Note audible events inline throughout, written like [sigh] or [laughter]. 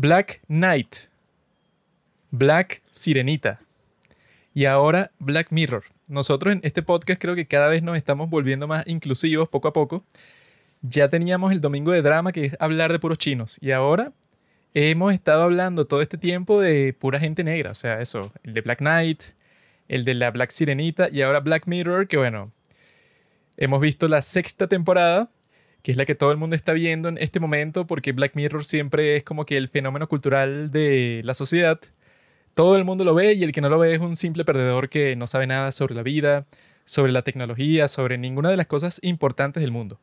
Black Knight, Black Sirenita y ahora Black Mirror. Nosotros en este podcast creo que cada vez nos estamos volviendo más inclusivos poco a poco. Ya teníamos el domingo de drama que es hablar de puros chinos y ahora hemos estado hablando todo este tiempo de pura gente negra, o sea, eso, el de Black Knight, el de la Black Sirenita y ahora Black Mirror, que bueno, hemos visto la sexta temporada, que es la que todo el mundo está viendo en este momento, porque Black Mirror siempre es como que el fenómeno cultural de la sociedad. Todo el mundo lo ve y el que no lo ve es un simple perdedor que no sabe nada sobre la vida, sobre la tecnología, sobre ninguna de las cosas importantes del mundo.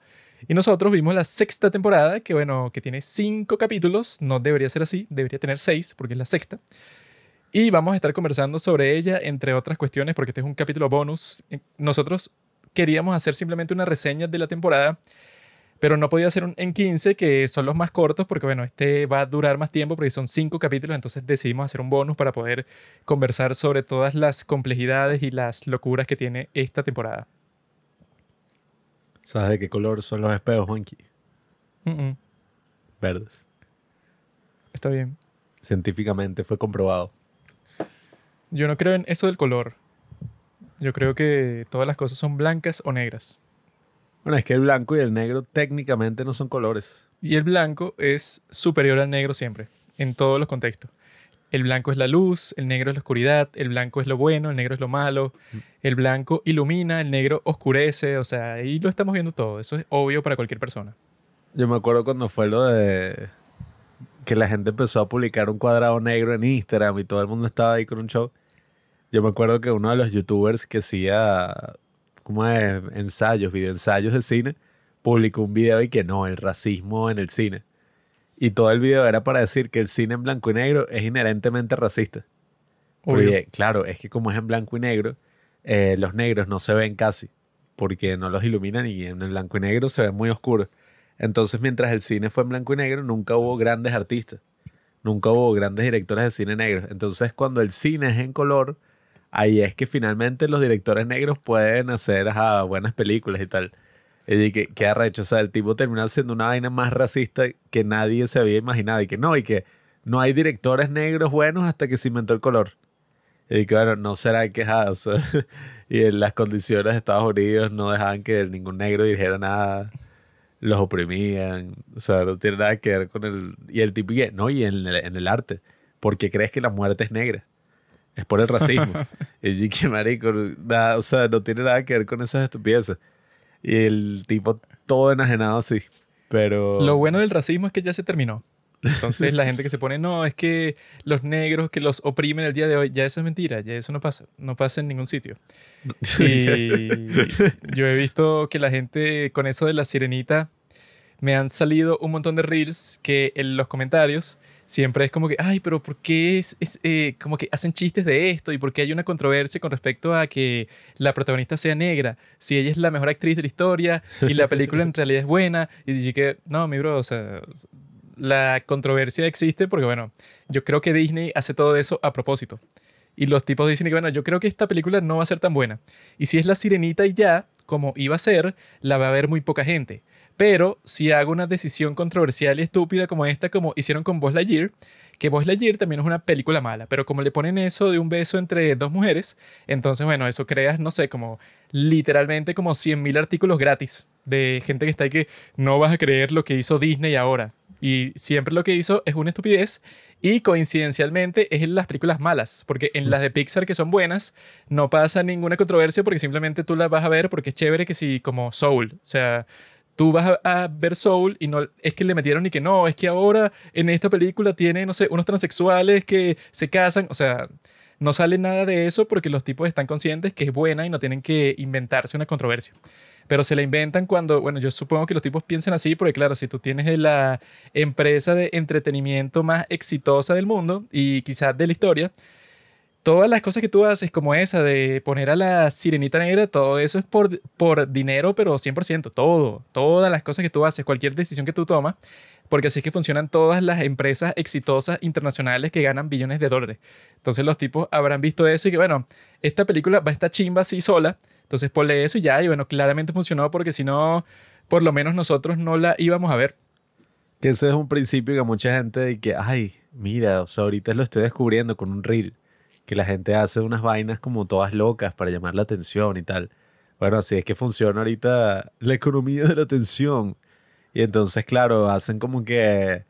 Y nosotros vimos la sexta temporada, que bueno, que tiene cinco capítulos, no debería ser así, debería tener seis, porque es la sexta. Y vamos a estar conversando sobre ella, entre otras cuestiones, porque este es un capítulo bonus. Nosotros queríamos hacer simplemente una reseña de la temporada, pero no podía ser un en 15, que son los más cortos, porque bueno, este va a durar más tiempo, porque son cinco capítulos, entonces decidimos hacer un bonus para poder conversar sobre todas las complejidades y las locuras que tiene esta temporada. ¿Sabes de qué color son los espejos, Juanqui? Verdes. está bien. Científicamente fue comprobado. Yo no creo en eso del color. Yo creo que todas las cosas son blancas o negras. Bueno, es que el blanco y el negro técnicamente no son colores. Y el blanco es superior al negro siempre, en todos los contextos. El blanco es la luz, el negro es la oscuridad, el blanco es lo bueno, el negro es lo malo, el blanco ilumina, el negro oscurece, o sea, ahí lo estamos viendo todo, eso es obvio para cualquier persona. Yo me acuerdo cuando fue lo de que la gente empezó a publicar un cuadrado negro en Instagram y todo el mundo estaba ahí con un show. Yo me acuerdo que uno de los youtubers que hacía como es? ensayos, videoensayos de cine, publicó un video y que no, el racismo en el cine. Y todo el video era para decir que el cine en blanco y negro es inherentemente racista. Porque, claro, es que como es en blanco y negro, eh, los negros no se ven casi, porque no los iluminan y en el blanco y negro se ven muy oscuros. Entonces, mientras el cine fue en blanco y negro, nunca hubo grandes artistas, nunca hubo grandes directores de cine negros. Entonces, cuando el cine es en color, ahí es que finalmente los directores negros pueden hacer ajá, buenas películas y tal. Y que, que arrecho, o sea, el tipo termina haciendo una vaina más racista que nadie se había imaginado y que no, y que no hay directores negros buenos hasta que se inventó el color. Y que bueno, no será que ajá, o sea, [laughs] y en las condiciones de Estados Unidos no dejaban que ningún negro dijera nada, los oprimían, o sea, no tiene nada que ver con el... Y el tipo, no, y en el, en el arte, ¿por qué crees que la muerte es negra? Es por el racismo. [laughs] y que marico, nada, o sea, no tiene nada que ver con esas estupideces. Y el tipo todo enajenado así. Pero. Lo bueno del racismo es que ya se terminó. Entonces la gente que se pone, no, es que los negros que los oprimen el día de hoy, ya eso es mentira, ya eso no pasa, no pasa en ningún sitio. [laughs] Y yo he visto que la gente con eso de la sirenita, me han salido un montón de reels que en los comentarios siempre es como que, ay, pero ¿por qué es, es, eh, como que hacen chistes de esto? ¿Y por qué hay una controversia con respecto a que la protagonista sea negra? Si ella es la mejor actriz de la historia y la película en [laughs] realidad es buena. Y dije que, no, mi bro, o sea, la controversia existe porque, bueno, yo creo que Disney hace todo eso a propósito. Y los tipos dicen que, bueno, yo creo que esta película no va a ser tan buena. Y si es la sirenita y ya, como iba a ser, la va a ver muy poca gente. Pero si hago una decisión controversial y estúpida como esta, como hicieron con Buzz Lightyear, que Buzz Lightyear también es una película mala, pero como le ponen eso de un beso entre dos mujeres, entonces, bueno, eso crea, no sé, como literalmente como 100.000 artículos gratis de gente que está ahí que no vas a creer lo que hizo Disney ahora. Y siempre lo que hizo es una estupidez y coincidencialmente es en las películas malas, porque en las de Pixar que son buenas no pasa ninguna controversia porque simplemente tú las vas a ver porque es chévere que si como Soul, o sea, tú vas a, a, ver Soul y no es que le metieron y que no, es que ahora en esta película tiene, no sé, unos transexuales que se casan, o sea, no sale nada de eso porque los tipos están conscientes que es buena y no tienen que inventarse una controversia. Pero se la inventan cuando, bueno, yo supongo que los tipos piensan así porque claro, si tú tienes la empresa de entretenimiento más exitosa del mundo y quizás de la historia, todas las cosas que tú haces, como esa de poner a la sirenita negra, todo eso es por, por dinero, pero 100%, todo, todas las cosas que tú haces, cualquier decisión que tú tomas, porque así es que funcionan todas las empresas exitosas internacionales que ganan billones de dólares. Entonces los tipos habrán visto eso y que, bueno, esta película va a estar chimba así sola, entonces ponle eso y ya, y bueno, claramente funcionó porque si no, por lo menos nosotros no la íbamos a ver. Que ese es un principio que mucha gente de que, ay, mira, o sea, ahorita lo estoy descubriendo con un reel, que la gente hace unas vainas como todas locas para llamar la atención y tal. Bueno, así es que funciona ahorita la economía de la atención. Y entonces, claro, hacen como que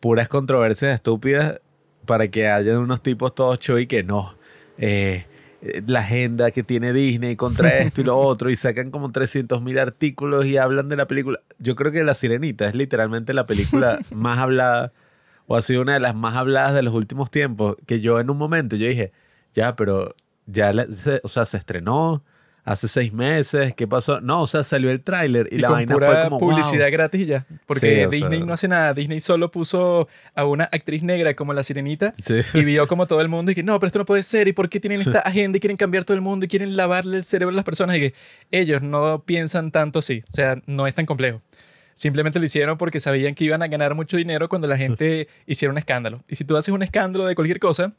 puras controversias estúpidas para que hayan unos tipos todos y que no. Eh, la agenda que tiene Disney contra [laughs] esto y lo otro y sacan como 300 mil artículos y hablan de la película. Yo creo que La Sirenita es literalmente la película [laughs] más hablada o ha sido una de las más habladas de los últimos tiempos que yo en un momento yo dije, ya, pero ya, o sea, se estrenó, hace seis meses, ¿qué pasó? No, o sea, salió el tráiler y, la vaina fue como publicidad gratis ya, porque Disney no hace nada, Disney solo puso a una actriz negra como la sirenita y vio como todo el mundo y que no, pero esto no puede ser y por qué tienen esta agenda y quieren cambiar todo el mundo y quieren lavarle el cerebro a las personas y que ellos no piensan tanto así, o sea, no es tan complejo. Simplemente lo hicieron porque sabían que iban a ganar mucho dinero cuando la gente hiciera un escándalo. Y si tú haces un escándalo de cualquier cosa,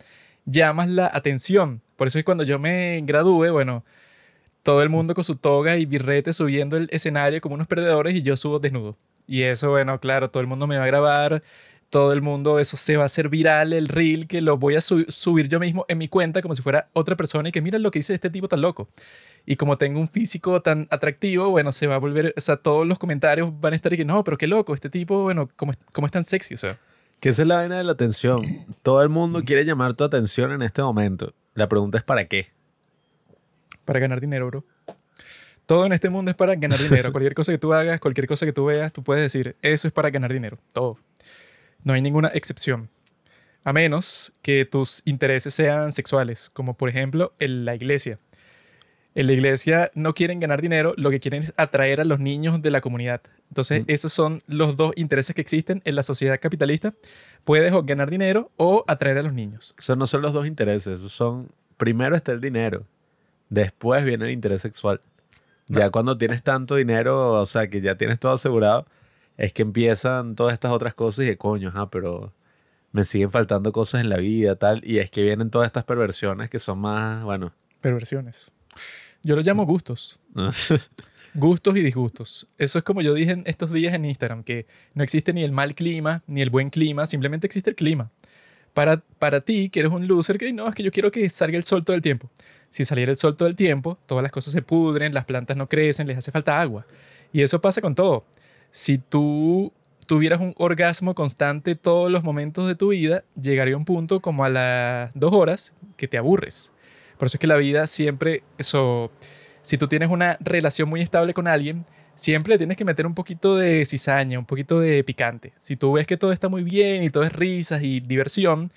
llamas la atención. Por eso es cuando yo me gradué, bueno, todo el mundo con su toga y birrete subiendo el escenario como unos perdedores y yo subo desnudo. Y eso, bueno, claro, todo el mundo me va a grabar, todo el mundo, eso se va a hacer viral, el reel, que lo voy a subir yo mismo en mi cuenta como si fuera otra persona y que mira lo que hizo este tipo tan loco. Y como tengo un físico tan atractivo, bueno, se va a volver, o sea, todos los comentarios van a estar y que no, pero qué loco, este tipo, bueno, ¿cómo, cómo es tan sexy? O sea. Que esa es la vaina de la atención. Todo el mundo quiere llamar tu atención en este momento. La pregunta es ¿para qué? para ganar dinero, bro. Todo en este mundo es para ganar dinero. [laughs] cualquier cosa que tú hagas, cualquier cosa que tú veas, tú puedes decir, eso es para ganar dinero. Todo. No hay ninguna excepción. A menos que tus intereses sean sexuales, como por ejemplo en la iglesia. En la iglesia no quieren ganar dinero, lo que quieren es atraer a los niños de la comunidad. Entonces, esos son los dos intereses que existen en la sociedad capitalista. Puedes ganar dinero o atraer a los niños. Esos no son los dos intereses, son primero está el dinero Después viene el interés sexual. Ya cuando tienes tanto dinero, o sea, que ya tienes todo asegurado, es que empiezan todas estas otras cosas y de coño, ah, pero me siguen faltando cosas en la vida, tal. Y es que vienen todas estas perversiones que son más, bueno. Perversiones. Yo lo llamo gustos. [laughs] gustos y disgustos. Eso es como yo dije en estos días en Instagram, que no existe ni el mal clima, ni el buen clima, simplemente existe el clima. Para, para ti, que eres un loser, que no, es que yo quiero que salga el sol todo el tiempo si saliera el sol todo el tiempo, todas las cosas se pudren, las plantas no crecen, les hace falta agua. Y eso pasa con todo. Si tú tuvieras un orgasmo constante todos los momentos de tu vida, llegaría un punto como a las dos horas que te aburres. Por eso es que la vida siempre, eso, si tú tienes una relación muy estable con alguien, siempre tienes que meter un poquito de cizaña, un poquito de picante. Si tú ves que todo está muy bien y todo es risas y diversión,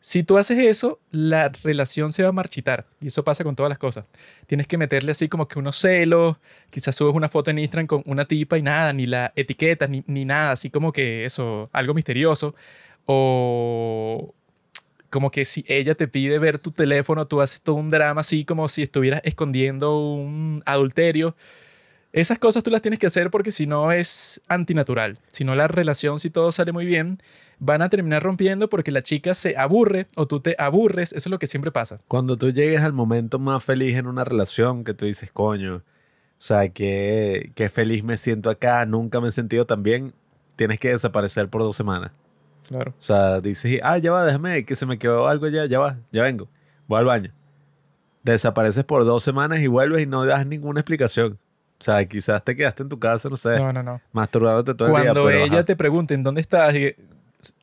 si tú haces eso, la relación se va a marchitar. Y eso pasa con todas las cosas. Tienes que meterle así como que unos celos. Quizás subes una foto en Instagram con una tipa y nada, ni la etiqueta, ni, ni nada. Así como que eso, algo misterioso. O como que si ella te pide ver tu teléfono, tú haces todo un drama así como si estuvieras escondiendo un adulterio. Esas cosas tú las tienes que hacer porque si no es antinatural. Si no la relación, si todo sale muy bien, van a terminar rompiendo porque la chica se aburre o tú te aburres. Eso es lo que siempre pasa. Cuando tú llegues al momento más feliz en una relación, que tú dices, coño, o sea, que, que feliz me siento acá, nunca me he sentido tan bien, tienes que desaparecer por dos semanas. Claro. O sea, dices, ah, ya va, déjame, que se me quedó algo ya, ya va, ya vengo, voy al baño. Desapareces por dos semanas y vuelves y no das ninguna explicación. O sea, quizás te quedaste en tu casa, no sé. No, no, no. Masturbándote todo el día. Cuando ella te pregunte en dónde estás,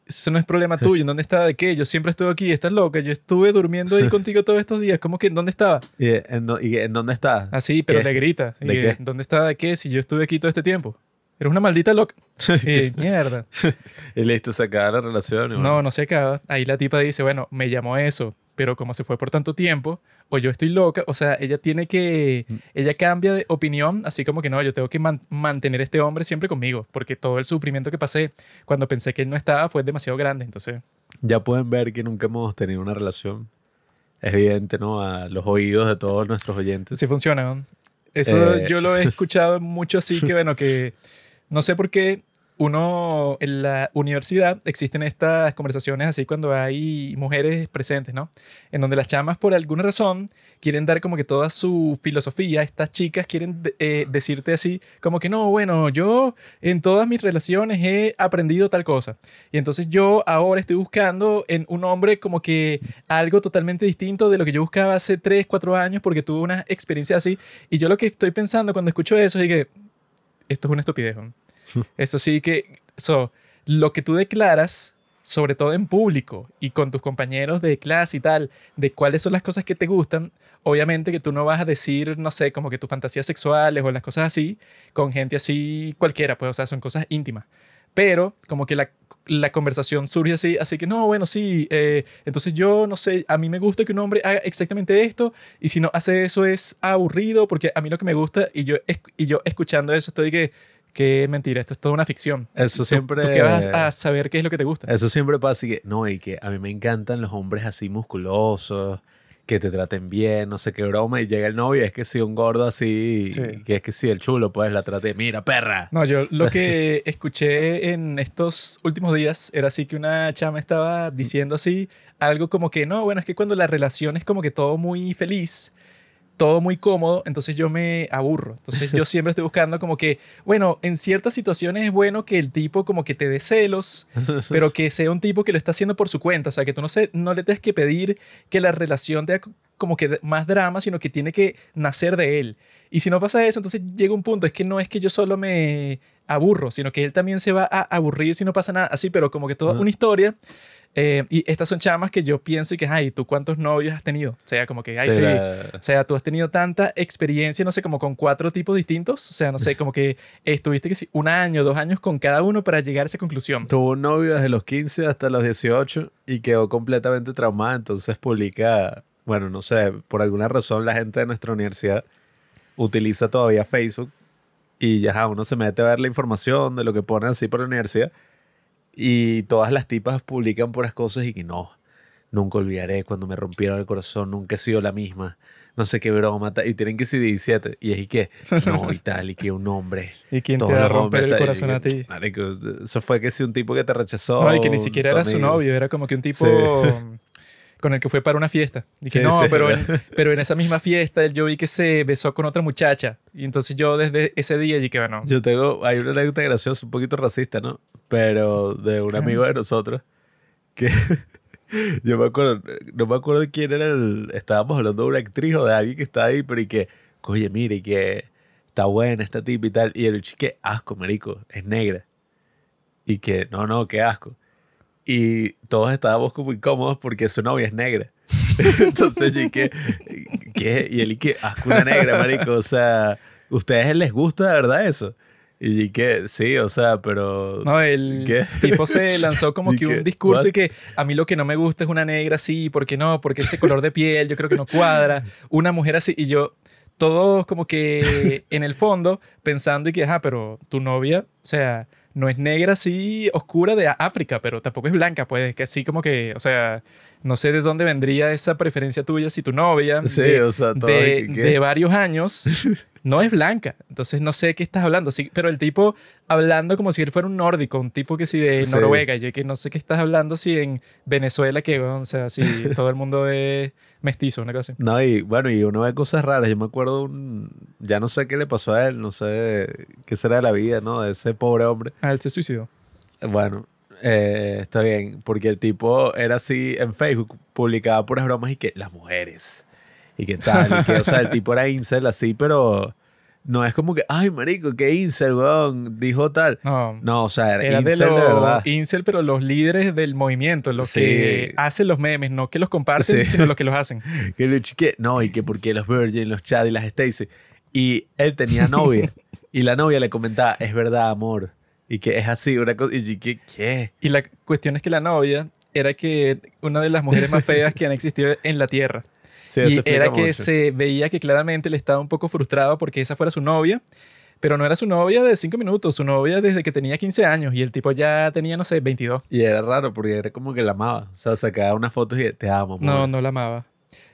eso no es problema tuyo. ¿En dónde estaba de qué? Yo siempre estuve aquí. Estás loca. Yo estuve durmiendo ahí [laughs] contigo todos estos días. ¿Cómo que en dónde estaba? ¿Y en, dónde está? Así, pero le grita. ¿De qué? ¿Dónde estaba de qué? Si yo estuve aquí todo este tiempo. Eres una maldita loca. y, mierda. [laughs] y listo, se acaba la relación. No, no se acaba. Ahí la tipa dice, bueno, me llamó eso, pero como se fue por tanto tiempo, o yo estoy loca, o sea, ella tiene que, mm. ella cambia de opinión, así como que no, yo tengo que mantener a este hombre siempre conmigo, porque todo el sufrimiento que pasé cuando pensé que él no estaba fue demasiado grande, entonces... Ya pueden ver que nunca hemos tenido una relación. Es evidente, ¿no? A los oídos de todos nuestros oyentes. Sí funciona. Eso eh. yo lo he escuchado mucho así que, [laughs] bueno, que no sé por qué uno en la universidad existen estas conversaciones así cuando hay mujeres presentes, ¿no? En donde las chamas por alguna razón quieren dar como que toda su filosofía, estas chicas quieren eh, decirte así como que no, bueno, yo en todas mis relaciones he aprendido tal cosa. Y entonces yo ahora estoy buscando en un hombre como que algo totalmente distinto de lo que yo buscaba hace 3, 4 años porque tuve una experiencia así. Y yo lo que estoy pensando cuando escucho eso es que esto es una estupidez. Eso sí que, so, lo que tú declaras, sobre todo en público y con tus compañeros de clase y tal, de cuáles son las cosas que te gustan, obviamente que tú no vas a decir, no sé, como que tus fantasías sexuales o las cosas así, con gente así cualquiera, pues, o sea, son cosas íntimas. Pero como que la, la conversación surge así, así que no, bueno, sí, eh, entonces yo no sé, a mí me gusta que un hombre haga exactamente esto y si no hace eso es aburrido porque a mí lo que me gusta y yo, y yo escuchando eso estoy que qué mentira, esto es toda una ficción. Eso siempre. ¿Tú, qué vas a saber qué es lo que te gusta? Eso siempre pasa y que, no, y que a mí me encantan los hombres así musculosos, que te traten bien, no sé qué broma, y llega el novio, es que si un gordo así, que es que si el chulo, pues la trate, mira, perra. No, yo lo que [laughs] escuché en estos últimos días era así que una chama estaba diciendo así, algo como que, no, bueno, es que cuando la relación es como que todo muy feliz, todo muy cómodo, entonces yo me aburro. Entonces yo [laughs] siempre estoy buscando como que, bueno, en ciertas situaciones es bueno que el tipo como que te dé celos, [laughs] pero que sea un tipo que lo está haciendo por su cuenta, o sea, que tú no, sé, no le tienes que pedir que la relación tenga como que más drama, sino que tiene que nacer de él. Y si no pasa eso, entonces llega un punto, es que no es que yo solo me aburro, sino que él también se va a aburrir si no pasa nada así, pero como que toda una historia eh, y estas son chamas que yo pienso y que, ay, ¿tú cuántos novios has tenido? O sea, como que, ay, sí. O sea, tú has tenido tanta experiencia, no sé, como con cuatro tipos distintos. O sea, no sé, como que estuviste que sí, un año, dos años con cada uno para llegar a esa conclusión. Tuvo un novio desde los 15 hasta los 18 y quedó completamente traumada. Entonces publica, bueno, no sé, por alguna razón la gente de nuestra universidad utiliza todavía Facebook y ya uno se mete a ver la información de lo que ponen así por la universidad y todas las tipas publican puras cosas y que no, nunca olvidaré cuando me rompieron el corazón, nunca he sido la misma. No sé qué broma. Y tienen que ser 17. Y es y que, no, y tal, y que un hombre. [laughs] ¿Y quién te va a romper el corazón a ti? eso fue que si un tipo que te rechazó. No, y que ni siquiera era su novio, era como que un tipo con el que fue para una fiesta. Dije, no, pero, en, pero en esa misma fiesta yo vi que se besó con otra muchacha. Y entonces yo desde ese día dije, bueno. Yo tengo, hay una anécdota graciosa, un poquito racista, ¿no? Pero de un amigo de nosotros que [laughs] yo me acuerdo, no me acuerdo de quién era el, estábamos hablando de una actriz o de alguien que está ahí, pero y que, oye, mire, que está buena esta tipa y tal. Y el chico, qué asco, marico, es negra. Y que, no, no, qué asco y todos estábamos como incómodos porque su novia es negra. [laughs] Entonces, y que, ¿qué? Y él, y que, asco una negra, marico. O sea, ¿ustedes les gusta de verdad eso? Y que, sí, o sea, pero... No, el tipo se lanzó como [laughs] que un discurso y que a mí lo que no me gusta es una negra así, porque no, porque ese color de piel yo creo que no cuadra. Una mujer así, y yo, todos como que en el fondo pensando y que, ajá, pero tu novia, o sea, no es negra así oscura de África, pero tampoco es blanca, pues que así como que, o sea, no sé de dónde vendría esa preferencia tuya si tu novia de, de, varios años [laughs] no es blanca. Entonces no sé qué estás hablando, sí, pero el tipo hablando como si él fuera un nórdico, un tipo que sí de Noruega, yo que no sé qué estás hablando si en Venezuela que, o sea, si [laughs] todo el mundo es mestizo, una cosa así. No, y bueno, y uno ve cosas raras. Yo me acuerdo un. Ya no sé qué le pasó a él, no sé qué será de la vida, ¿no? De ese pobre hombre. Ah, él se suicidó. Bueno, eh, está bien, porque el tipo era así en Facebook, publicaba puras bromas y que las mujeres. Y qué tal, y que, o sea, el tipo era incel así, pero no es como que, ay, marico, qué incel, weón, dijo tal. No, no o sea, era, incel de, verdad. Incel, pero los líderes del movimiento, los que hacen los memes, no que los comparten, sino los que los hacen. [laughs] que le chique, no, y que porque los Virgin, los Chad y las Stacy. Y él tenía novia. y la novia le comentaba, es verdad, amor. Y que es así, una cosa. Y que, ¿qué? Y la cuestión es que la novia era que una de las mujeres más feas que han existido en la Tierra y era que se veía que claramente le estaba un poco frustrado porque esa fuera su novia, pero no era su novia de cinco minutos, su novia desde que tenía 15 años y el tipo ya tenía, no sé, 22. Y era raro porque era como que la amaba. O sea, sacaba unas fotos y te amo. No, no la amaba.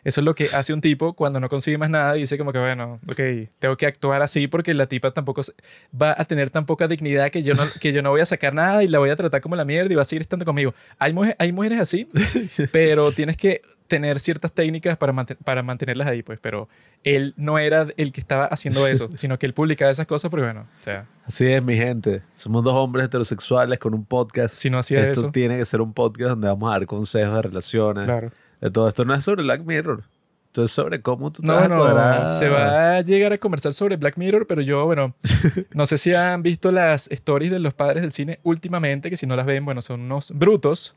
Eso es lo que hace un tipo cuando no consigue más nada y dice como que, bueno, ok, tengo que actuar así porque la tipa tampoco va a tener tan poca dignidad que yo no, [laughs] que yo no voy a sacar nada y la voy a tratar como la mierda y va a seguir estando conmigo. Hay, hay mujeres así, [laughs] pero tienes que tener ciertas técnicas para, para mantenerlas ahí, pues, pero él no era el que estaba haciendo eso, [laughs] sino que él publicaba esas cosas, pero bueno, o sea. Así es, mi gente. Somos dos hombres heterosexuales con un podcast. Si no hacía Esto tiene que ser un podcast donde vamos a dar consejos de relaciones. Claro. De todo esto no es sobre Black Mirror. Esto es sobre cómo tú no, no, se va a llegar a conversar sobre Black Mirror, pero yo, bueno, [laughs] no sé si han visto las stories de los padres del cine últimamente, que si no las ven, bueno, son unos brutos.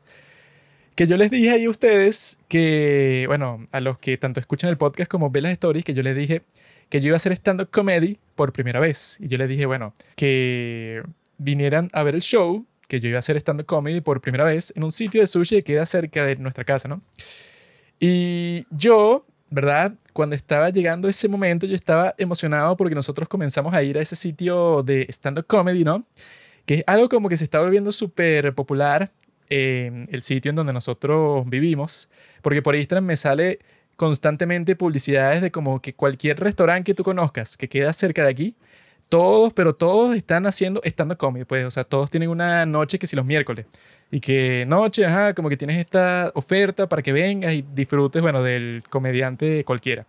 Que yo les dije ahí a ustedes que, bueno, a los que tanto escuchan el podcast como ven las stories, que yo les dije que yo iba a hacer stand-up comedy por primera vez. Y yo les dije, bueno, que vinieran a ver el show, que yo iba a hacer stand-up comedy por primera vez en un sitio de sushi que queda cerca de nuestra casa, ¿no? Y yo, ¿verdad? Cuando estaba llegando ese momento, yo estaba emocionado porque nosotros comenzamos a ir a ese sitio de stand-up comedy, ¿no? Que es algo como que se está volviendo súper popular el sitio en donde nosotros vivimos, porque por Instagram me sale constantemente publicidades de como que cualquier restaurante que tú conozcas que queda cerca de aquí, todos, pero todos están haciendo estando comedy, pues, o sea, todos tienen una noche que si los miércoles. Y que noche, ajá, como que tienes esta oferta para que vengas y disfrutes, bueno, del comediante cualquiera.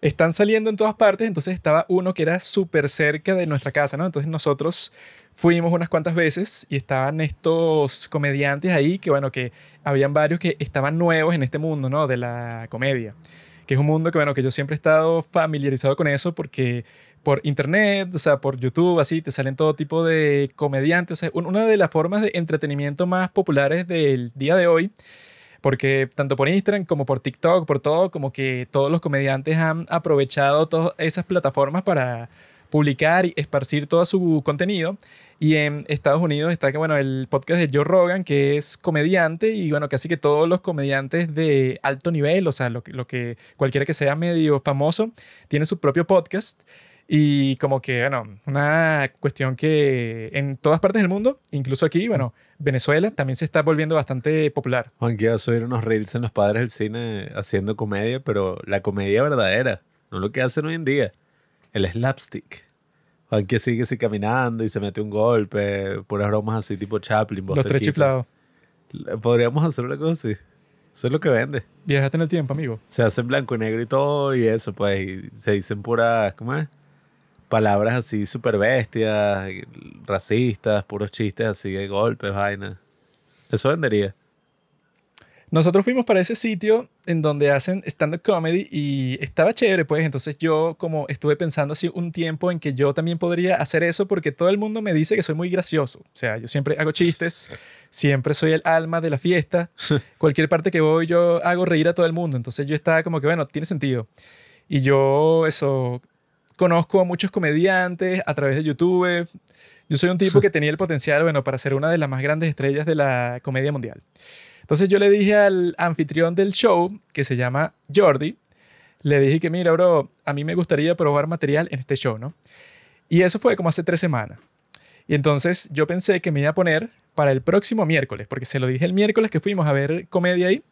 Están saliendo en todas partes, entonces estaba uno que era súper cerca de nuestra casa, ¿no? Entonces nosotros fuimos unas cuantas veces y estaban estos comediantes ahí, que bueno, que habían varios que estaban nuevos en este mundo, ¿no? De la comedia. Que es un mundo que, bueno, que yo siempre he estado familiarizado con eso porque por internet, o sea, por YouTube, así, te salen todo tipo de comediantes. O sea, una de las formas de entretenimiento más populares del día de hoy porque tanto por Instagram como por TikTok, por todo, como que todos los comediantes han aprovechado todas esas plataformas para publicar y esparcir todo su contenido. Y en Estados Unidos está que, bueno, el podcast de Joe Rogan, que es comediante, y bueno, casi que todos los comediantes de alto nivel, o sea, lo, lo que cualquiera que sea medio famoso, tiene su propio podcast. Y como que, bueno, una cuestión que en todas partes del mundo, incluso aquí, bueno, Venezuela también se está volviendo bastante popular. Juan, que a subir unos reels en los padres del cine haciendo comedia, pero la comedia verdadera, no lo que hacen hoy en día, el slapstick. Juan que sigue así caminando y se mete un golpe, puras bromas así tipo Chaplin. Los tres chiflados. Podríamos hacer una cosa así. Eso es lo que vende. Viajaste en el tiempo, amigo. Se hace en blanco y negro y todo y eso, pues. Y se dicen puras, ¿cómo es? Palabras así súper bestias, racistas, puros chistes así de golpes, vainas. Eso vendería. Nosotros fuimos para ese sitio en donde hacen stand-up comedy y estaba chévere, pues. Entonces yo como estuve pensando así un tiempo en que yo también podría hacer eso porque todo el mundo me dice que soy muy gracioso. O sea, yo siempre hago chistes, siempre soy el alma de la fiesta. [laughs] Cualquier parte que voy yo hago reír a todo el mundo. Entonces yo estaba como que, bueno, tiene sentido. Y yo eso, conozco a muchos comediantes a través de YouTube. Yo soy un tipo que [laughs] tenía el potencial, bueno, para ser una de las más grandes estrellas de la comedia mundial. Entonces yo le dije al anfitrión del show, que se llama Jordi, le dije que, mira, bro, a mí me gustaría probar material en este show, ¿no? Y eso fue como hace tres semanas. Y entonces yo pensé que me iba a poner para el próximo miércoles, porque se lo dije el miércoles que fuimos a ver comedia ahí,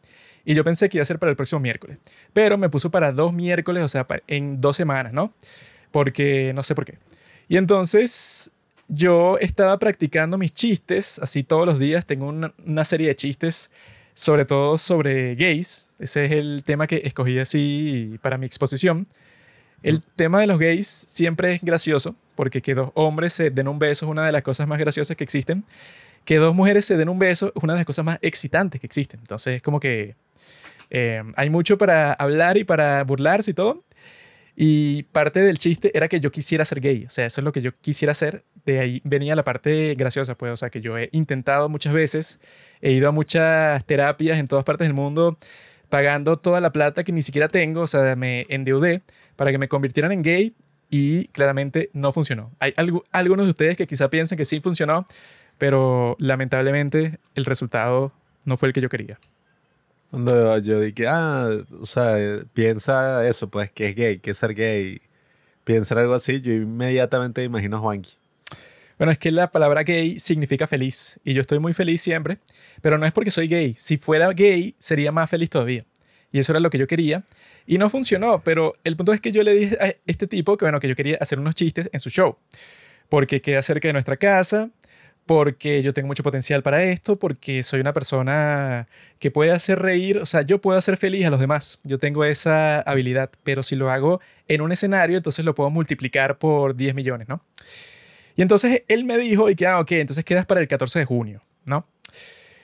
y yo pensé que iba a ser para el próximo miércoles. Pero me puso para dos miércoles, o sea, en dos semanas, ¿no? Porque no sé por qué. Y entonces yo estaba practicando mis chistes, así todos los días. Tengo una, serie de chistes, sobre todo sobre gays. Ese es el tema que escogí así para mi exposición. El tema de los gays siempre es gracioso, porque que dos hombres se den un beso es una de las cosas más graciosas que existen. Que dos mujeres se den un beso es una de las cosas más excitantes que existen. Entonces es como que eh, hay mucho para hablar y para burlarse y todo. Y parte del chiste era que yo quisiera ser gay, o sea, eso es lo que yo quisiera hacer. De ahí venía la parte graciosa, pues, o sea, que yo he intentado muchas veces, he ido a muchas terapias en todas partes del mundo, pagando toda la plata que ni siquiera tengo, o sea, me endeudé para que me convirtieran en gay y claramente no funcionó. Hay algunos de ustedes que quizá piensen que sí funcionó, pero lamentablemente el resultado no fue el que yo quería. Cuando yo dije, ah, o sea, piensa eso, pues que es gay, que es ser gay, piensa algo así, yo inmediatamente imagino a Juanqui. Bueno, es que la palabra gay significa feliz y yo estoy muy feliz siempre, pero no es porque soy gay. Si fuera gay, sería más feliz todavía. Y eso era lo que yo quería. Y no funcionó, pero el punto es que yo le dije a este tipo que, bueno, que yo quería hacer unos chistes en su show. Porque queda cerca de nuestra casa, porque yo tengo mucho potencial para esto, porque soy una persona que puede hacer reír, o sea, yo puedo hacer feliz a los demás, yo tengo esa habilidad, pero si lo hago en un escenario, entonces lo puedo multiplicar por 10 millones, ¿no? Y entonces él me dijo, y que, ah, ok, entonces quedas para el 14 de junio, ¿no?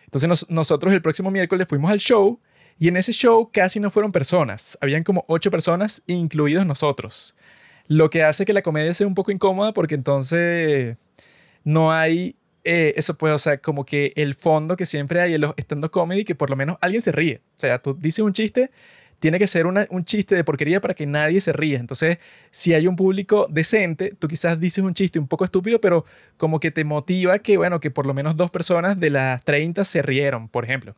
Entonces nosotros el próximo miércoles fuimos al show y en ese show casi no fueron personas, habían como ocho personas, incluidos nosotros. Lo que hace que la comedia sea un poco incómoda porque entonces no hay eh, eso puede, o sea, como que el fondo que siempre hay en los stand-up comedy, que por lo menos alguien se ríe. O sea, tú dices un chiste, tiene que ser un chiste de porquería para que nadie se ríe. Entonces, si hay un público decente, tú quizás dices un chiste un poco estúpido, pero como que te motiva que, bueno, que por lo menos dos personas de las 30 se rieron, por ejemplo.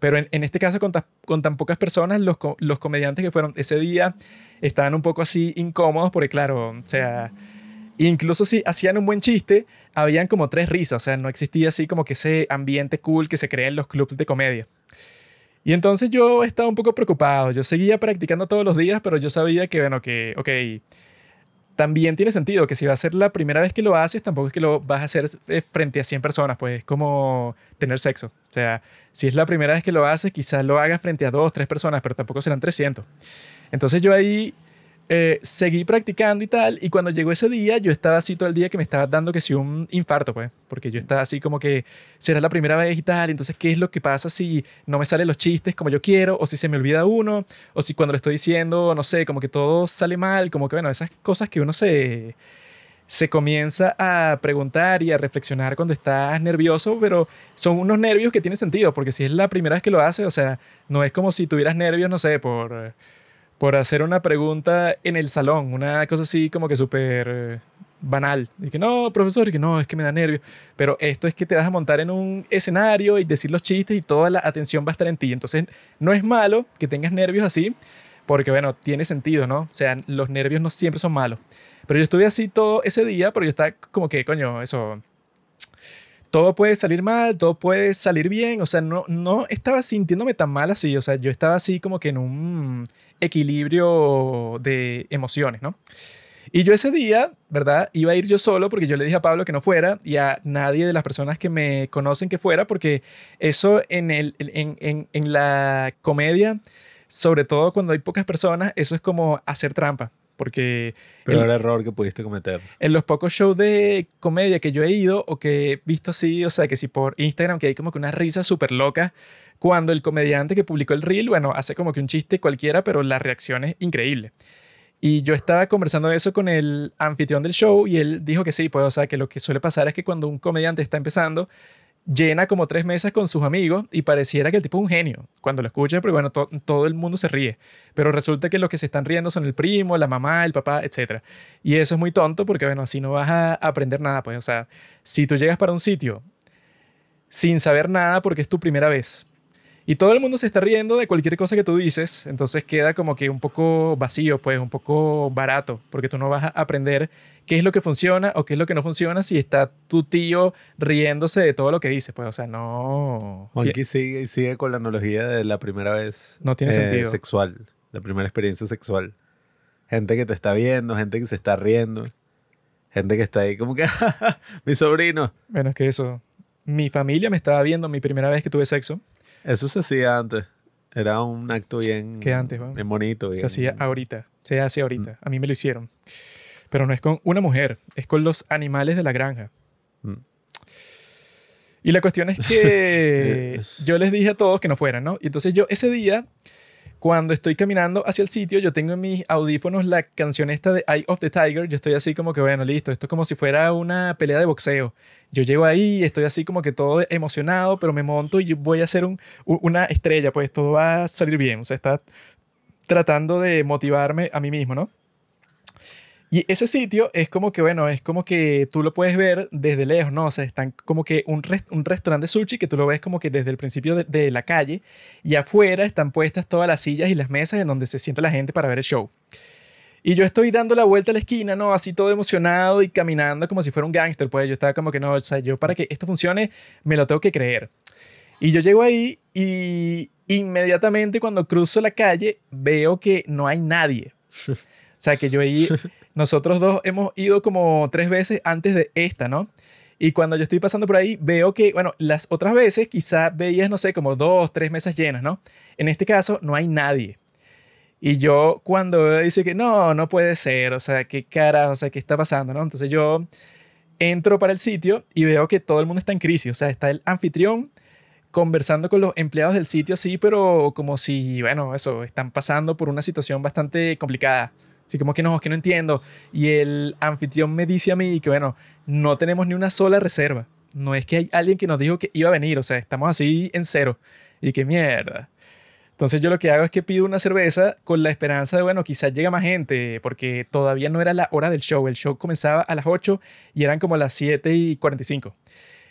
Pero en, este caso, con, con, tan pocas personas, los, los comediantes que fueron ese día estaban un poco así incómodos, porque claro, o sea Incluso si hacían un buen chiste, habían como tres risas, o sea, no existía así como que ese ambiente cool que se crea en los clubs de comedia. Y entonces yo estaba un poco preocupado, yo seguía practicando todos los días, pero yo sabía que, bueno, que, ok, también tiene sentido que si va a ser la primera vez que lo haces, tampoco es que lo vas a hacer eh, frente a 100 personas, pues es como tener sexo. O sea, si es la primera vez que lo haces, quizás lo hagas frente a dos, tres personas, pero tampoco serán 300. Entonces yo ahí eh, seguí practicando y tal, y cuando llegó ese día, yo estaba así todo el día que me estaba dando que si un infarto, pues, porque yo estaba así como que será la primera vez y tal, entonces, ¿qué es lo que pasa si no me salen los chistes como yo quiero, o si se me olvida uno, o si cuando lo estoy diciendo, no sé, como que todo sale mal, como que, bueno, esas cosas que uno se se comienza a preguntar y a reflexionar cuando estás nervioso, pero son unos nervios que tienen sentido, porque si es la primera vez que lo haces, o sea, no es como si tuvieras nervios, no sé, por por hacer una pregunta en el salón, una cosa así como que súper eh, banal. Y que no, profesor, y que no, es que me da nervio. Pero esto es que te vas a montar en un escenario y decir los chistes y toda la atención va a estar en ti. Entonces, no es malo que tengas nervios así, porque bueno, tiene sentido, ¿no? O sea, los nervios no siempre son malos. Pero yo estuve así todo ese día, pero yo estaba como que, coño, eso. Todo puede salir mal, todo puede salir bien. O sea, no, no estaba sintiéndome tan mal así. O sea, yo estaba así como que en un equilibrio de emociones, ¿no? Y yo ese día, ¿verdad? Iba a ir yo solo porque yo le dije a Pablo que no fuera y a nadie de las personas que me conocen que fuera porque eso en, el, en, en, en la comedia, sobre todo cuando hay pocas personas, eso es como hacer trampa. Porque... Peor el error que pudiste cometer. En los pocos shows de comedia que yo he ido o que he visto así, o sea, que si por Instagram que hay como que una risa súper loca cuando el comediante que publicó el reel, bueno, hace como que un chiste cualquiera, pero la reacción es increíble. Y yo estaba conversando eso con el anfitrión del show y él dijo que sí, pues, o sea, que lo que suele pasar es que cuando un comediante está empezando, llena como tres mesas con sus amigos y pareciera que el tipo es un genio cuando lo escucha, porque bueno, todo el mundo se ríe, pero resulta que los que se están riendo son el primo, la mamá, el papá, etc. Y eso es muy tonto porque bueno, así no vas a aprender nada, pues, o sea, si tú llegas para un sitio sin saber nada porque es tu primera vez y todo el mundo se está riendo de cualquier cosa que tú dices, entonces queda como que un poco vacío, pues un poco barato, porque tú no vas a aprender qué es lo que funciona o qué es lo que no funciona si está tu tío riéndose de todo lo que dices, pues o sea, no... Juanqui sigue, sigue con la analogía de la primera vez no tiene eh, sentido. sexual, la primera experiencia sexual. Gente que te está viendo, gente que se está riendo, gente que está ahí como que, [laughs] mi sobrino. Bueno, es que eso, mi familia me estaba viendo mi primera vez que tuve sexo eso se hacía antes. Era un acto bien, ¿Qué antes, bien bonito. Se hacía ahorita. Se hace ahorita. Mm. A mí me lo hicieron. Pero no es con una mujer, es con los animales de la granja. Mm. Y la cuestión es que [laughs] yo les dije a todos que no fueran, ¿no? Y entonces yo ese día cuando estoy caminando hacia el sitio, yo tengo en mis audífonos la canción esta de Eye of the Tiger. Yo estoy así como que, bueno, listo, esto es como si fuera una pelea de boxeo. Yo llego ahí, estoy así como que todo emocionado, pero me monto y voy a un, una estrella, pues todo va a salir bien. O sea, está tratando de motivarme a mí mismo, ¿no? Y ese sitio es como que, bueno, es como que tú lo puedes ver desde lejos, ¿no? O sea, están como que un, un restaurante de sushi que tú lo ves como que desde el principio de, de, la calle y afuera están puestas todas las sillas y las mesas en donde se sienta la gente para ver el show. Y yo estoy dando la vuelta a la esquina, ¿no? Así todo emocionado y caminando como si fuera un gángster, pues yo estaba como que, no, o sea, yo para que esto funcione me lo tengo que creer. Y yo llego ahí y, inmediatamente cuando cruzo la calle veo que no hay nadie. [laughs] O sea, que yo ahí, nosotros dos hemos ido como tres veces antes de esta, ¿no? Y cuando yo estoy pasando por ahí, veo que, bueno, las otras veces quizá veías, no sé, como dos, tres mesas llenas, ¿no? En este caso, no hay nadie. Y yo cuando dice que no, no puede ser, o sea, qué cara, o sea, qué está pasando, ¿no? Entonces yo entro para el sitio y veo que todo el mundo está en crisis, o sea, está el anfitrión conversando con los empleados del sitio, sí, pero como si, bueno, eso, están pasando por una situación bastante complicada. Así como que no, que no entiendo. Y el anfitrión me dice a mí que, bueno, no tenemos ni una sola reserva. No es que hay alguien que nos dijo que iba a venir, o sea, estamos así en cero. Y qué mierda. Entonces yo lo que hago es que pido una cerveza con la esperanza de, bueno, quizás llegue más gente, porque todavía no era la hora del show. El show comenzaba a las 8 y eran como las 7 y 45.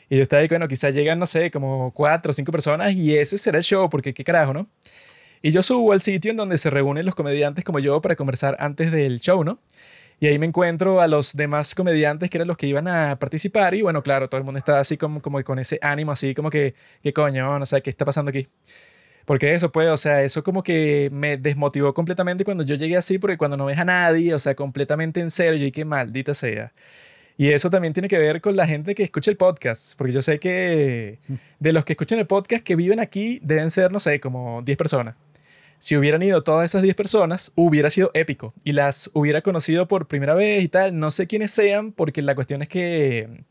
Y yo estaba ahí, bueno, quizás llegan, no sé, como 4 o 5 personas y ese será el show, porque qué carajo, ¿no? Y yo subo al sitio en donde se reúnen los comediantes como yo para conversar antes del show, ¿no? Y ahí me encuentro a los demás comediantes que eran los que iban a participar y bueno, claro, todo el mundo estaba así como, como con ese ánimo, así como que, ¿qué coño? No sé, ¿qué está pasando aquí? Porque eso, pues, o sea, eso como que me desmotivó completamente cuando yo llegué así, porque cuando no ves a nadie, o sea, completamente en serio, y qué maldita sea. Y eso también tiene que ver con la gente que escucha el podcast, porque yo sé que [laughs] de los que escuchan el podcast que viven aquí deben ser, no sé, como 10 personas si hubieran ido todas esas 10 personas, hubiera sido épico y las hubiera conocido por primera vez y tal. No sé quiénes sean, porque la cuestión es que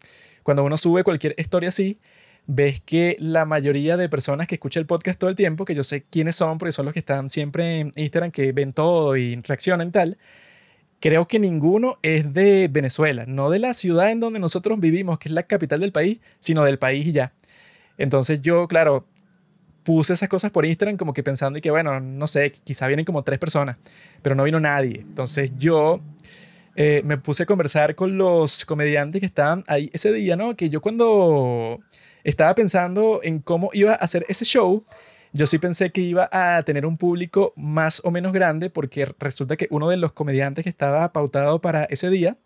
cuando uno sube cualquier historia así, ves que la mayoría de personas que escuchan el podcast todo el tiempo, que yo sé quiénes son, porque son los que están siempre en Instagram, que ven todo y reaccionan y tal, creo que ninguno es de Venezuela, no de la ciudad en donde nosotros vivimos, que es la capital del país, sino del país y ya. Entonces yo, claro, puse esas cosas por Instagram como que pensando y que, bueno, no sé, quizá vienen como tres personas, pero no vino nadie. Entonces yo eh, me puse a conversar con los comediantes que estaban ahí ese día, ¿no? Que yo cuando estaba pensando en cómo iba a hacer ese show, yo sí pensé que iba a tener un público más o menos grande porque resulta que uno de los comediantes que estaba pautado para ese día,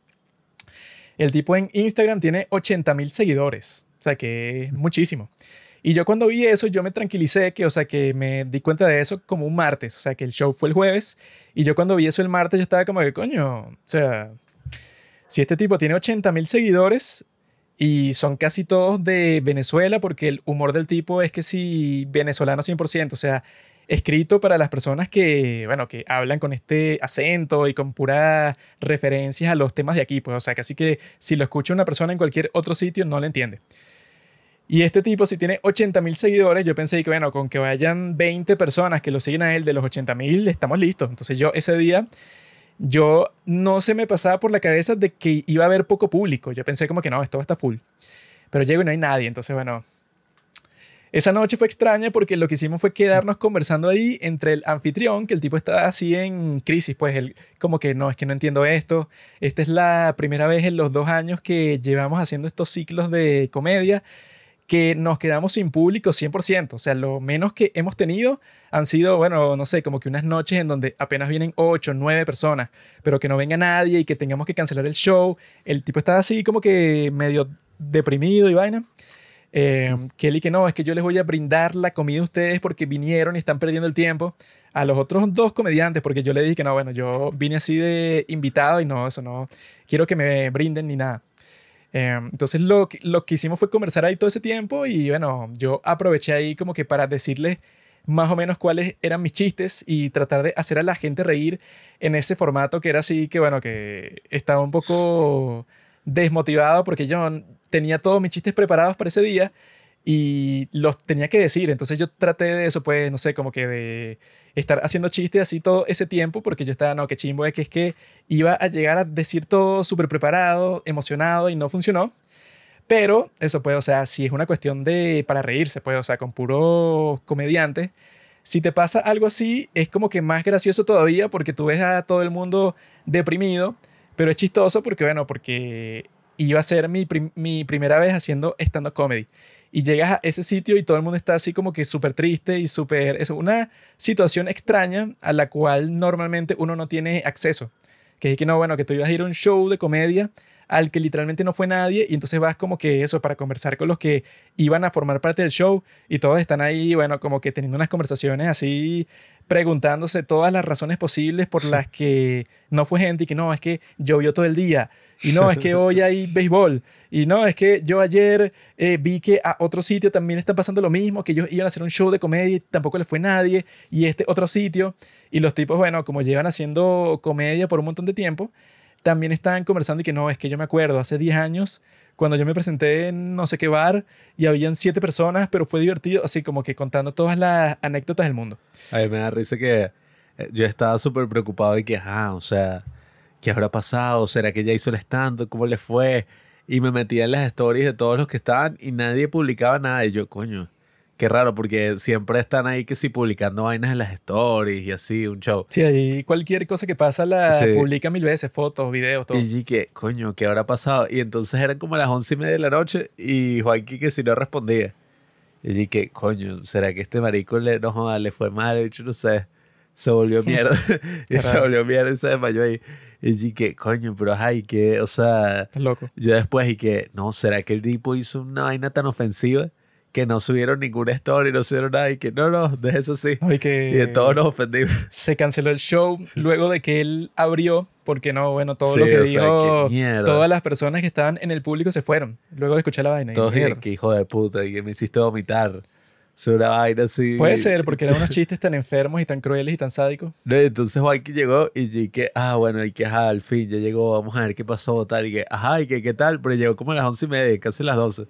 el tipo en Instagram tiene 80 mil seguidores, o sea que es [laughs] muchísimo. Y yo cuando vi eso, yo me tranquilicé, que, o sea, que me di cuenta de eso como un martes, o sea, que el show fue el jueves, y yo cuando vi eso el martes, yo estaba como de, coño, o sea, si este tipo tiene 80 mil seguidores y son casi todos de Venezuela, porque el humor del tipo es que sí, venezolano 100%, o sea, escrito para las personas que, bueno, que hablan con este acento y con puras referencias a los temas de aquí, pues, o sea, casi que si lo escucha una persona en cualquier otro sitio no lo entiende. Y este tipo, si tiene 80 mil seguidores, yo pensé que, bueno, con que vayan 20 personas que lo siguen a él de los 80 mil, estamos listos. Entonces yo ese día, yo no se me pasaba por la cabeza de que iba a haber poco público. Yo pensé como que no, esto va a estar full. Pero llego y no hay nadie. Entonces, bueno, esa noche fue extraña porque lo que hicimos fue quedarnos conversando ahí entre el anfitrión, que el tipo estaba así en crisis, pues él como que no, es que no entiendo esto. Esta es la primera vez en los dos años que llevamos haciendo estos ciclos de comedia que nos quedamos sin público 100%. O sea, lo menos que hemos tenido han sido, bueno, no sé, como que unas noches en donde apenas vienen 8, 9 personas, pero que no venga nadie y que tengamos que cancelar el show. El tipo estaba así como que medio deprimido y vaina. Eh, Kelly que no, es que yo les voy a brindar la comida a ustedes porque vinieron y están perdiendo el tiempo. A los otros dos comediantes, porque yo le dije que no, bueno, yo vine así de invitado y no, eso no, quiero que me brinden ni nada. Em, entonces lo, lo que hicimos fue conversar ahí todo ese tiempo y bueno, yo aproveché ahí como que para decirle más o menos cuáles eran mis chistes y tratar de hacer a la gente reír en ese formato que era así que bueno, que estaba un poco desmotivado porque yo tenía todos mis chistes preparados para ese día y los tenía que decir. Entonces yo traté de eso, pues, no sé, como que de estar haciendo chistes así todo ese tiempo, porque yo estaba, no, qué chimbo es que es que iba a llegar a decir todo súper preparado, emocionado y no funcionó. Pero eso puede, o sea, si es una cuestión de para reírse, puede, o sea, con puro comediante. Si te pasa algo así, es como que más gracioso todavía porque tú ves a todo el mundo deprimido, pero es chistoso porque, bueno, porque iba a ser mi, mi primera vez haciendo stand-up comedy y llegas a ese sitio y todo el mundo está así como que súper triste y súper... Es una situación extraña a la cual normalmente uno no tiene acceso. Que es que no, bueno, que tú ibas a ir a un show de comedia al que literalmente no fue nadie y entonces vas como que eso para conversar con los que iban a formar parte del show y todos están ahí, bueno, como que teniendo unas conversaciones así preguntándose todas las razones posibles por las que no fue gente y que no, es que llovió todo el día y no, es que [laughs] hoy hay béisbol y no, es que yo ayer eh, vi que a otro sitio también está pasando lo mismo, que ellos iban a hacer un show de comedia y tampoco le fue nadie y este otro sitio y los tipos, bueno, como llevan haciendo comedia por un montón de tiempo, también estaban conversando y que no, es que yo me acuerdo, hace 10 años cuando yo me presenté en no sé qué bar y habían siete personas, pero fue divertido, así como que contando todas las anécdotas del mundo. A mí me da risa que eh, yo estaba súper preocupado de que, ah, o sea, ¿qué habrá pasado? ¿Será que ya hizo el stand? ¿Cómo le fue? Y me metía en las stories de todos los que estaban y nadie publicaba nada. Y yo, coño, Qué raro, porque siempre están ahí que sí publicando vainas en las stories y así, un show. Sí, ahí cualquier cosa que pasa la publica mil veces, fotos, videos, todo. Y que, coño, ¿qué habrá pasado? Y entonces eran como las once y media de la noche y Joaquín que si no respondía. Y dije, coño, ¿será que este marico le, no le fue mal? Hecho, no sé. Se volvió [laughs] mierda. [laughs] y se volvió mierda y se desmayó ahí. Y dije, coño, pero ay, que, o sea. Estás loco. Yo después y que, no, ¿será que el tipo hizo una vaina tan ofensiva? Que no subieron ninguna story, no subieron nada y que no, no, de eso sí. y, que y de todos nos ofendimos. Se canceló el show luego de que él abrió, porque no, bueno, todo lo que dijo, todas las personas que estaban en el público se fueron, luego de escuchar la vaina. Todos que hijo de puta, y que me hiciste vomitar. Sobre una vaina así. Puede ser, porque eran unos chistes tan enfermos y tan crueles y tan sádicos. [laughs] No, entonces Juanqui llegó y dije, ah, bueno, y que ajá, al fin ya llegó, vamos a ver qué pasó, tal, y que, ajá, y que qué tal, pero llegó como a las once y media, casi las doce.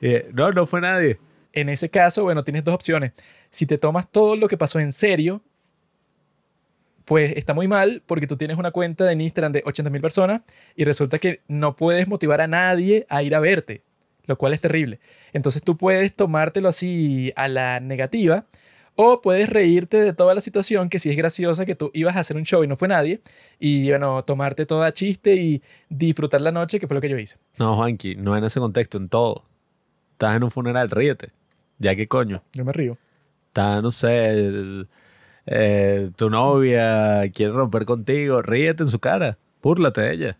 Y, no, no fue nadie. En ese caso, bueno, tienes dos opciones. Si te tomas todo lo que pasó en serio, pues está muy mal porque tú tienes una cuenta de Instagram de 80.000 personas y resulta que no puedes motivar a nadie a ir a verte, lo cual es terrible. Entonces tú puedes tomártelo así a la negativa o puedes reírte de toda la situación que si es graciosa que tú ibas a hacer un show y no fue nadie y bueno, tomarte toda chiste y disfrutar la noche, que fue lo que yo hice. No, Juanqui, no en ese contexto, en todo. Estás en un funeral, ríete. Ya qué coño. Yo me río. Está, no sé, eh, tu novia quiere romper contigo, ríete en su cara, búrlate de ella.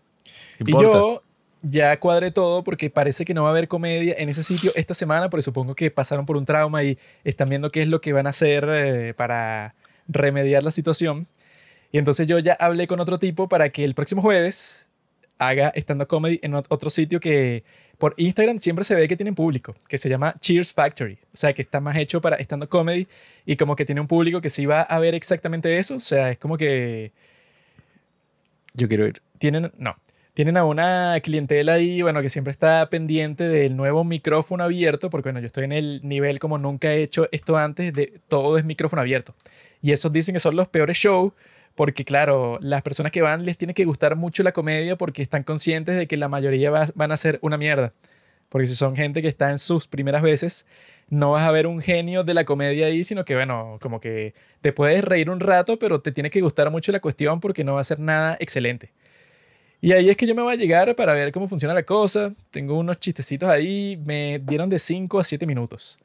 Y yo ya cuadré todo porque parece que no va a haber comedia en ese sitio esta semana, porque supongo que pasaron por un trauma y están viendo qué es lo que van a hacer eh, para remediar la situación. Y entonces yo ya hablé con otro tipo para que el próximo jueves haga stand-up comedy en otro sitio que por Instagram siempre se ve que tienen público, que se llama Cheers Factory. O sea, que está más hecho para stand-up comedy y como que tiene un público que sí va a ver exactamente eso. O sea, es como que... Yo quiero ir. Tienen, no, tienen a una clientela ahí, bueno, que siempre está pendiente del nuevo micrófono abierto, porque bueno, yo estoy en el nivel como nunca he hecho esto antes, de todo es micrófono abierto. Y esos dicen que son los peores shows porque claro, las personas que van les tiene que gustar mucho la comedia porque están conscientes de que la mayoría van a ser una mierda. Porque si son gente que está en sus primeras veces, no vas a ver un genio de la comedia ahí, sino que, bueno, como que te puedes reír un rato, pero te tiene que gustar mucho la cuestión porque no va a ser nada excelente. Y ahí es que yo me voy a llegar para ver cómo funciona la cosa. Tengo unos chistecitos ahí, me dieron de 5 a 7 minutos.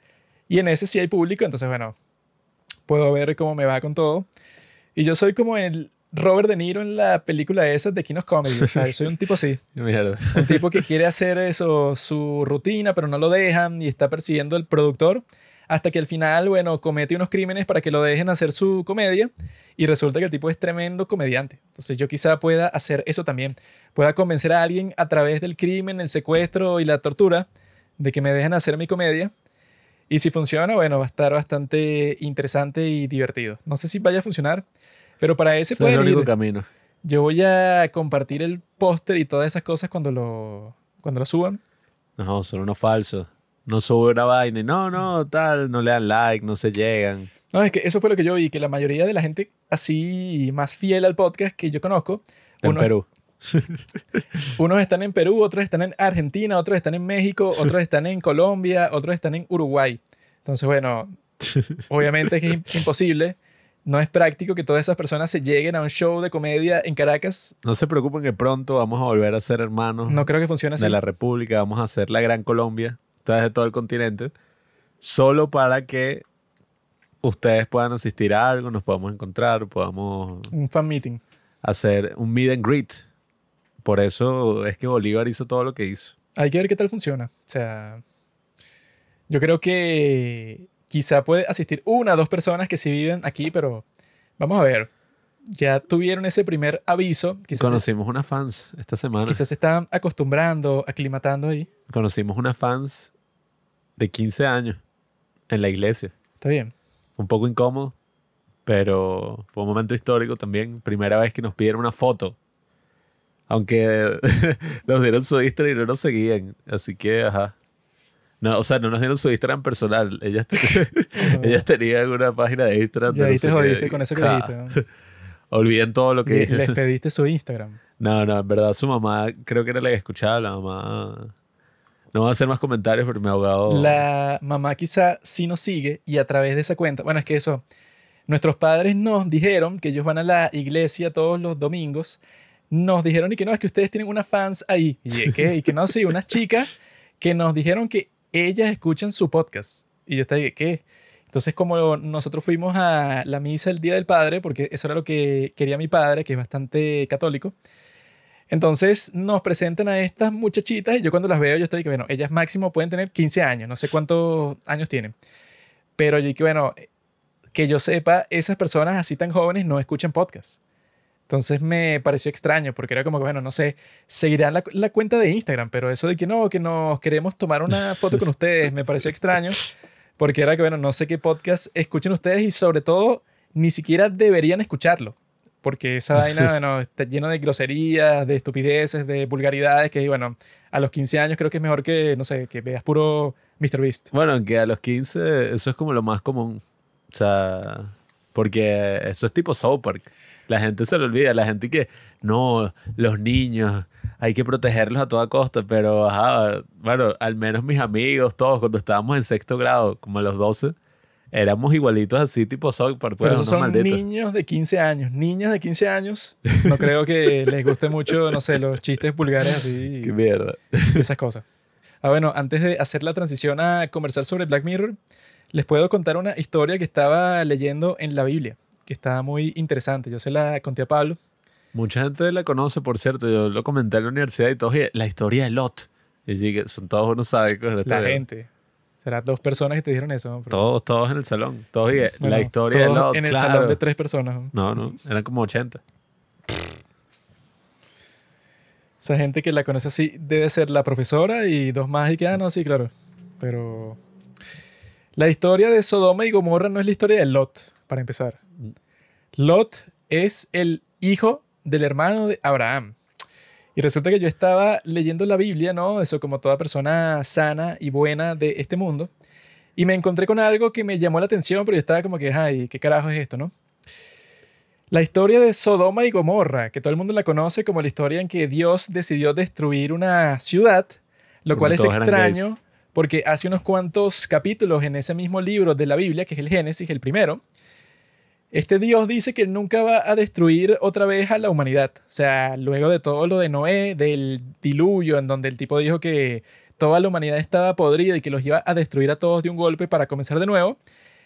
Y en ese sí hay público, entonces, bueno, puedo ver cómo me va con todo. Y yo soy como el Robert De Niro en la película esa de Kinos Comedy. O sea, soy un tipo así. [laughs] Mierda. Un tipo que quiere hacer eso, su rutina, pero no lo dejan y está persiguiendo al productor hasta que al final, bueno, comete unos crímenes para que lo dejen hacer su comedia y resulta que el tipo es tremendo comediante. Entonces yo quizá pueda hacer eso también. Pueda convencer a alguien a través del crimen, el secuestro y la tortura de que me dejen hacer mi comedia y si funciona, bueno, va a estar bastante interesante y divertido. No sé si vaya a funcionar, pero para ese puede ir. camino. Yo voy a compartir el póster y todas esas cosas cuando lo, cuando lo suban. No, son unos falsos. No sube una vaina y no, no, tal, no le dan like, no se llegan. No, es que eso fue lo que yo vi, que la mayoría de la gente así más fiel al podcast que yo conozco. En Perú. [laughs] Unos están en Perú, otros están en Argentina, otros están en México, otros están en Colombia, otros están en Uruguay. Entonces, bueno, obviamente es, es imposible. No es práctico que todas esas personas se lleguen a un show de comedia en Caracas. No se preocupen que pronto vamos a volver a ser hermanos. No creo que funcione así. De la República, vamos a hacer la Gran Colombia, de todo el continente, solo para que ustedes puedan asistir a algo, nos podamos encontrar, podamos... Un fan meeting. Hacer un meet and greet por eso es que Bolívar hizo todo lo que hizo. Hay que ver qué tal funciona. O sea, yo creo que quizá puede asistir una o dos personas que sí viven aquí, pero vamos a ver. Ya tuvieron ese primer aviso. Quizás Conocimos unas fans esta semana. Quizás se están acostumbrando, aclimatando ahí. Conocimos unas fans de 15 años en la iglesia. Está bien. Un poco incómodo, pero fue un momento histórico también. Primera vez que nos pidieron una foto. Aunque [laughs] nos dieron su Instagram y no nos seguían. Así que, ajá. No, o sea, no nos dieron su Instagram personal. Ellas, [laughs] [laughs] ellas tenían una página de Instagram. De ahí no te jodiste qué. con eso que Ja. dijiste. ¿no? [laughs] Olviden todo lo que Le-. Les pediste su Instagram. No, no, en verdad su mamá creo que era la que escuchaba. La mamá... No voy a hacer más comentarios pero me ha ahogado. La mamá quizá sí nos sigue y a través de esa cuenta, bueno, es que eso, nuestros padres nos dijeron que ellos van a la iglesia todos los domingos, nos dijeron y que no, es que ustedes tienen unas fans ahí, y qué, y que no, sí, unas chicas que nos dijeron que ellas escuchan su podcast. Y yo estaba, de, ¿qué? Entonces, como nosotros fuimos a la misa el Día del Padre, porque eso era lo que quería mi padre, que es bastante católico, entonces nos presentan a estas muchachitas y yo cuando las veo yo estoy que, bueno, ellas máximo pueden tener 15 años, no sé cuántos años tienen. Pero yo que, bueno, que yo sepa, esas personas así tan jóvenes no escuchan podcast. Entonces me pareció extraño porque era como que, bueno, no sé, seguirán la, la cuenta de Instagram, pero eso de que no, que nos queremos tomar una foto con ustedes, me pareció extraño porque era que, bueno, no sé qué podcast escuchen ustedes y sobre todo ni siquiera deberían escucharlo. Porque esa vaina, [laughs] bueno, está lleno de groserías, de estupideces, de vulgaridades, que, bueno, a los 15 años creo que es mejor que, no sé, que veas puro MrBeast. Bueno, aunque a los 15 eso es como lo más común. O sea, porque eso es tipo South Park. La gente se lo olvida. La gente que, no, los niños, hay que protegerlos a toda costa. Pero, ajá, bueno, al menos mis amigos, todos, cuando estábamos en sexto grado, como a los 12, éramos igualitos así, tipo Park. Pues, Pero esos unos son malditos. niños de 15 años. Niños de 15 años, no creo que les guste mucho, no sé, los chistes vulgares así [laughs] Qué mierda. esas cosas. Ah, bueno, antes de hacer la transición a conversar sobre Black Mirror, les puedo contar una historia que estaba leyendo en la Biblia, que está muy interesante. Yo se la conté a Pablo. Mucha gente la conoce, por cierto. Yo lo comenté en la universidad y todos, "Oye, la historia de Lot. Y dije, son todos unos sádicos. La gente. Serán dos personas que te dijeron eso. Todos, todos en el salón. Todos, dije, bueno, la historia de todos Lot. En el claro. salón de tres personas. ¿no? No, no, eran como 80. Esa gente que la conoce así debe ser la profesora y dos más y que, ah, no, sí, claro. Pero la historia de Sodoma y Gomorra no es la historia de Lot, para empezar. Lot es el hijo del hermano de Abraham. Y resulta que yo estaba leyendo la Biblia, ¿no? Eso como toda persona sana y buena de este mundo. Y me encontré con algo que me llamó la atención, pero yo estaba como que, ay, ¿qué carajo es esto, no? La historia de Sodoma y Gomorra, que todo el mundo la conoce como la historia en que Dios decidió destruir una ciudad, lo Porque cual es extraño porque hace unos cuantos capítulos en ese mismo libro de la Biblia, que es el Génesis, el primero, este Dios dice que nunca va a destruir otra vez a la humanidad. O sea, luego de todo lo de Noé, del diluvio, en donde el tipo dijo que toda la humanidad estaba podrida y que los iba a destruir a todos de un golpe para comenzar de nuevo,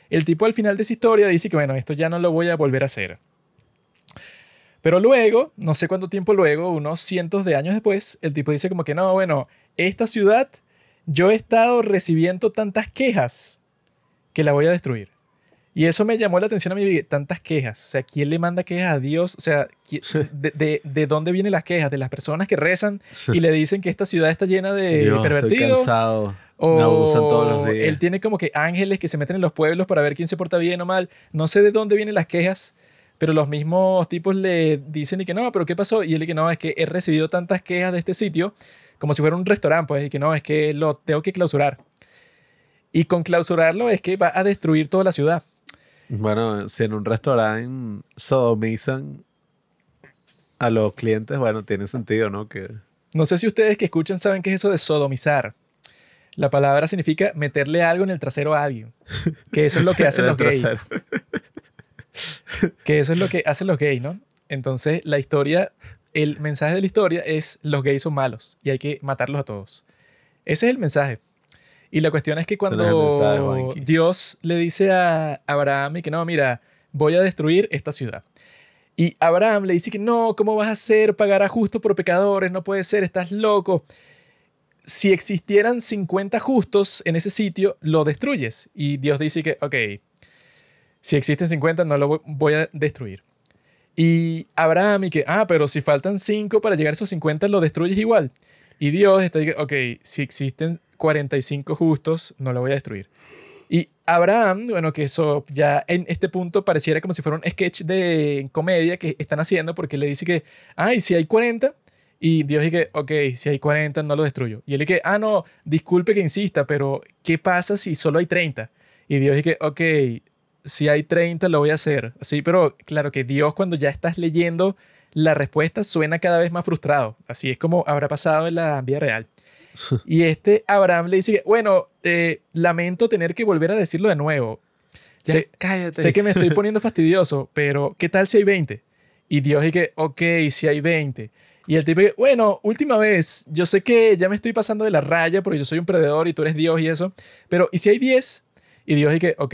el tipo al final de esa historia dice que, bueno, esto ya no lo voy a volver a hacer. Pero luego, no sé cuánto tiempo luego, unos cientos de años después, el tipo dice como que no, bueno, esta ciudad, yo he estado recibiendo tantas quejas que la voy a destruir. Y eso me llamó la atención a mí, tantas quejas. O sea, ¿quién le manda quejas a Dios? O sea, ¿qui- de, de- de dónde vienen las quejas? ¿De las personas que rezan y le dicen que esta ciudad está llena de Dios, estoy pervertidos? cansado. O Me abusan todos los días. él tiene como que ángeles que se meten en los pueblos para ver quién se porta bien o mal. No sé de dónde vienen las quejas, pero los mismos tipos le dicen y que no, pero ¿qué pasó? Y él y que no, es que he recibido tantas quejas de este sitio como si fuera un restaurante, pues, y que no, es que lo tengo que clausurar. Y con clausurarlo es que va a destruir toda la ciudad. Bueno, si en un restaurante sodomizan a los clientes, bueno, tiene sentido, ¿no? Que No sé si ustedes que escuchan saben qué es eso de sodomizar. La palabra significa meterle algo en el trasero a alguien. Que eso es lo que [laughs] hacen los gays. Que eso es lo que hacen los gays, ¿no? Entonces, la historia, el mensaje de la historia es los gays son malos y hay que matarlos a todos. Ese es el mensaje. Y la cuestión es que mensaje, cuando. Dios le dice a Abraham y que no, mira, voy a destruir esta ciudad. Y Abraham le dice que no, ¿cómo vas a hacer? Pagar a justos por pecadores, no puede ser, estás loco. Si existieran 50 justos en ese sitio, lo destruyes. Y Dios dice que, ok, si existen 50, no lo voy a destruir. Y Abraham y que, ah, pero si faltan 5 para llegar a esos 50, lo destruyes igual. Y Dios está diciendo, ok, si existen 45 justos, no lo voy a destruir. Y Abraham, bueno, que eso ya en este punto pareciera como si fuera un sketch de comedia que están haciendo porque le dice que, ay, si hay 40, y Dios dice, ok, si hay 40, no lo destruyo. Y él dice, ah, no, disculpe que insista, pero ¿qué pasa si solo hay 30? Y Dios dice, ok, si hay 30, lo voy a hacer. Así, pero claro que Dios cuando ya estás leyendo la respuesta suena cada vez más frustrado. Así es como habrá pasado en la vida real. [laughs] Y este Abraham le dice, bueno, eh, lamento tener que volver a decirlo de nuevo. sé, cállate. sé que me estoy [laughs] poniendo fastidioso, pero ¿qué tal si hay 20? Y Dios dice, ok, si hay 20. Y el tipo dice, bueno, última vez, yo sé que ya me estoy pasando de la raya porque yo soy un perdedor y tú eres Dios y eso, pero ¿y si hay 10? Y Dios dice, ok,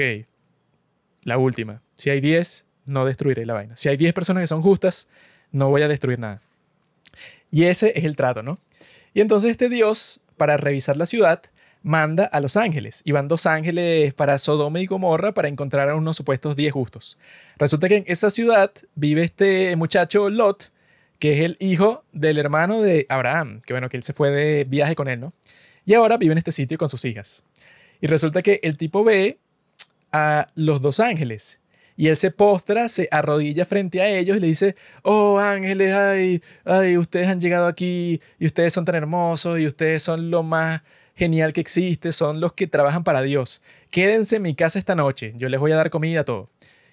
la última. Si hay 10, no destruiré la vaina. Si hay 10 personas que son justas, no voy a destruir nada. Y ese es el trato, ¿no? Y entonces este Dios, para revisar la ciudad, manda a los ángeles. Y van dos ángeles para Sodoma y Gomorra para encontrar a unos supuestos 10 justos. Resulta que en esa ciudad vive este muchacho Lot, que es el hijo del hermano de Abraham, que bueno, que él se fue de viaje con él, ¿no? Y ahora vive en este sitio con sus hijas. Y resulta que el tipo ve a los dos ángeles y él se postra, se arrodilla frente a ellos y le dice, oh ángeles, ay, ay, ustedes han llegado aquí y ustedes son tan hermosos y ustedes son lo más genial que existe, son los que trabajan para Dios. Quédense en mi casa esta noche, yo les voy a dar comida a todo.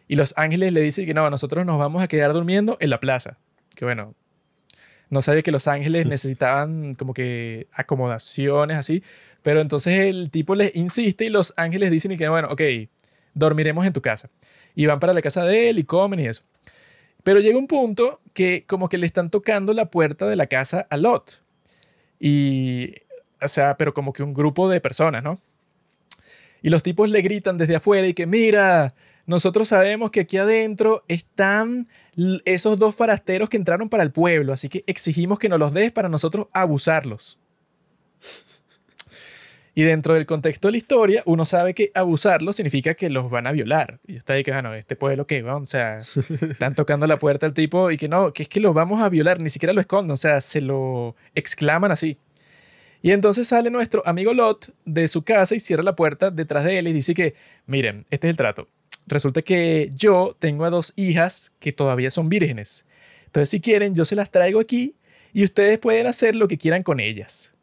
Y los ángeles le dicen que no, nosotros nos vamos a quedar durmiendo en la plaza. Que bueno, no sabía que los ángeles necesitaban como que acomodaciones así, pero entonces el tipo les insiste y los ángeles dicen que bueno, ok, dormiremos en tu casa y van para la casa de él y comen y eso. Pero llega un punto que como que le están tocando la puerta de la casa a Lot. Y, o sea, pero como que un grupo de personas, ¿no? Y los tipos le gritan desde afuera y que, mira, nosotros sabemos que aquí adentro están esos dos farasteros que entraron para el pueblo, así que exigimos que nos los des para nosotros abusarlos. Y dentro del contexto de la historia, uno sabe que abusarlo significa que los van a violar. Y está ahí que, bueno, este pueblo que, o sea, [laughs] están tocando la puerta al tipo y que no, que es que los vamos a violar, ni siquiera lo esconden, o sea, se lo exclaman así. Y entonces sale nuestro amigo Lot de su casa y cierra la puerta detrás de él y dice que, miren, este es el trato. Resulta que yo tengo a dos hijas que todavía son vírgenes. Entonces, si quieren, yo se las traigo aquí y ustedes pueden hacer lo que quieran con ellas.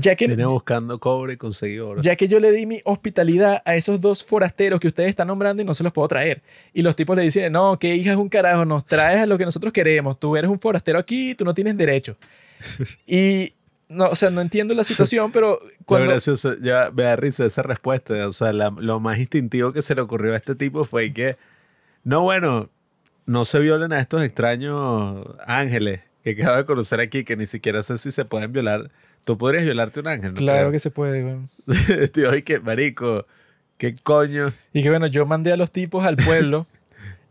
Ya que, Viene buscando cobre y consiguió Ya que yo le di mi hospitalidad a esos dos forasteros que ustedes están nombrando y no se los puedo traer. Y los tipos le dicen, no, que hija es un carajo, nos traes a lo que nosotros queremos. Tú eres un forastero aquí, tú no tienes derecho. [laughs] y, no, o sea, no entiendo la situación, pero [laughs] cuando... gracioso, ya me da risa esa respuesta. O sea, lo más instintivo que se le ocurrió a este tipo fue que, no, bueno, no se violen a estos extraños ángeles que acabo de conocer aquí, que ni siquiera sé si se pueden violar Tú podrías violarte un ángel, ¿no? Claro que se puede, güey. [laughs] Tío, y que, marico, qué coño. Y que bueno, yo mandé a los tipos al pueblo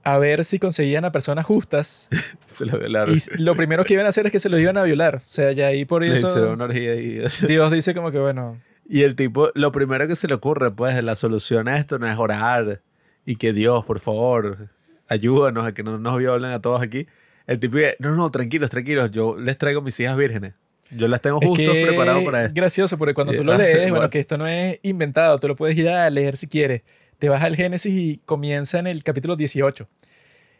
a ver si conseguían a personas justas. [laughs] se lo violaron. Y lo primero que iban a hacer es que se los iban a violar. O sea, ya ahí por eso. Se una orgía ahí. [laughs] Dios dice como que bueno. Y el tipo, lo primero que se le ocurre, pues, la solución a esto no es orar y que Dios, por favor, ayúdanos a que no nos violen a todos aquí. El tipo dice, no, no, tranquilos, tranquilos, yo les traigo mis hijas vírgenes. Yo las tengo justo preparadas para esto. Es gracioso porque cuando tú lo [laughs] lees, bueno, que esto no es inventado, tú lo puedes ir a leer si quieres. Te vas al Génesis y comienza en el capítulo 18.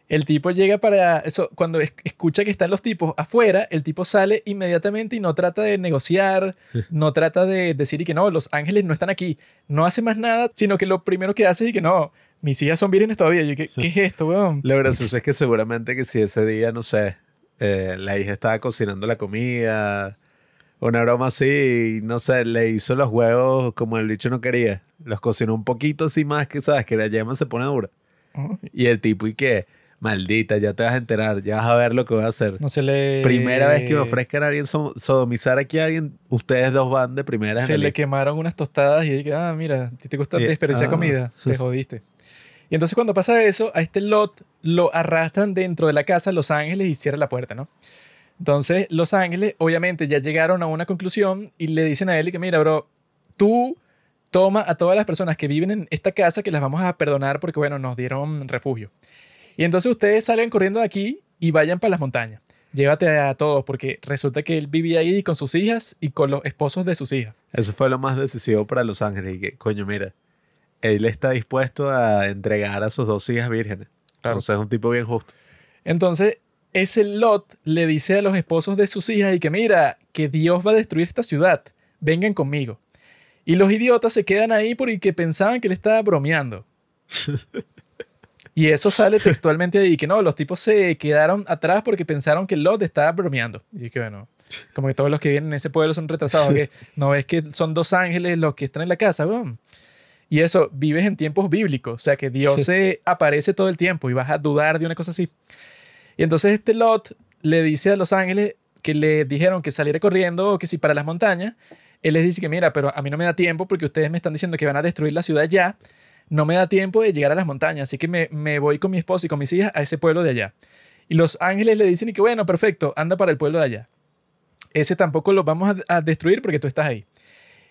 El tipo llega para eso, cuando escucha que están los tipos afuera, el tipo sale inmediatamente y no trata de negociar, [laughs] no trata de decir y que no, los ángeles no están aquí, no hace más nada, sino que lo primero que hace es que no, mis hijas son vírgenes todavía. Yo, ¿qué, [laughs] ¿qué es esto, weón? Lo gracioso es que seguramente que si ese día, no sé, eh, la hija estaba cocinando la comida, una broma así, no sé, le hizo los huevos como el bicho no quería. Los cocinó un poquito así más que, ¿sabes? Que la yema se pone dura. Y el tipo, ¿y qué? Maldita, ya te vas a enterar, ya vas a ver lo que voy a hacer. No se le... Primera vez que me ofrezcan a alguien sodomizar aquí a alguien, ustedes dos van de primera. Se le quemaron unas tostadas y dije, ah, mira, te gusta desperdiciar ah. comida, [laughs] te jodiste. Y entonces cuando pasa eso, a este Lot lo arrastran dentro de la casa Los Ángeles y cierran la puerta, ¿no? Entonces Los Ángeles obviamente ya llegaron a una conclusión y le dicen a él que mira, bro, tú toma a todas las personas que viven en esta casa que las vamos a perdonar porque, bueno, nos dieron refugio. Y entonces ustedes salgan corriendo de aquí y vayan para las montañas. Llévate a todos porque resulta que él vivía ahí con sus hijas y con los esposos de sus hijas. Eso fue lo más decisivo para Los Ángeles. Y que, coño, mira, él está dispuesto a entregar a sus dos hijas vírgenes. Entonces es un tipo bien justo. Entonces, ese Lot le dice a los esposos de sus hijas y que mira, que Dios va a destruir esta ciudad. Vengan conmigo. Y los idiotas se quedan ahí porque pensaban que él estaba bromeando. [laughs] y eso sale textualmente ahí, que no, los tipos se quedaron atrás porque pensaron que Lot estaba bromeando. Y que bueno, como que todos los que vienen en ese pueblo son retrasados, que no es que son dos ángeles los que están en la casa, Y eso, vives en tiempos bíblicos, o sea que Dios se aparece todo el tiempo y vas a dudar de una cosa así. Y entonces este Lot le dice a los ángeles que le dijeron que saliera corriendo o que si para las montañas, él les dice que mira, pero a mí no me da tiempo porque ustedes me están diciendo que van a destruir la ciudad ya, no me da tiempo de llegar a las montañas, así que me, voy con mi esposa y con mis hijas a ese pueblo de allá. Y los ángeles le dicen y que bueno, perfecto, anda para el pueblo de allá. Ese tampoco lo vamos a, destruir porque tú estás ahí.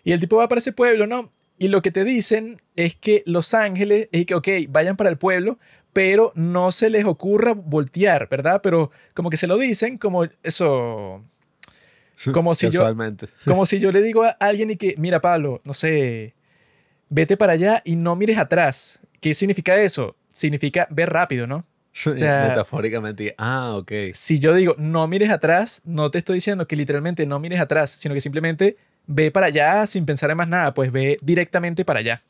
Y el tipo va para ese pueblo, ¿no? Y lo que te dicen es que los ángeles, es que, ok, vayan para el pueblo, pero no se les ocurra voltear, ¿verdad? Pero como que se lo dicen como eso, como si, yo, como si yo le digo a alguien y que, mira Pablo, no sé, vete para allá y no mires atrás. ¿Qué significa eso? Significa ver rápido, ¿no? [laughs] O sea, Metafóricamente, ah, ok. Si yo digo no mires atrás, no te estoy diciendo que literalmente no mires atrás, sino que simplemente ve para allá sin pensar en más nada, pues ve directamente para allá.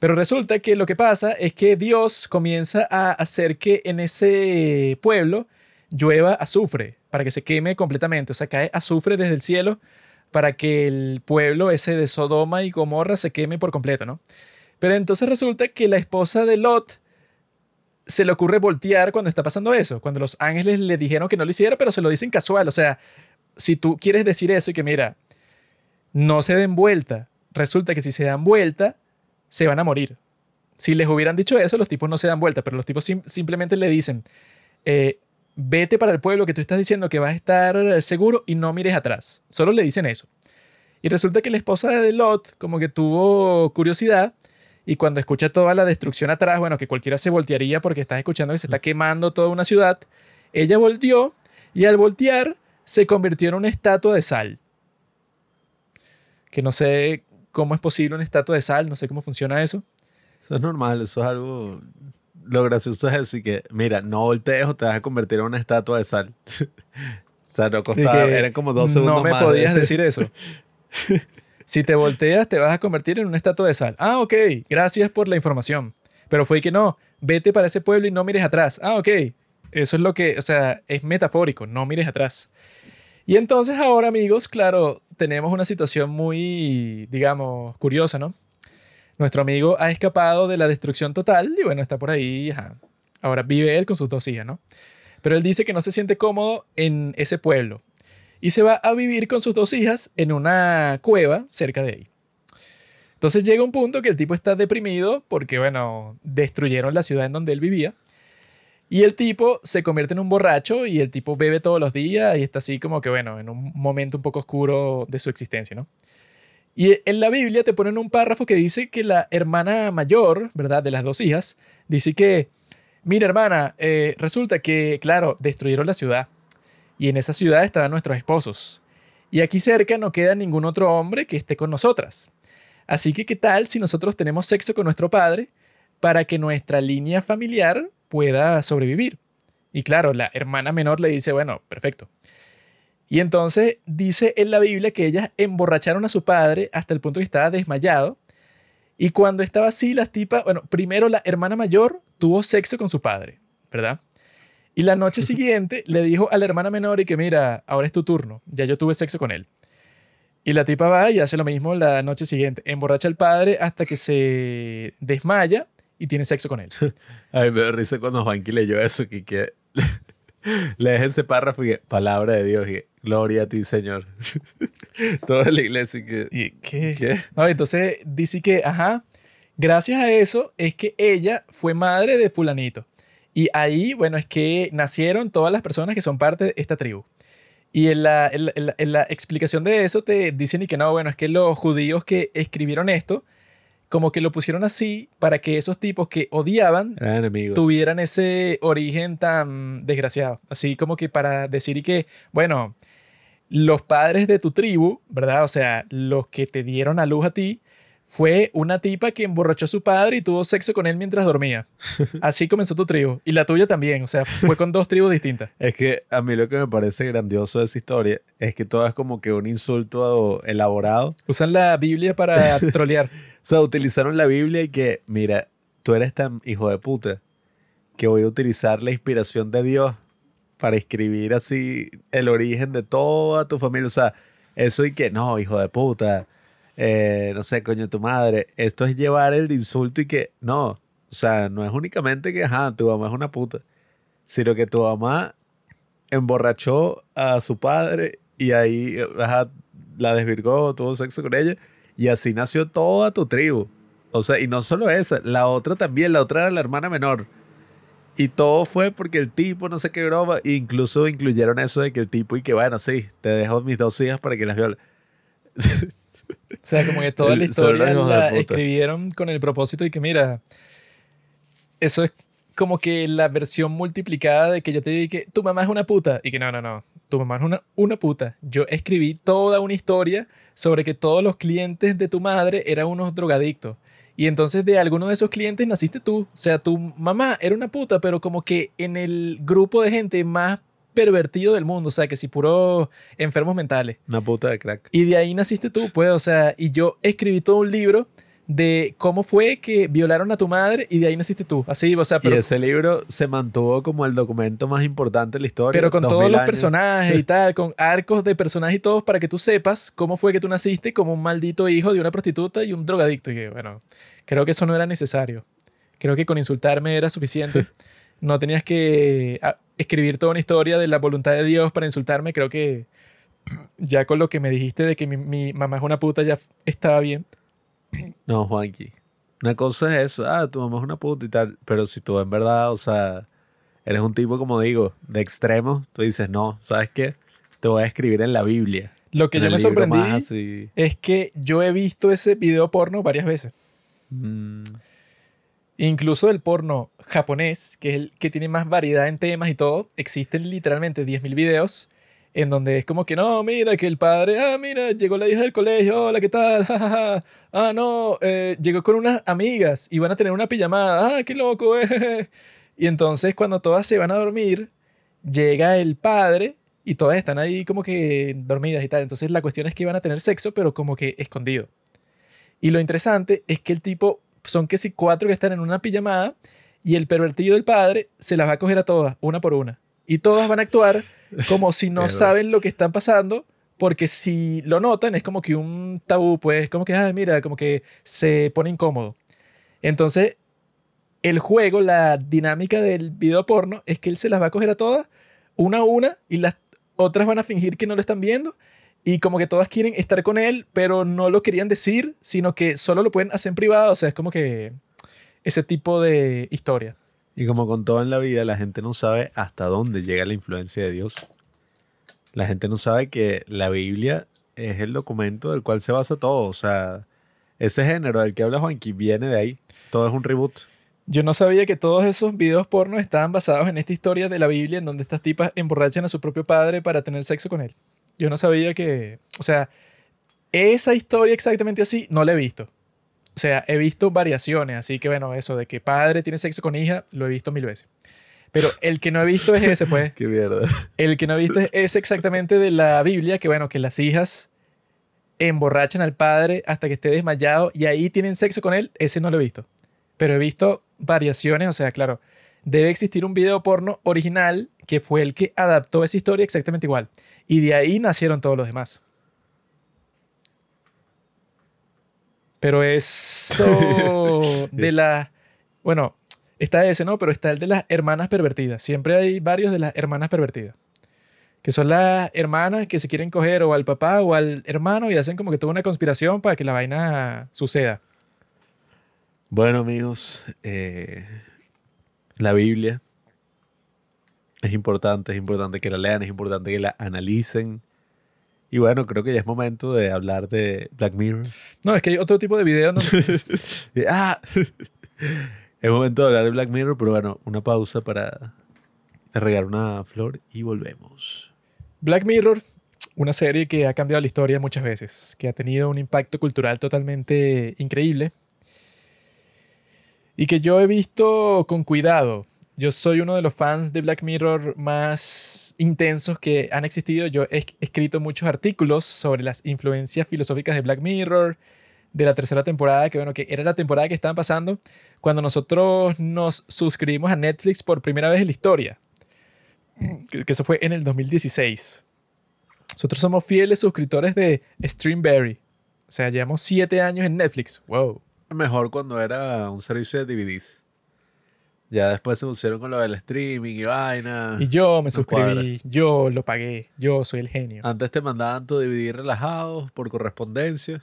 Pero resulta que lo que pasa es que Dios comienza a hacer que en ese pueblo llueva azufre para que se queme completamente. O sea, cae azufre desde el cielo para que el pueblo ese de Sodoma y Gomorra se queme por completo, ¿no? Pero entonces resulta que la esposa de Lot se le ocurre voltear cuando está pasando eso, cuando los ángeles le dijeron que no lo hiciera, pero se lo dicen casual. O sea, si tú quieres decir eso y que mira, no se den vuelta, resulta que si se dan vuelta, se van a morir. Si les hubieran dicho eso, los tipos no se dan vuelta, pero los tipos simplemente le dicen, eh, vete para el pueblo que tú estás diciendo que vas a estar seguro y no mires atrás. Solo le dicen eso. Y resulta que la esposa de Lot como que tuvo curiosidad y cuando escucha toda la destrucción atrás, bueno, que cualquiera se voltearía porque estás escuchando que se está quemando toda una ciudad, ella volteó y al voltear se convirtió en una estatua de sal. Que no sé cómo es posible una estatua de sal, no sé cómo funciona eso. Eso es normal, eso es algo lo gracioso es eso y que, mira, no voltees o te vas a convertir en una estatua de sal. [laughs] o sea, no costaba, eran como dos segundos No me podías [laughs] decir eso. si te volteas, te vas a convertir en una estatua de sal. Ah, ok, gracias por la información. Pero fue que no, vete para ese pueblo y no mires atrás. Ah, ok. Eso es lo que, o sea, es metafórico, no mires atrás. Y entonces ahora, amigos, claro, tenemos una situación muy, digamos, curiosa, ¿no? Nuestro amigo ha escapado de la destrucción total y bueno, está por ahí. Ahora vive él con sus dos hijas, ¿no? Pero él dice que no se siente cómodo en ese pueblo y se va a vivir con sus dos hijas en una cueva cerca de ahí. Entonces llega un punto que el tipo está deprimido porque, bueno, destruyeron la ciudad en donde él vivía. Y el tipo se convierte en un borracho y el tipo bebe todos los días y está así como que, bueno, en un momento un poco oscuro de su existencia, ¿no? Y en la Biblia te ponen un párrafo que dice que la hermana mayor, ¿verdad? De las dos hijas, dice que, mira hermana, eh, resulta que, claro, destruyeron la ciudad. Y en esa ciudad estaban nuestros esposos. Y aquí cerca no queda ningún otro hombre que esté con nosotras. Así que, ¿qué tal si nosotros tenemos sexo con nuestro padre para que nuestra línea familiar pueda sobrevivir? Y claro, la hermana menor le dice, bueno, perfecto. Y entonces dice en la Biblia que ellas emborracharon a su padre hasta el punto que estaba desmayado. Y cuando estaba así, las tipas, bueno, primero la hermana mayor tuvo sexo con su padre, ¿verdad? Y la noche siguiente le dijo a la hermana menor y que mira, ahora es tu turno, ya yo tuve sexo con él. Y la tipa va y hace lo mismo la noche siguiente, emborracha al padre hasta que se desmaya y tiene sexo con él. [laughs] Ay, me da risa cuando Juanqui leyó eso, que, que [laughs] lees ese párrafo y palabra de Dios y Gloria a ti, Señor. [laughs] Toda la iglesia que... ¿Y qué? No, entonces dice que, ajá. gracias a eso es que ella fue madre de fulanito. Y ahí, bueno, es que nacieron todas las personas que son parte de esta tribu. Y en la, en la- en la- en la explicación de eso te dicen y que no, bueno, es que los judíos que escribieron esto, como que lo pusieron así para que esos tipos que odiaban tuvieran ese origen tan desgraciado. Así como que para decir y que, bueno, los padres de tu tribu, ¿verdad? O sea, los que te dieron a luz a ti, fue una tipa que emborrachó a su padre y tuvo sexo con él mientras dormía. [laughs] Así comenzó tu tribu. Y la tuya también, o sea, fue con dos tribus distintas. Es que a mí lo que me parece grandioso de esa historia es que todo es como que un insulto elaborado. Usan la Biblia para [laughs] trolear. O sea, utilizaron la Biblia y que, mira, tú eres tan hijo de puta que voy a utilizar la inspiración de Dios para escribir así el origen de toda tu familia. O sea, eso y que, no, hijo de puta, eh, no sé, coño, tu madre. Esto es llevar el insulto y que, no, o sea, no es únicamente que, ajá, tu mamá es una puta, sino que tu mamá emborrachó a su padre y ahí, ajá, la desvirgó, tuvo sexo con ella y así nació toda tu tribu. O sea, y no solo esa, la otra también, la otra era la hermana menor. Y todo fue porque el tipo no sé qué broma, e incluso incluyeron eso de que el tipo y que bueno, sí, te dejo mis dos hijas para que las violen. O sea, como que toda la [laughs] historia la escribieron con el propósito y que, mira, eso es como que la versión multiplicada de que yo te diga que tu mamá es una puta y que no, no, no, tu mamá es una, una puta. Yo escribí toda una historia sobre que todos los clientes de tu madre eran unos drogadictos. Y entonces de alguno de esos clientes naciste tú. O sea, tu mamá era una puta, pero como que en el grupo de gente más pervertido del mundo. O sea, que si puro enfermos mentales. Una puta de crack. Y de ahí naciste tú, pues, o sea, y yo escribí todo un libro de cómo fue que violaron a tu madre y de ahí naciste tú. Así, o sea, pero, y ese libro se mantuvo como el documento más importante de la historia. pero con 2000 todos los personajes y tal, con arcos de personajes y todos para que tú sepas cómo fue que tú naciste como un maldito hijo de una prostituta y un drogadicto. Y que, bueno, creo que eso no era necesario. Creo que con insultarme era suficiente. [laughs] No tenías que ah, escribir toda una historia de la voluntad de Dios para insultarme. Creo que ya con lo que me dijiste de que mi, mi mamá es una puta ya estaba bien. No, Juanqui. Una cosa es eso, ah, tu mamá es una puta y tal, pero si tú en verdad, o sea, eres un tipo, como digo, de extremo, tú dices, no, ¿sabes qué? Te voy a escribir en la Biblia. Lo que yo me sorprendí es que yo he visto ese video porno varias veces. Mm, Incluso el porno japonés, que es el que tiene más variedad en temas y todo, existen literalmente 10.000 videos en donde es como que no, mira que el padre, ah, mira, llegó la hija del colegio, hola, ¿qué tal? [laughs] Ah, no, eh, llegó con unas amigas y van a tener una pijamada, ah, qué loco, [laughs] eh. Y entonces cuando todas se van a dormir, llega el padre y todas están ahí como que dormidas y tal. Entonces la cuestión es que van a tener sexo, pero como que escondido. Y lo interesante es que el tipo, son que si cuatro que están en una pijamada y el pervertido del padre se las va a coger a todas, una por una. Y todas van a actuar como si [laughs] no saben lo que están pasando, porque si lo notan es como que un tabú, pues como que, ah, mira, como que se pone incómodo. Entonces, el juego, la dinámica del video porno es que él se las va a coger a todas, una a una, y las otras van a fingir que no lo están viendo. Y como que todas quieren estar con él, pero no lo querían decir, sino que solo lo pueden hacer en privado. O sea, es como que ese tipo de historia. Y como con todo en la vida, la gente no sabe hasta dónde llega la influencia de Dios. La gente no sabe que la Biblia es el documento del cual se basa todo. O sea, ese género del que habla Juanqui viene de ahí. Todo es un reboot. Yo no sabía que todos esos videos porno estaban basados en esta historia de la Biblia en donde estas tipas emborrachan a su propio padre para tener sexo con él. Yo no sabía que, o sea, esa historia exactamente así no la he visto. O sea, he visto variaciones, así que bueno, eso de que padre tiene sexo con hija, lo he visto mil veces. Pero el que no he visto es ese, pues. [laughs] Qué mierda. El que no he visto es ese exactamente de la Biblia, que bueno, que las hijas emborrachan al padre hasta que esté desmayado y ahí tienen sexo con él, ese no lo he visto. Pero he visto variaciones, o sea, claro, debe existir un video porno original que fue el que adaptó esa historia exactamente igual. Y de ahí nacieron todos los demás. Pero eso [laughs] de la... Bueno, está ese, ¿no? Pero está el de las hermanas pervertidas. Siempre hay varios de las hermanas pervertidas. Que son las hermanas que se quieren coger o al papá o al hermano y hacen como que toda una conspiración para que la vaina suceda. Bueno, amigos, eh, la Biblia es importante, es importante que la lean, es importante que la analicen. Y bueno, creo que ya es momento de hablar de Black Mirror. No, es que hay otro tipo de video. ¿no? [laughs] ah, es momento de hablar de Black Mirror, pero bueno, una pausa para regar una flor y volvemos. Black Mirror, una serie que ha cambiado la historia muchas veces, que ha tenido un impacto cultural totalmente increíble y que yo he visto con cuidado. Yo soy uno de los fans de Black Mirror más intensos que han existido. Yo he escrito muchos artículos sobre las influencias filosóficas de Black Mirror, de la tercera temporada, que bueno, que era la temporada que estaban pasando cuando nosotros nos suscribimos a Netflix por primera vez en la historia. Que, eso fue en el 2016. Nosotros somos fieles suscriptores de Streamberry. O sea, llevamos siete años en Netflix. Wow mejor cuando era un servicio de DVDs. Ya después se pusieron con lo del streaming y vaina. Y yo me suscribí, yo lo pagué, yo soy el genio. Antes te mandaban tu DVD relajado por correspondencia.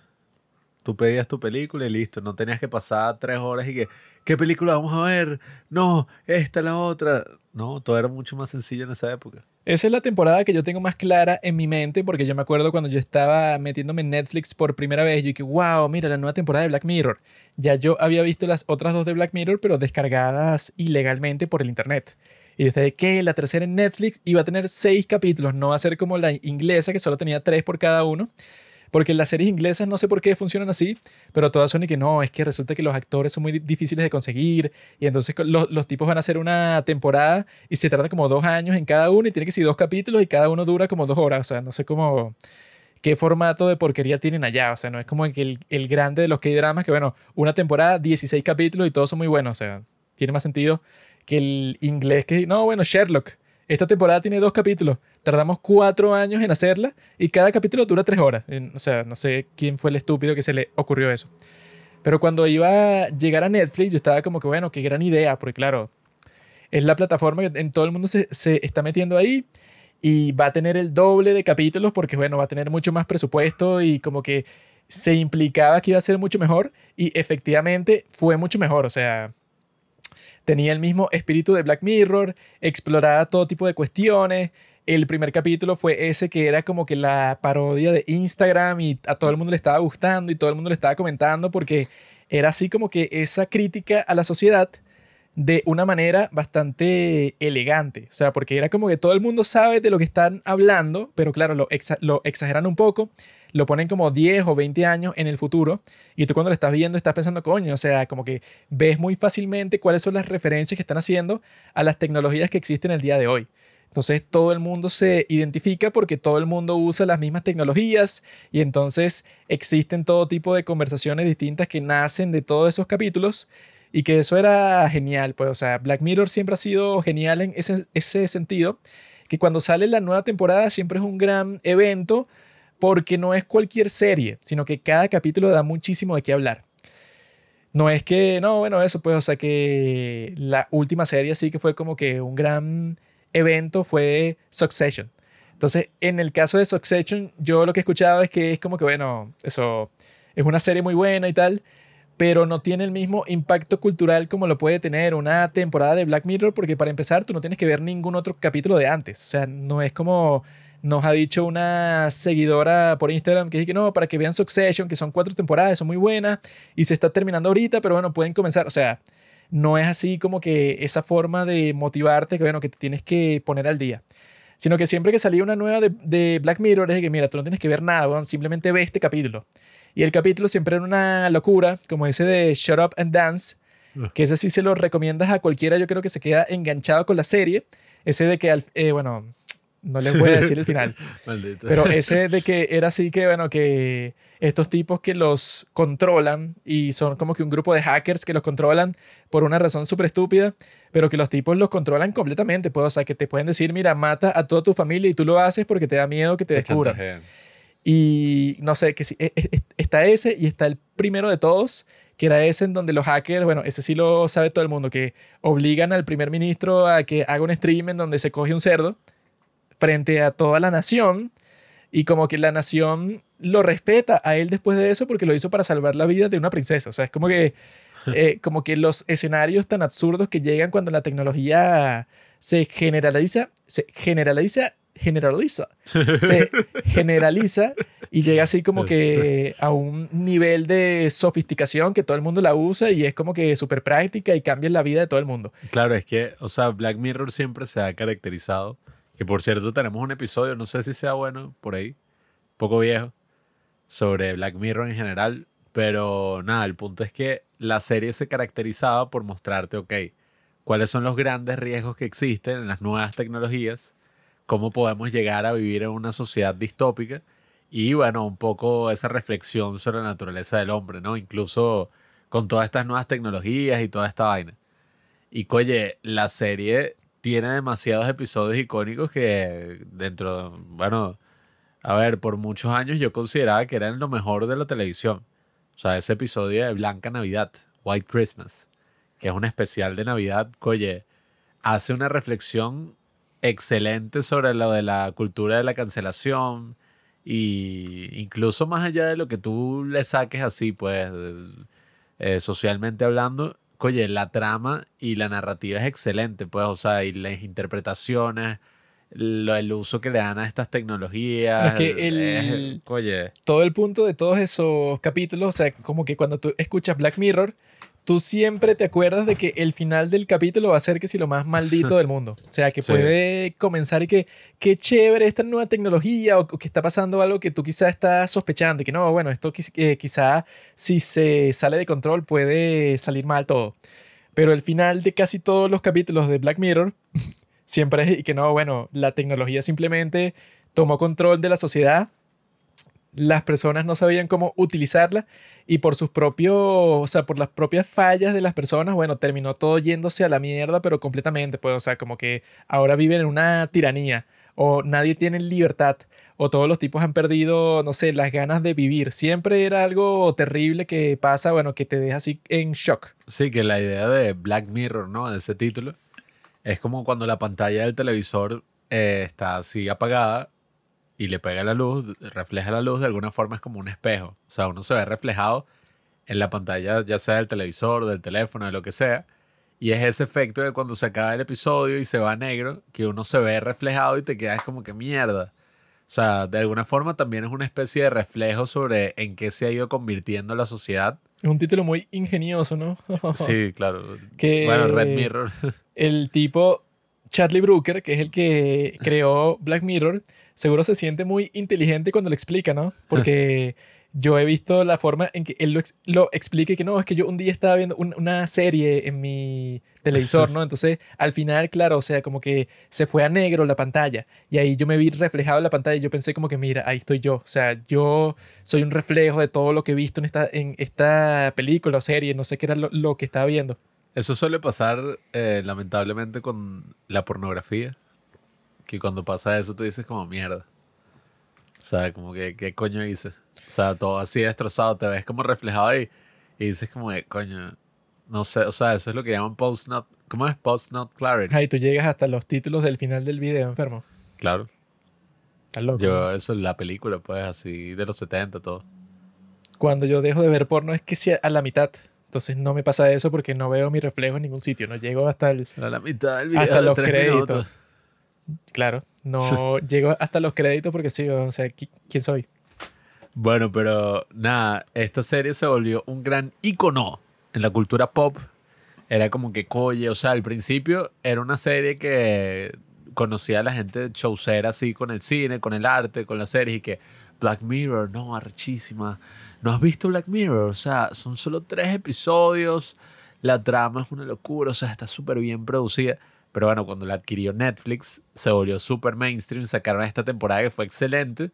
Tú pedías tu película y listo. No tenías que pasar tres horas y que, ¿qué película vamos a ver? No, esta, la otra. No, todo era mucho más sencillo en esa época. Esa es la temporada que yo tengo más clara en mi mente porque yo me acuerdo cuando yo estaba metiéndome en Netflix por primera vez, yo dije, wow, mira la nueva temporada de Black Mirror. Ya yo había visto las otras dos de Black Mirror, pero descargadas ilegalmente por el internet. Y yo estaba que la tercera en Netflix iba a tener seis capítulos, no va a ser como la inglesa que solo tenía tres por cada uno. Porque las series inglesas no sé por qué funcionan así, pero todas son y que no, es que resulta que los actores son muy difíciles de conseguir y entonces los, los tipos van a hacer una temporada y se trata como dos años en cada uno y tiene que ser dos capítulos y cada uno dura como dos horas. O sea, no sé cómo qué formato de porquería tienen allá. O sea, no es como el, el grande de los K-dramas que, bueno, una temporada, 16 capítulos y todos son muy buenos. O sea, tiene más sentido que el inglés que, no, bueno, Sherlock. Esta temporada tiene dos capítulos. Tardamos cuatro años en hacerla y cada capítulo dura tres horas. O sea, no sé quién fue el estúpido que se le ocurrió eso. Pero cuando iba a llegar a Netflix, yo estaba como que, bueno, qué gran idea, porque claro, es la plataforma que en todo el mundo se, se está metiendo ahí y va a tener el doble de capítulos porque, bueno, va a tener mucho más presupuesto y como que se implicaba que iba a ser mucho mejor y efectivamente fue mucho mejor. O sea, tenía el mismo espíritu de Black Mirror, exploraba todo tipo de cuestiones. El primer capítulo fue ese que era como que la parodia de Instagram y a todo el mundo le estaba gustando y todo el mundo le estaba comentando porque era así como que esa crítica a la sociedad de una manera bastante elegante. O sea, porque era como que todo el mundo sabe de lo que están hablando, pero claro, lo, lo exageran un poco lo ponen como 10 o 20 años en el futuro y tú cuando lo estás viendo estás pensando, coño, o sea, como que ves muy fácilmente cuáles son las referencias que están haciendo a las tecnologías que existen el día de hoy. Entonces todo el mundo se identifica porque todo el mundo usa las mismas tecnologías y entonces existen todo tipo de conversaciones distintas que nacen de todos esos capítulos y que eso era genial. Pues, o sea, Black Mirror siempre ha sido genial en ese, ese sentido, que cuando sale la nueva temporada siempre es un gran evento porque no es cualquier serie, sino que cada capítulo da muchísimo de qué hablar. No es que, no, bueno, eso pues, o sea que la última serie sí que fue como que un gran evento fue Succession. Entonces, en el caso de Succession, yo lo que he escuchado es que es como que, bueno, eso es una serie muy buena y tal, pero no tiene el mismo impacto cultural como lo puede tener una temporada de Black Mirror, porque para empezar tú no tienes que ver ningún otro capítulo de antes. O sea, no es como nos ha dicho una seguidora por Instagram que dice que no, para que vean Succession, que son cuatro temporadas, son muy buenas y se está terminando ahorita, pero bueno, pueden comenzar. O sea, no es así como que esa forma de motivarte que bueno, que te tienes que poner al día. Sino que siempre que salía una nueva de, Black Mirror es que mira, tú no tienes que ver nada, simplemente ve este capítulo. Y el capítulo siempre era una locura, como ese de Shut Up and Dance, ah. que ese sí se lo recomiendas a cualquiera, yo creo que se queda enganchado con la serie. Ese de que, eh, bueno, no les voy a decir el [laughs] final. Pero ese de que era así que, bueno, que estos tipos que los controlan y son como que un grupo de hackers que los controlan por una razón súper estúpida, pero que los tipos los controlan completamente. Pues, o sea, que te pueden decir, mira, mata a toda tu familia y tú lo haces porque te da miedo que te, descubran. Y no sé, que si, e, e, está ese y está el primero de todos, que era ese en donde los hackers, bueno, ese sí lo sabe todo el mundo, que obligan al primer ministro a que haga un stream en donde se coge un cerdo frente a toda la nación y como que la nación lo respeta a él después de eso porque lo hizo para salvar la vida de una princesa. O sea, es como que [laughs] eh, como que los escenarios tan absurdos que llegan cuando la tecnología se generaliza, se generaliza, generaliza, se [laughs] generaliza y llega así como que [laughs] a un nivel de sofisticación que todo el mundo la usa y es como que súper práctica y cambia la vida de todo el mundo. Claro, es que, o sea, Black Mirror siempre se ha caracterizado, que por cierto tenemos un episodio, no sé si sea bueno, por ahí, poco viejo, sobre Black Mirror en general, pero nada, el punto es que la serie se caracterizaba por mostrarte, ok, cuáles son los grandes riesgos que existen en las nuevas tecnologías, cómo podemos llegar a vivir en una sociedad distópica y bueno, un poco esa reflexión sobre la naturaleza del hombre, ¿no? Incluso con todas estas nuevas tecnologías y toda esta vaina. Y oye, la serie tiene demasiados episodios icónicos que dentro, bueno, a ver, por muchos años yo consideraba que eran lo mejor de la televisión. O sea, ese episodio de Blanca Navidad, White Christmas, que es un especial de Navidad, oye, hace una reflexión excelente sobre lo de la cultura de la cancelación y incluso más allá de lo que tú le saques así, pues, eh, socialmente hablando, oye, la trama y la narrativa es excelente, pues, o sea, y las interpretaciones, lo, el uso que le dan a estas tecnologías. Es que el, oye. todo el punto de todos esos capítulos, o sea, como que cuando tú escuchas Black Mirror, tú siempre te acuerdas de que el final del capítulo va a ser que si lo más maldito [laughs] del mundo. O sea, que Sí. puede comenzar y que qué chévere esta nueva tecnología o, o que está pasando algo que tú quizás estás sospechando y que no, bueno, esto eh, quizá si se sale de control puede salir mal todo. Pero el final de casi todos los capítulos de Black Mirror [laughs] siempre es y que no, bueno, la tecnología simplemente tomó control de la sociedad, las personas no sabían cómo utilizarla y por sus propios, o sea, por las propias fallas de las personas, bueno, terminó todo yéndose a la mierda, pero completamente, pues, o sea, como que ahora viven en una tiranía o nadie tiene libertad o todos los tipos han perdido, no sé, las ganas de vivir. Siempre era algo terrible que pasa, bueno, que te deja así en shock. Sí, que la idea de Black Mirror, ¿no? De ese título, es como cuando la pantalla del televisor eh, está así apagada y le pega la luz, refleja la luz, de alguna forma es como un espejo. O sea, uno se ve reflejado en la pantalla, ya sea del televisor, del teléfono, de lo que sea. Y es ese efecto de cuando se acaba el episodio y se va a negro, que uno se ve reflejado y te quedas como que mierda. O sea, de alguna forma también es una especie de reflejo sobre en qué se ha ido convirtiendo la sociedad. Es un título muy ingenioso, ¿no? Sí, claro. [laughs] Que- Bueno, Red Mirror. el tipo Charlie Brooker, que es el que creó Black Mirror, seguro se siente muy inteligente cuando lo explica, ¿no? Porque [laughs] yo he visto la forma en que él lo, ex- lo explique que no, es que yo un día estaba viendo un- una serie en mi televisor, ¿no? Entonces, al final, claro, o sea, como que se fue a negro la pantalla y ahí yo me vi reflejado en la pantalla y yo pensé como que, mira, ahí estoy yo, o sea, yo soy un reflejo de todo lo que he visto en esta, en esta película o serie, no sé qué era lo, lo que estaba viendo. Eso suele pasar eh, lamentablemente con la pornografía. Que cuando pasa eso tú dices como mierda. O sea, como que ¿qué coño hice? O sea, todo así destrozado, te ves como reflejado ahí y dices como de coño, no sé, o sea, eso es lo que llaman post not, ¿cómo es post not clarity? Ahí tú llegas hasta los títulos del final del video, enfermo. Claro. Estás loco. Yo eso es la película pues así de los 70 todo. Cuando yo dejo de ver porno es que a la mitad. Entonces no me pasa eso porque no veo mi reflejo en ningún sitio. No llego hasta el... A la mitad del video Hasta los créditos. minutos. Claro, no [laughs] llego hasta los créditos porque sí, o sea, ¿qui- ¿quién soy? Bueno, pero nada, esta serie se volvió un gran icono en la cultura pop. Era como que coye, o sea, al principio era una serie que conocía a la gente showcera así con el cine, con el arte, con las series y que Black Mirror, no, arrechísima. ¿No has visto Black Mirror? O sea, son solo tres episodios, la trama es una locura, o sea, está súper bien producida. Pero bueno, cuando la adquirió Netflix, se volvió súper mainstream, sacaron esta temporada que fue excelente.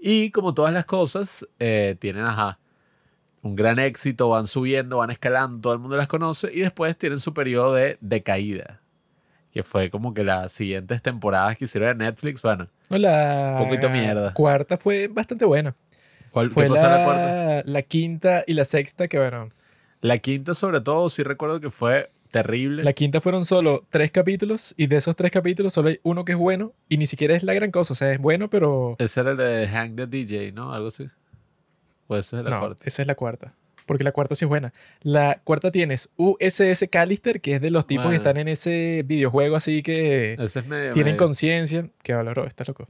Y como todas las cosas, eh, tienen, ajá, un gran éxito, van subiendo, van escalando, todo el mundo las conoce y después tienen su periodo de decaída, que fue como que las siguientes temporadas que hicieron Netflix, bueno, No, la Poquito mierda. cuarta fue bastante buena. ¿Cuál Fue qué pasó en la cuarta? la, la quinta y la sexta que, bueno, La quinta sobre todo, sí recuerdo que fue terrible. la quinta fueron solo tres capítulos y de esos tres capítulos solo hay uno que es bueno y ni siquiera es la gran cosa. O sea, es bueno, pero... Ese era el de Hang the DJ, ¿no? Algo así. Pues ese es la no, cuarta. esa es la cuarta. porque la cuarta sí es buena. La cuarta tienes USS Callister, que es de los tipos que Bueno. están en ese videojuego así que Ese es medio. tienen conciencia. Que valoró, estás loco.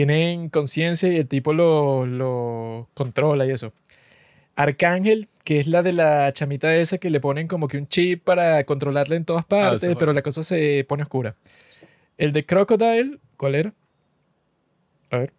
Tienen conciencia y el tipo lo, lo controla y eso. Arcángel, que es la de la chamita esa que le ponen como que un chip para controlarla en todas partes, ese pero la cosa se pone oscura. El de Crocodile, ¿cuál era? A ver.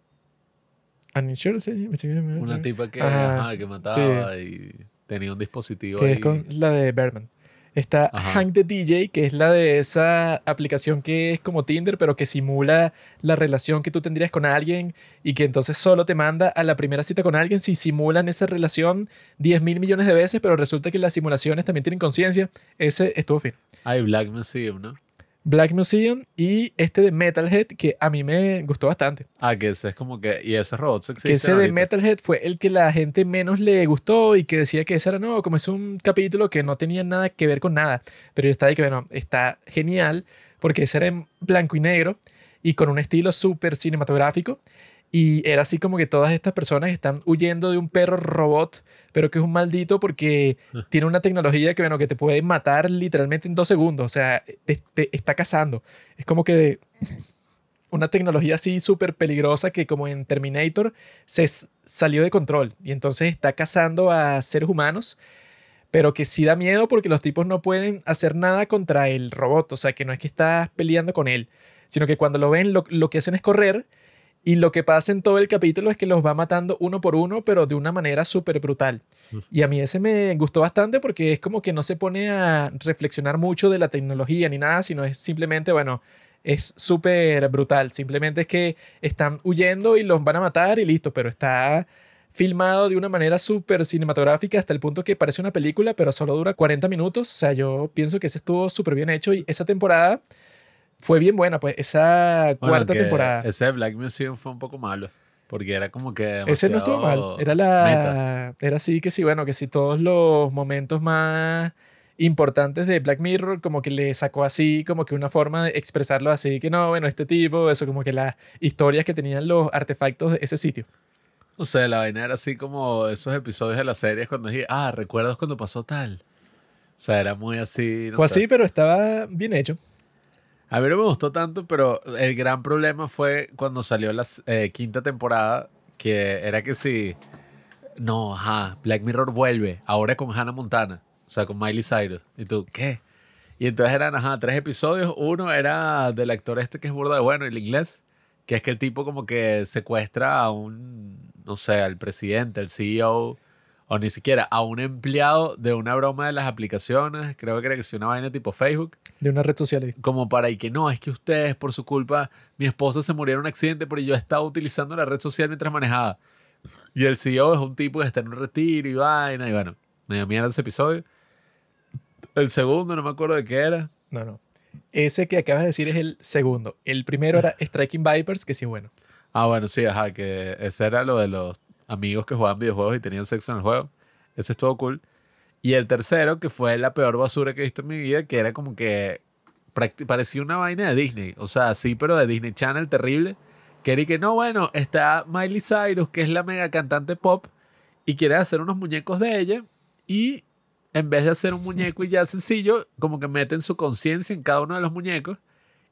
Una tipa que, Ajá, que mataba y tenía un dispositivo que ahí. es con la de Berman. Está Ajá. Hank the DJ, que es la de esa aplicación que es como Tinder, pero que simula la relación que tú tendrías con alguien y que entonces solo te manda a la primera cita con alguien si simulan esa relación 10 mil millones de veces, pero resulta que las simulaciones también tienen conciencia. Ese estuvo fin. Hay Black Museum, ¿no? Black Museum y este de Metalhead, que a mí me gustó bastante. Ah, que ese es como que. Y esos robots existen. Que ese de. Metalhead fue el que la gente menos le gustó y que decía que ese era no, como es un capítulo que no tenía nada que ver con nada. Pero yo estaba ahí que, bueno, está genial porque ese era en blanco y negro y con un estilo súper cinematográfico. Y era así como que todas estas personas están huyendo de un perro robot, pero que es un maldito porque tiene una tecnología que, bueno, que te puede matar literalmente en dos segundos. O sea, te, te está cazando. Es como que una tecnología así súper peligrosa que como en Terminator se salió de control y entonces está cazando a seres humanos, pero que sí da miedo porque los tipos no pueden hacer nada contra el robot, o sea que no es que estás peleando con él, sino que cuando lo ven lo, lo que hacen es correr y lo que pasa en todo el capítulo es que los va matando uno por uno, pero de una manera súper brutal. Y a mí ese me gustó bastante porque es como que no se pone a reflexionar mucho de la tecnología ni nada, sino es simplemente, bueno, es súper brutal. Simplemente es que están huyendo y los van a matar y listo, pero está filmado de una manera súper cinematográfica hasta el punto que parece una película, pero solo dura 40 minutos. O sea, yo pienso que ese estuvo súper bien hecho y esa temporada fue bien buena, pues esa Bueno, cuarta temporada. Ese Black Museum fue un poco malo. Porque era como que. Ese no estuvo mal. Era meta. la. Era así que sí, bueno, que si todos los momentos más importantes de Black Mirror, como que le sacó así, como que una forma de expresarlo así, que no, bueno, este tipo, eso, como que las historias que tenían los artefactos de ese sitio. O sea, la vaina era así como esos episodios de las series cuando dije, ah, ¿recuerdas cuando pasó tal? O sea, era muy así. no Fue sé. así, pero estaba bien hecho. A mí no me gustó tanto, pero el gran problema fue cuando salió la eh, quinta temporada, que era que si, no, ajá, Black Mirror vuelve, ahora con Hannah Montana, o sea, con Miley Cyrus. Y tú, ¿qué? Y entonces eran, ajá, tres episodios. Uno era del actor este que es burda de bueno, el inglés, que es que el tipo como que secuestra a un, no sé, al presidente, al CEO, o ni siquiera a un empleado de una broma de las aplicaciones, creo que era que si una vaina tipo Facebook De una red social ahí. como para y que no, es que ustedes por su culpa, mi esposa se murió en un accidente, pero yo estaba utilizando la red social mientras manejaba. Y el CEO es un tipo que está en un retiro y vaina, y bueno, me dio mierda ese episodio. El segundo, no me acuerdo de qué era. No, no. Ese que acabas de decir es el segundo. El primero era Striking Vipers, que sí, bueno. Ah, bueno, sí, ajá, que ese era lo de los amigos que jugaban videojuegos y tenían sexo en el juego. Ese estuvo cool. Y el tercero, que fue la peor basura que he visto en mi vida, que era como que parecía una vaina de Disney. O sea, sí, pero de Disney Channel terrible. Que era que no, bueno, está Miley Cyrus, que es la mega cantante pop, y quiere hacer unos muñecos de ella. Y en vez de hacer un muñeco y ya sencillo, como que meten su conciencia en cada uno de los muñecos.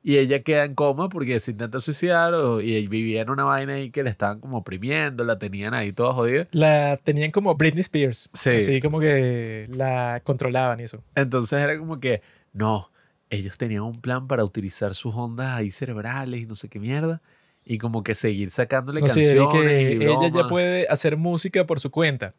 Y ella queda en coma porque se intenta suicidar o, y vivía en una vaina ahí que le estaban como oprimiendo, la tenían ahí toda jodida. La tenían como Britney Spears. Sí. Así como que la controlaban y eso. Entonces era como que, no, ellos tenían un plan para utilizar sus ondas ahí cerebrales y no sé qué mierda. Y como que seguir sacándole No canciones que y ella ya puede hacer música por su cuenta.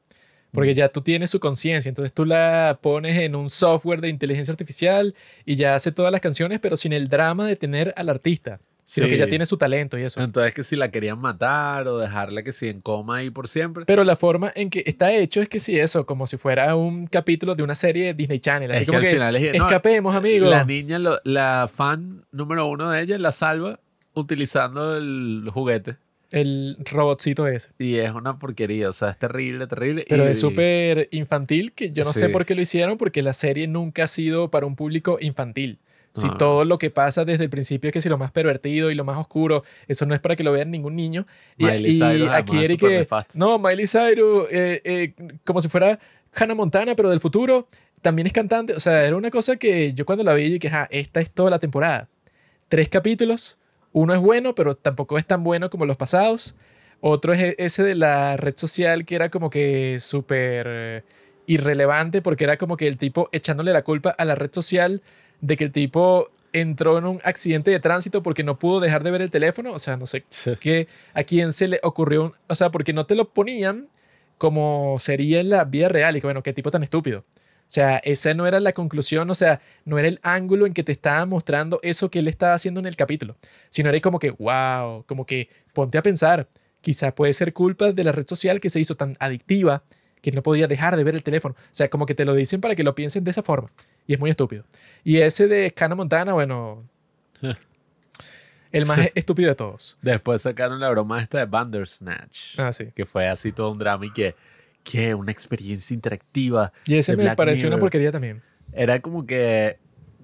Porque ya tú tienes su conciencia, entonces tú la pones en un software de inteligencia artificial y ya hace todas las canciones, pero sin el drama de tener al artista, sino Sí. que ya tiene su talento y eso. Entonces que si la querían matar o dejarla que si en coma ahí por siempre. Pero la forma en que está hecho es que sí, eso, como si fuera un capítulo de una serie de Disney Channel. Así Es que como al que, final es- no, escapemos, amigos. La niña, lo- la fan número uno de ella, la salva utilizando el juguete. El robotcito ese. Y es una porquería, o sea, es terrible, terrible. Pero y, es súper infantil, que yo no sé Sí. por qué lo hicieron, porque la serie nunca ha sido para un público infantil. Si Ah. todo lo que pasa desde el principio es que si lo más pervertido y lo más oscuro, eso no es para que lo vean ningún niño. Y, Miley y Cyrus, además, aquí Eric que, nefasta. no, Miley Cyrus, eh, eh, como si fuera Hannah Montana, pero del futuro. También es cantante. O sea, era una cosa que yo cuando la vi dije, ah, esta es toda la temporada. Tres capítulos. Uno es bueno, pero tampoco es tan bueno como los pasados. Otro es e-, ese de la red social que era como que súper eh, irrelevante porque era como que el tipo echándole la culpa a la red social de que el tipo entró en un accidente de tránsito porque no pudo dejar de ver el teléfono. O sea, no sé qué, a quién se le ocurrió. Un, o sea, porque no te lo ponían como sería en la vida real. Y que, bueno, qué tipo tan estúpido. O sea, esa no era la conclusión, o sea, no era el ángulo en que te estaba mostrando eso que él estaba haciendo en el capítulo, sino era como que, wow, como que ponte a pensar, quizá puede ser culpa de la red social que se hizo tan adictiva que no podía dejar de ver el teléfono. O sea, como que te lo dicen para que lo piensen de esa forma. Y es muy estúpido. Y ese de Cana Montana, bueno, [laughs] el más [laughs] estúpido de todos. Después sacaron la broma esta de Bandersnatch. Ah, sí. Que fue así todo un drama y que, que una experiencia interactiva. Y ese me Black pareció una Mirror. porquería también. Era como que,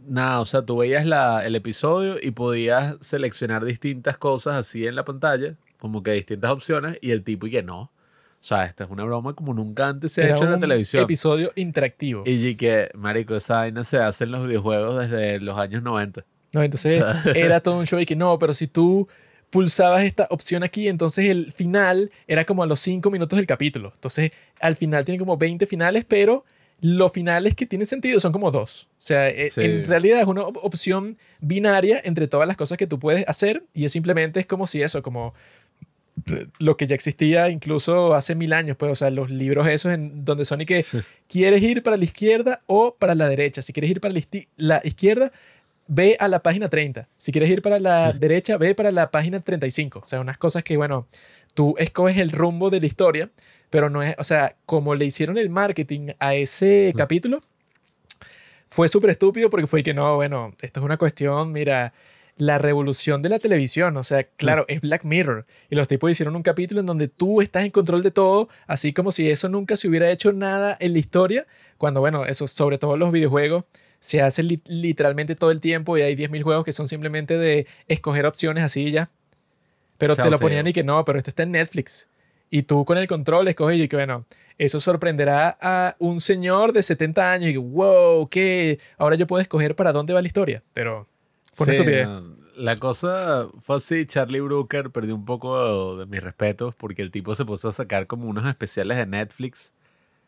nada, o sea, tú veías la, el episodio y podías seleccionar distintas cosas así en la pantalla, como que distintas opciones, y el tipo y que no. O sea, esta es una broma como nunca antes se ha Era hecho en la televisión. episodio interactivo. Y que, marico, esa vaina se hace en los videojuegos desde los años 90. No, entonces O sea- [laughs] era todo un show y que no, pero si tú pulsabas esta opción aquí, entonces el final era como a los 5 minutos del capítulo. Entonces, al final tiene como 20 finales, pero los finales que tienen sentido son como dos. O sea, e- Sí. en realidad es una op- opción binaria entre todas las cosas que tú puedes hacer y es simplemente es como si eso, como lo que ya existía incluso hace mil años, pues, o sea, los libros esos en donde son y que quieres ir para la izquierda o para la derecha. Si quieres ir para la izquierda, ve a la página 30. Si quieres ir para la derecha, ve para la página 35. O sea, unas cosas que, bueno, tú escoges el rumbo de la historia, pero no es, o sea, como le hicieron el marketing a ese capítulo, fue súper estúpido porque fue que no, bueno, esto es una cuestión, mira, la revolución de la televisión, o sea, claro, es Black Mirror. Y los tipos hicieron un capítulo en donde tú estás en control de todo, así como si eso nunca se hubiera hecho nada en la historia, cuando, bueno, eso, sobre todo los videojuegos, se hace li- literalmente todo el tiempo y hay 10.000 juegos que son simplemente de escoger opciones así y ya. Pero te lo ponían y que no, pero esto está en Netflix. Y tú con el control escoges y que, bueno, eso sorprenderá a un señor de 70 años y que, wow, ¿qué? Ahora yo puedo escoger para dónde va la historia. Pero fue Sí, no, La cosa fue así, Charlie Brooker perdió un poco de mis respetos porque el tipo se puso a sacar como unos especiales de Netflix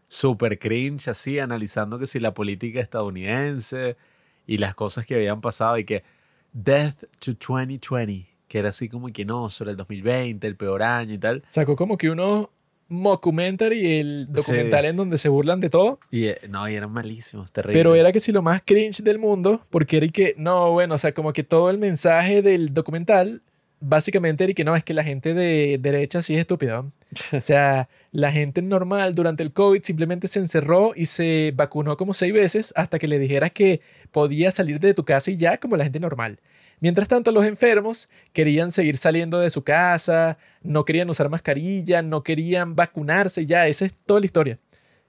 super cringe, así, analizando que si la política estadounidense y las cosas que habían pasado y que Death to 2020, que era así como que no, sobre el 2020, el peor año y tal. Sacó como que uno mockumentary, el documental Sí. en donde se burlan de todo. Y eh, no, y eran malísimos, terribles. Pero era que si lo más cringe del mundo, porque era y que, no, bueno, o sea, como que todo el mensaje del documental, básicamente era y que no, es que la gente de derecha sí es estúpida. [laughs] O sea, la gente normal durante el COVID simplemente se encerró y se vacunó como seis veces hasta que le dijeras que podía salir de tu casa y ya como la gente normal. Mientras tanto, los enfermos querían seguir saliendo de su casa, no querían usar mascarilla, no querían vacunarse, ya, esa es toda la historia.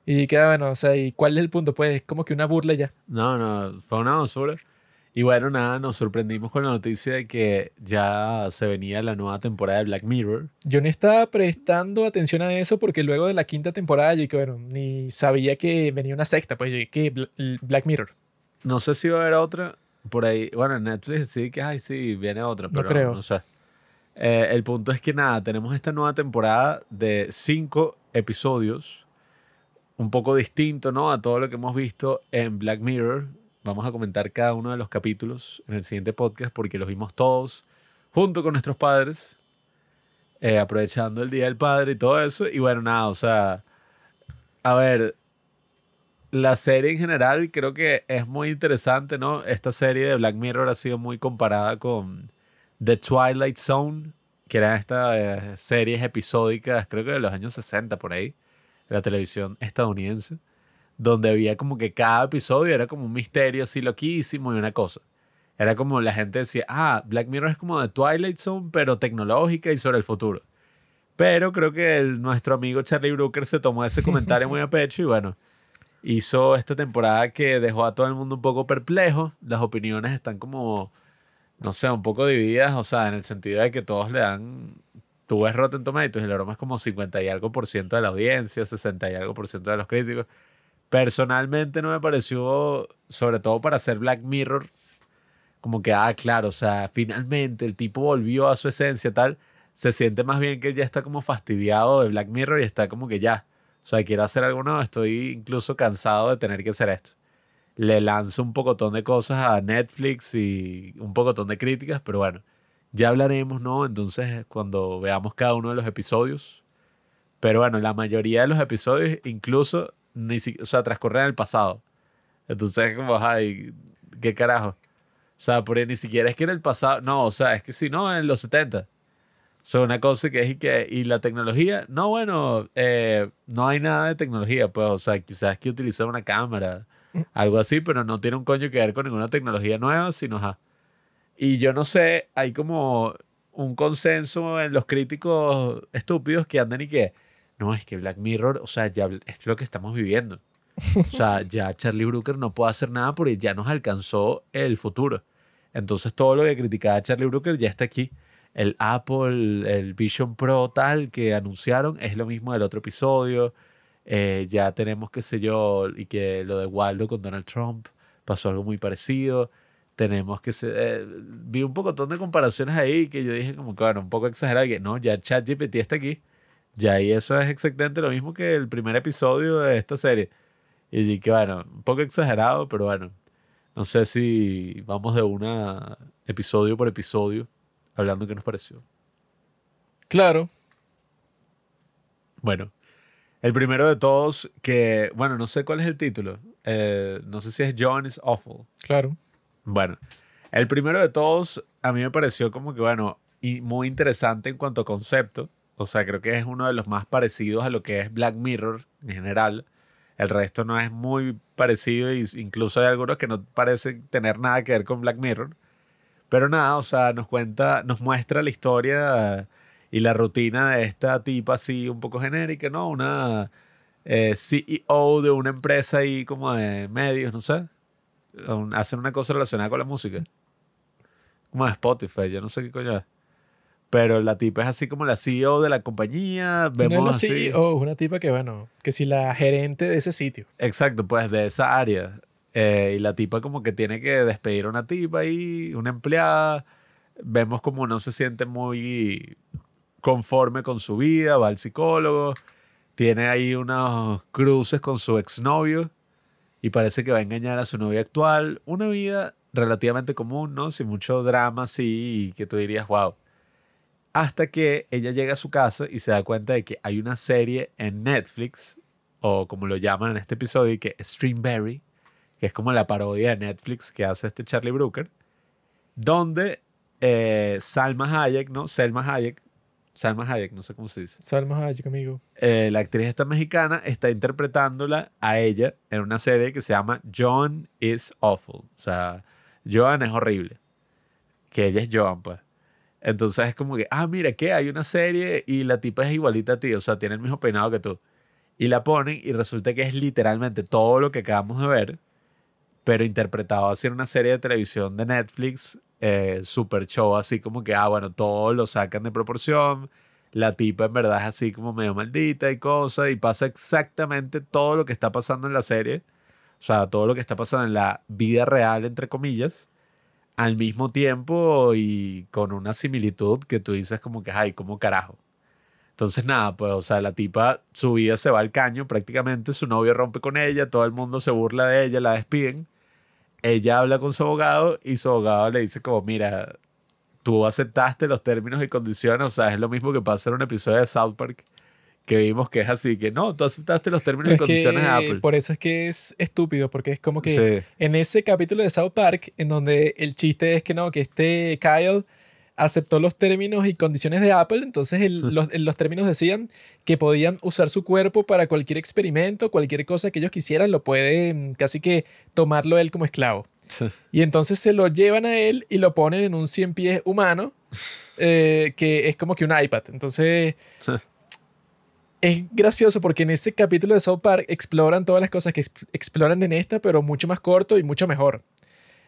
Y queda bueno, o sea, ¿y cuál es el punto? Pues es como que una burla ya. No, no, fue una basura. Y bueno, nada, nos sorprendimos con la noticia de que ya se venía la nueva temporada de Black Mirror. Yo ni estaba prestando atención a eso porque luego de la quinta temporada yo que bueno, ni sabía que venía una sexta, pues yo que Bla- Black Mirror. No sé si va a haber otra por ahí. Bueno, en Netflix sí que, ay, sí, viene otra, No pero creo. no sé. Eh, el punto es que nada, tenemos esta nueva temporada de cinco episodios, un poco distinto, ¿no? A todo lo que hemos visto en Black Mirror. Vamos a comentar cada uno de los capítulos en el siguiente podcast porque los vimos todos junto con nuestros padres, eh, aprovechando el Día del Padre y todo eso. Y bueno, nada, o sea, a ver, la serie en general creo que es muy interesante, ¿no? Esta serie de Black Mirror ha sido muy comparada con The Twilight Zone, que eran estas eh, series episódicas, creo que de los años 60 por ahí, de la televisión estadounidense, donde había como que cada episodio era como un misterio así loquísimo y una cosa. Era como la gente decía, ah, Black Mirror es como The Twilight Zone, pero tecnológica y sobre el futuro. Pero creo que el- nuestro amigo Charlie Brooker se tomó ese [laughs] comentario muy a pecho y bueno, hizo esta temporada que dejó a todo el mundo un poco perplejo. Las opiniones están como, no sé, un poco divididas, o sea, en el sentido de que todos le dan, tú ves Rotten Tomatoes y la broma es como 50 y algo por ciento de la audiencia, 60 y algo por ciento de los críticos. Personalmente no me pareció, sobre todo para hacer Black Mirror, como que, ah, claro, o sea, finalmente el tipo volvió a su esencia, tal. Se siente más bien que él ya está como fastidiado de Black Mirror y está como que ya, o sea, quiero hacer algo estoy incluso cansado de tener que hacer esto. Le lanzo un pocotón de cosas a Netflix y un pocotón de críticas, pero bueno, ya hablaremos, ¿no? Entonces, cuando veamos cada uno de los episodios. Pero bueno, la mayoría de los episodios incluso ni o sea, transcurren en el pasado. Entonces, como, ay, ¿qué carajo? O sea, porque ni siquiera es que en el pasado, no, o sea, es que si no, en los 70. O sea, una cosa que es y que, y la tecnología, no, bueno, eh, no hay nada de tecnología, pues, o sea, quizás que utilizar una cámara, algo así, pero no tiene un coño que ver con ninguna tecnología nueva, sino, ja. Y yo no sé, hay como un consenso en los críticos estúpidos que andan y que, no, es que Black Mirror, o sea, ya es lo que estamos viviendo. O sea, [laughs] ya Charlie Brooker no puede hacer nada porque ya nos alcanzó el futuro. Entonces todo lo que criticaba Charlie Brooker ya está aquí. El Apple, el Vision Pro tal que anunciaron es lo mismo del otro episodio. Eh, ya tenemos, qué sé yo, y que lo de Waldo con Donald Trump pasó algo muy parecido. Tenemos que se, eh, vi un poco de comparaciones ahí que yo dije como que bueno, un poco exagerado que no, ya ChatGPT está aquí. Ya, y eso es exactamente lo mismo que el primer episodio de esta serie. Y que bueno, un poco exagerado, pero bueno, no sé si vamos de una episodio por episodio hablando qué nos pareció. Claro. Bueno, el primero de todos, que, bueno, no sé cuál es el título. Eh, no sé si es John is Awful. Claro. Bueno, el primero de todos a mí me pareció como que, bueno, y muy interesante en cuanto a concepto. O sea, creo que es uno de los más parecidos a lo que es Black Mirror en general. El resto no es muy parecido e incluso hay algunos que no parecen tener nada que ver con Black Mirror. Pero nada, o sea, nos cuenta, nos muestra la historia y la rutina de esta tipa así un poco genérica, ¿no? Una eh, CEO de una empresa ahí como de medios, no sé. Hacen una cosa relacionada con la música. Como de Spotify, yo no sé qué coño es. Pero la tipa es así como la CEO de la compañía. Vemos no es la CEO, es una tipa que, bueno, que si la gerente de ese sitio. Exacto, pues de esa área. Eh, y la tipa como que tiene que despedir a una tipa ahí, una empleada. Vemos como no se siente muy conforme con su vida, va al psicólogo. Tiene ahí unos cruces con su exnovio y parece que va a engañar a su novia actual. Una vida relativamente común, ¿no? Sin mucho drama, sí, que tú dirías, wow hasta que ella llega a su casa y se da cuenta de que hay una serie en Netflix, o como lo llaman en este episodio, que Streamberry, que es como la parodia de Netflix que hace este Charlie Brooker, donde eh, Salma Hayek, ¿no? Selma Hayek, Salma Hayek, no sé cómo se dice. Salma Hayek, amigo. Eh, la actriz esta mexicana está interpretándola a ella en una serie que se llama John is Awful. O sea, Joan es horrible. Que ella es Joan, pues. Entonces es como que, ah, mira, que hay una serie y la tipa es igualita a ti, o sea, tiene el mismo peinado que tú. Y la ponen y resulta que es literalmente todo lo que acabamos de ver, pero interpretado así en una serie de televisión de Netflix, eh, super show, así como que, ah, bueno, todo lo sacan de proporción. La tipa en verdad es así como medio maldita y cosas, y pasa exactamente todo lo que está pasando en la serie. O sea, todo lo que está pasando en la vida real, entre comillas al mismo tiempo y con una similitud que tú dices como que, ay, ¿cómo carajo? Entonces nada, pues, o sea, la tipa, su vida se va al caño prácticamente, su novio rompe con ella, todo el mundo se burla de ella, la despiden. Ella habla con su abogado y su abogado le dice como, mira, tú aceptaste los términos y condiciones, o sea, es lo mismo que pasa en un episodio de South Park que vimos que es así, que no, tú aceptaste los términos y condiciones de Apple. Por eso es que es estúpido, porque es como que en ese capítulo de South Park, en donde el chiste es que no, que este Kyle aceptó los términos y condiciones de Apple, entonces los, los, términos decían que podían usar su cuerpo para cualquier experimento, cualquier cosa que ellos quisieran, lo pueden casi que tomarlo él como esclavo. Y entonces se lo llevan a él y lo ponen en un 100 pies humano, eh, que es como que un iPad. Entonces, es gracioso porque en ese capítulo de South Park exploran todas las cosas que exploran en esta, pero mucho más corto y mucho mejor.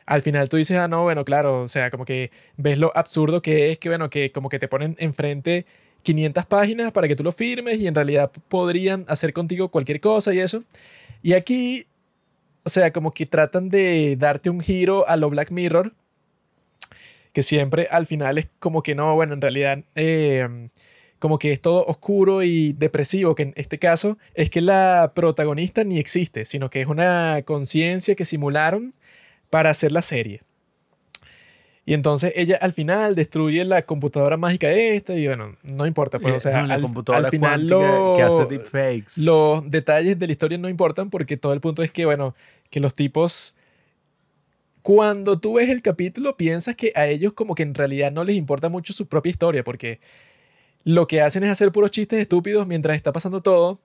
Al final tú dices, ah, no, bueno, claro, o sea, como que ves lo absurdo que es que, bueno, que como que te ponen enfrente 500 páginas para que tú lo firmes y en realidad podrían hacer contigo cualquier cosa y eso. Y aquí, o sea, como que tratan de darte un giro a lo Black Mirror, que siempre al final es como que no, bueno, en realidad... Eh, como que es todo oscuro y depresivo, que en este caso es que la protagonista ni existe, sino que es una conciencia que simularon para hacer la serie. Y entonces ella al final destruye la computadora mágica esta y bueno, no importa, pues, o sea, la al, computadora al final cuántica que hace lo- deepfakes. los detalles de la historia no importan porque todo el punto es que, bueno, que los tipos, cuando tú ves el capítulo, piensas que a ellos como que en realidad no les importa mucho su propia historia porque lo que hacen es hacer puros chistes estúpidos mientras está pasando todo.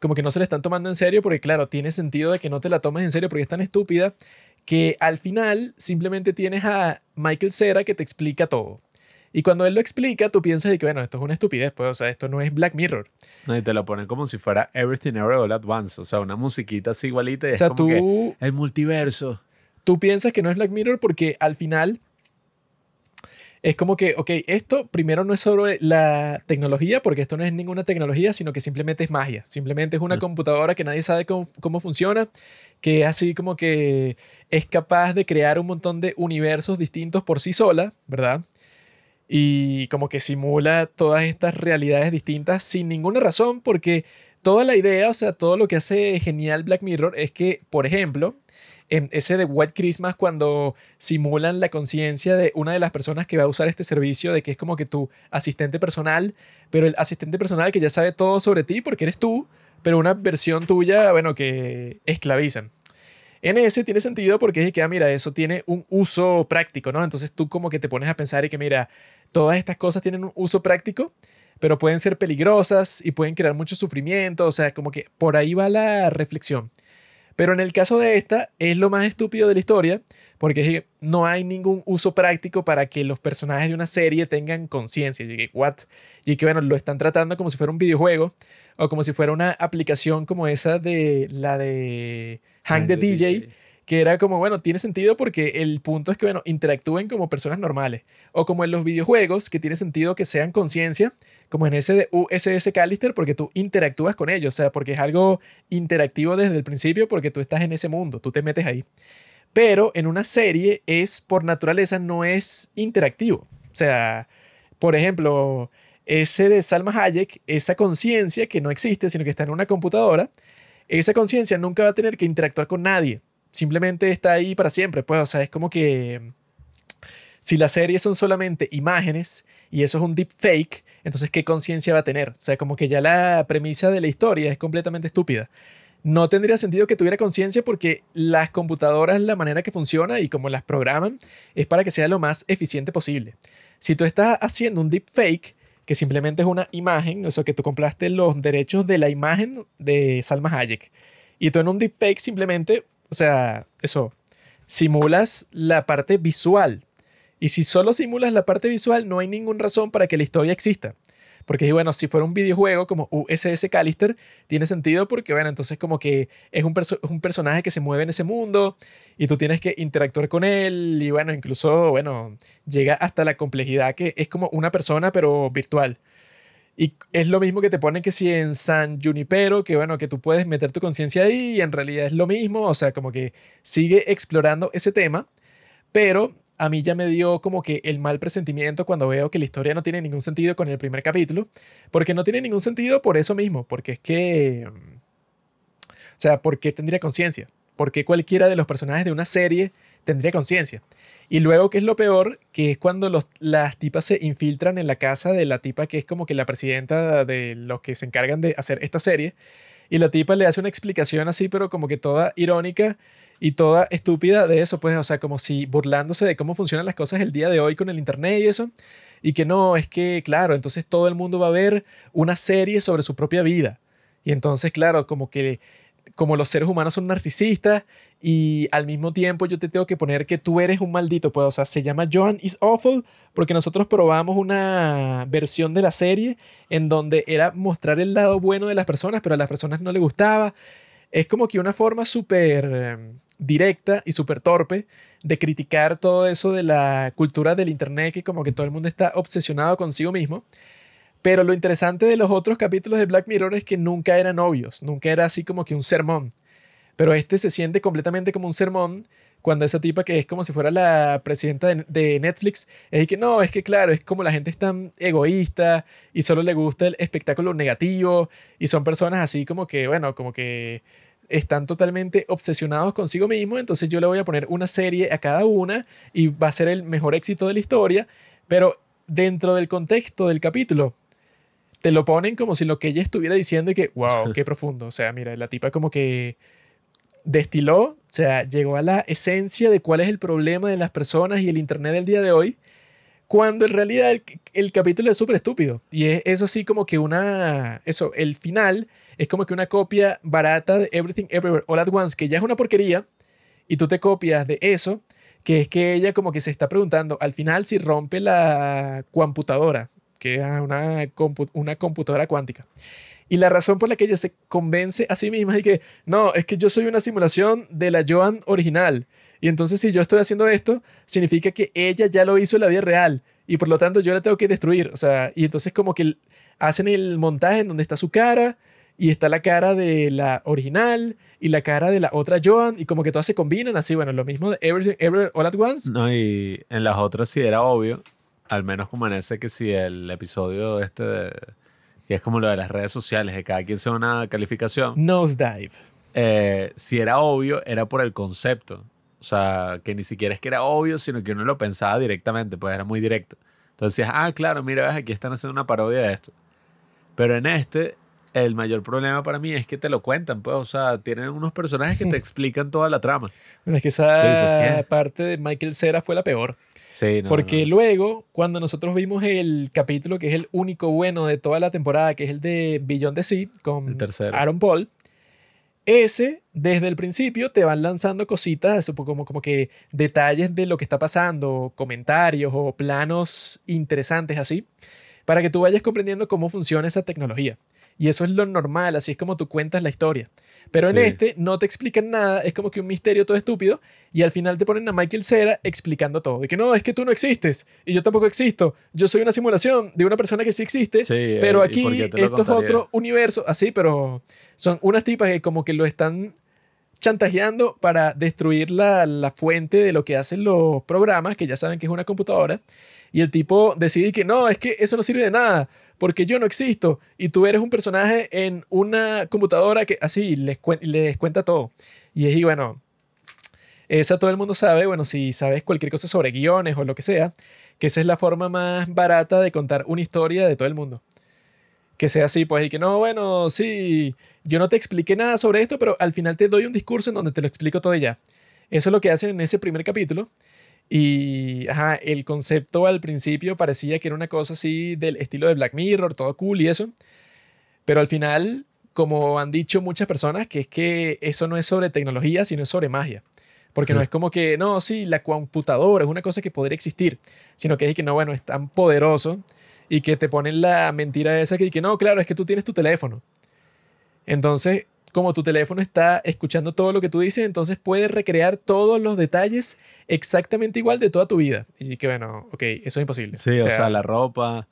Como que no se le están tomando en serio porque, claro, tiene sentido de que no te la tomes en serio porque es tan estúpida que al final simplemente tienes a Michael Cera que te explica todo. Y cuando él lo explica, tú piensas de que, bueno, esto es una estupidez, pues, o sea, esto no es Black Mirror. No, y te lo ponen como si fuera Everything Everywhere All at Once. O sea, una musiquita así igualita. Y O sea, es como que tú, el multiverso. tú piensas que no es Black Mirror porque al final es como que, ok, esto primero no es sobre la tecnología, porque esto no es ninguna tecnología, sino que simplemente es magia. Simplemente es una Mm. computadora que nadie sabe cómo, cómo funciona, que es así como que es capaz de crear un montón de universos distintos por sí sola, ¿verdad? Y como que simula todas estas realidades distintas sin ninguna razón, porque toda la idea, o sea, todo lo que hace genial Black Mirror es que, por ejemplo, ese de White Christmas cuando simulan la conciencia de una de las personas que va a usar este servicio, de que es como que tu asistente personal, pero el asistente personal que ya sabe todo sobre ti porque eres tú, pero una versión tuya, bueno, que esclavizan. Ese tiene sentido porque es que, ah, mira, eso tiene un uso práctico, ¿no? Entonces tú como que te pones a pensar y que, mira, todas estas cosas tienen un uso práctico, pero pueden ser peligrosas y pueden crear mucho sufrimiento, o sea, como que por ahí va la reflexión. Pero en el caso de esta, es lo más estúpido de la historia, porque no hay ningún uso práctico para que los personajes de una serie tengan conciencia. Y que, ¿what? Y que, bueno, lo están tratando como si fuera un videojuego, o como si fuera una aplicación como esa de la de Hang the DJ, que era como, bueno, tiene sentido porque el punto es que, bueno, interactúen como personas normales. O como en los videojuegos, que tiene sentido que sean conciencia, como en ese de USS Callister, porque tú interactúas con ellos, o sea, porque es algo interactivo desde el principio, porque tú estás en ese mundo, tú te metes ahí. Pero en una serie es, por naturaleza, no es interactivo. O sea, por ejemplo, ese de Salma Hayek, esa conciencia que no existe, sino que está en una computadora, esa conciencia nunca va a tener que interactuar con nadie. Simplemente está ahí para siempre. Pues, o sea, es como que si las series son solamente imágenes y eso es un deepfake, entonces ¿qué conciencia va a tener? O sea, como que ya la premisa de la historia es completamente estúpida. No tendría sentido que tuviera conciencia porque las computadoras, la manera que funciona y como las programan, es para que sea lo más eficiente posible. Si tú estás haciendo un deepfake, que simplemente es una imagen, eso que tú compraste los derechos de la imagen de Salma Hayek, y tú en un deepfake simplemente, o sea, eso, simulas la parte visual. Y si solo simulas la parte visual, no hay ninguna razón para que la historia exista. Porque, bueno, si fuera un videojuego como USS Callister, tiene sentido porque, bueno, entonces como que es un, personaje que se mueve en ese mundo y tú tienes que interactuar con él y, bueno, incluso, bueno, llega hasta la complejidad que es como una persona pero virtual. Y es lo mismo que te ponen que si en San Junipero, que bueno, que tú puedes meter tu conciencia ahí y en realidad es lo mismo, o sea, como que sigue explorando ese tema, pero a mí ya me dio como que el mal presentimiento cuando veo que la historia no tiene ningún sentido con el primer capítulo, porque no tiene ningún sentido por eso mismo, porque es que, mm, o sea, ¿por qué tendría conciencia? ¿Por qué cualquiera de los personajes de una serie tendría conciencia? Y luego, ¿qué es lo peor? Que es cuando los, las tipas se infiltran en la casa de la tipa que es como que la presidenta de los que se encargan de hacer esta serie. Y la tipa le hace una explicación así, pero como que toda irónica y toda estúpida de eso, pues, o sea, como si burlándose de cómo funcionan las cosas el día de hoy con el Internet y eso. Y que no, es que, claro, entonces todo el mundo va a ver una serie sobre su propia vida. Y entonces, claro, como que como los seres humanos son narcisistas y al mismo tiempo yo te tengo que poner que tú eres un maldito, pues, o sea, se llama Joan is Awful porque nosotros probamos una versión de la serie en donde era mostrar el lado bueno de las personas, pero a las personas no les gustaba. Es como que una forma súper eh, directa y súper torpe de criticar todo eso de la cultura del Internet, que como que todo el mundo está obsesionado consigo mismo. Pero lo interesante de los otros capítulos de Black Mirror es que nunca eran obvios, nunca era así como que un sermón. Pero este se siente completamente como un sermón cuando esa tipa que es como si fuera la presidenta de, de Netflix, es que no, es que claro, es como la gente es tan egoísta y solo le gusta el espectáculo negativo y son personas así como que, bueno, como que están totalmente obsesionados consigo mismos, entonces yo le voy a poner una serie a cada una y va a ser el mejor éxito de la historia, pero dentro del contexto del capítulo te lo ponen como si lo que ella estuviera diciendo y que, wow, [laughs] qué profundo, o sea, mira, la tipa como que destiló, o sea, llegó a la esencia de cuál es el problema de las personas y el Internet del día de hoy, cuando en realidad el, el capítulo es súper estúpido. Y es eso así como que una, eso, el final es como que una copia barata de Everything Everywhere All at Once, que ya es una porquería, y tú te copias de eso, que es que ella como que se está preguntando al final si rompe la computadora, que es una, una computadora cuántica. Y la razón por la que ella se convence a sí misma es que, no, es que yo soy una simulación de la Joan original. Y entonces si yo estoy haciendo esto, significa que ella ya lo hizo en la vida real. Y por lo tanto yo la tengo que destruir. O sea, y entonces como que hacen el montaje en donde está su cara y está la cara de la original y la cara de la otra Joan y como que todas se combinan así, bueno, lo mismo de Everything Ever All at Once. No, y en las otras sí era obvio, al menos como en ese que si el episodio este de y es como lo de las redes sociales, de cada quien sea una calificación. Nosedive. Eh, si era obvio, era por el concepto. O sea, que ni siquiera es que era obvio, sino que uno lo pensaba directamente, pues era muy directo. Entonces decías, ah, claro, mira, ves, aquí están haciendo una parodia de esto. Pero en este, el mayor problema para mí es que te lo cuentan, pues, o sea, tienen unos personajes que te [laughs] explican toda la trama. Bueno, es que esa parte de Michael Cera fue la peor. Porque luego, cuando nosotros vimos el capítulo que es el único bueno de toda la temporada, que es el de Beyond the Sea, con Aaron Paul, ese, desde el principio, te van lanzando cositas, como, como que detalles de lo que está pasando, comentarios o planos interesantes así, para que tú vayas comprendiendo cómo funciona esa tecnología. Y eso es lo normal, así es como tú cuentas la historia. Pero en este no te explican nada, es como que un misterio todo estúpido y al final te ponen a Michael Cera explicando todo. De que no, es que tú no existes y yo tampoco existo. Yo soy una simulación de una persona que sí existe, pero eh, aquí esto es otro universo, así, pero son unas tipas que como que lo están chantajeando para destruir la, la fuente de lo que hacen los programas, que ya saben que es una computadora. Y el tipo decide que no, es que eso no sirve de nada porque yo no existo y tú eres un personaje en una computadora que así les, les cuenta todo. Y es, y bueno, esa todo el mundo sabe, bueno, si sabes cualquier cosa sobre guiones o lo que sea, que esa es la forma más barata de contar una historia de todo el mundo. Que sea así, pues, y que no, bueno, sí, yo no te expliqué nada sobre esto, pero al final te doy un discurso en donde te lo explico todo ya. Eso es lo que hacen en ese primer capítulo. Y ajá, el concepto al principio parecía que era una cosa así del estilo de Black Mirror, todo cool y eso. Pero al final, como han dicho muchas personas, que es que eso no es sobre tecnología, sino es sobre magia. Porque no es como que, no, sí, la computadora es una cosa que podría existir, sino que es que no, bueno, es tan poderoso y que te ponen la mentira esa que, que no, claro, es que tú tienes tu teléfono. Entonces, como tu teléfono está escuchando todo lo que tú dices, entonces puede recrear todos los detalles exactamente igual de toda tu vida. Y que bueno, ok, eso es imposible. Sí, o sea, la ropa,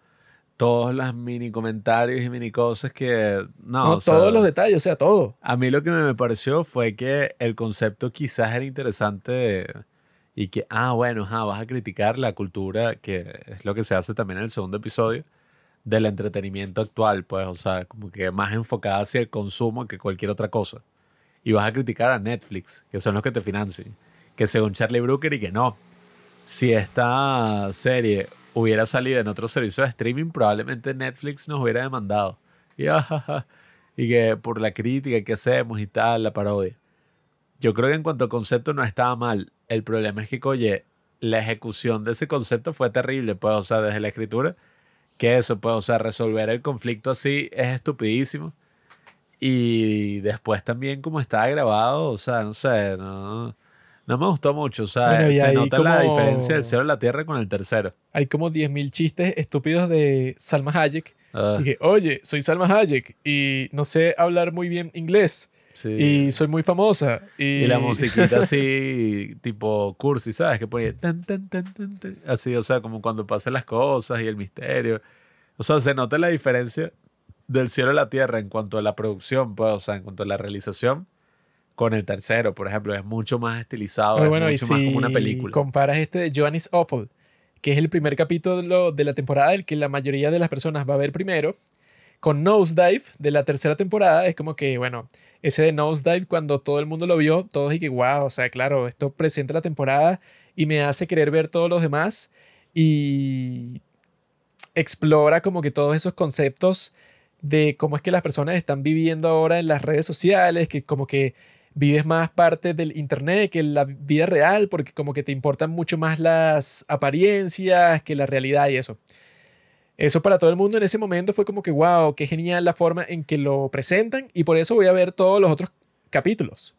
todos los mini comentarios y mini cosas que... No, todos los detalles, o sea, todo. A mí lo que me pareció fue que el concepto quizás era interesante y que, ah, bueno, vas a criticar la cultura, que es lo que se hace también en el segundo episodio del entretenimiento actual, pues, o sea, como que más enfocada hacia el consumo que cualquier otra cosa. Y vas a criticar a Netflix, que son los que te financian, que según Charlie Brooker y que no. Si esta serie hubiera salido en otro servicio de streaming, probablemente Netflix nos hubiera demandado. Y, [laughs] y que por la crítica que hacemos y tal, la parodia. Yo creo que en cuanto al concepto no estaba mal. El problema es que, oye, la ejecución de ese concepto fue terrible, pues, o sea, desde la escritura que eso, pues, o sea, resolver el conflicto así es estupidísimo. Y después también como estaba grabado, o sea, no sé, no, no me gustó mucho. O sea, se nota la diferencia del cielo a la tierra con el tercero. Hay como 10.000 chistes estúpidos de Salma Hayek. Ah. Dije, oye, soy Salma Hayek y no sé hablar muy bien inglés. Y soy muy famosa. Y, la musiquita [laughs] así, tipo cursi, ¿sabes? Que ponía tan, tan, tan, tan, así, o sea, como cuando pasan las cosas y el misterio. O sea, se nota la diferencia del cielo a la tierra en cuanto a la producción, pues, o sea, en cuanto a la realización, con el tercero, por ejemplo. Es mucho más estilizado, Pero es bueno, y mucho más como una si película. comparas este de Joan is Awful, que es el primer capítulo de la temporada, el que la mayoría de las personas va a ver primero, con Nosedive de la tercera temporada, es como que, bueno, ese de Nosedive, cuando todo el mundo lo vio, todos y que, wow, o sea, claro, esto presenta la temporada y me hace querer ver todos los demás y explora como que todos esos conceptos de cómo es que las personas están viviendo ahora en las redes sociales, que como que vives más parte del internet que la vida real, porque como que te importan mucho más las apariencias que la realidad y eso. Eso para todo el mundo en ese momento fue como que, wow, qué genial la forma en que lo presentan y por eso voy a ver todos los otros capítulos.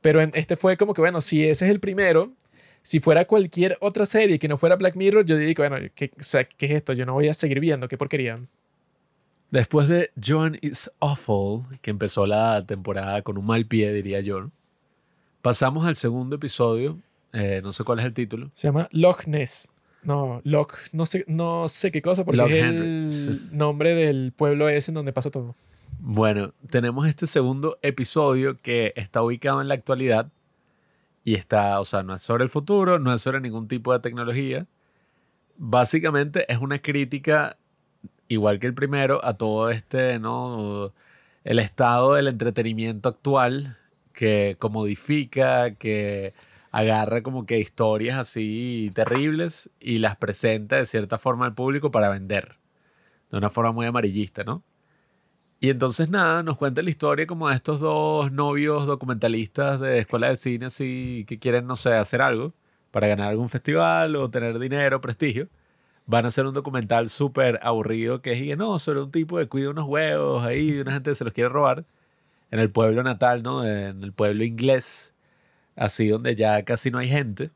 Pero en este fue como que, bueno, si ese es el primero, si fuera cualquier otra serie que no fuera Black Mirror, yo digo, bueno, ¿qué, o sea, ¿qué es esto? Yo no voy a seguir viendo, qué porquería. Después de Joan is Awful, que empezó la temporada con un mal pie, diría yo, pasamos al segundo episodio. eh, no sé cuál es el título. Se llama Loch Ness. No, Loch, no sé, no sé qué cosa, porque Loch es Henry. el [laughs] nombre del pueblo ese en donde pasa todo. Bueno, tenemos este segundo episodio que está ubicado en la actualidad y está, o sea, no es sobre el futuro, no es sobre ningún tipo de tecnología. Básicamente es una crítica, igual que el primero, a todo este, ¿no? El estado del entretenimiento actual que comodifica, que agarra como que historias así terribles y las presenta de cierta forma al público para vender. De una forma muy amarillista, ¿no? Y entonces nada, nos cuenta la historia como de estos dos novios documentalistas de escuela de cine así que quieren, no sé, hacer algo para ganar algún festival o tener dinero, prestigio. Van a hacer un documental súper aburrido que es, no, sobre un tipo que cuida unos huevos ahí una gente se los quiere robar en el pueblo natal, ¿no? En el pueblo inglés, así donde ya casi no hay gente.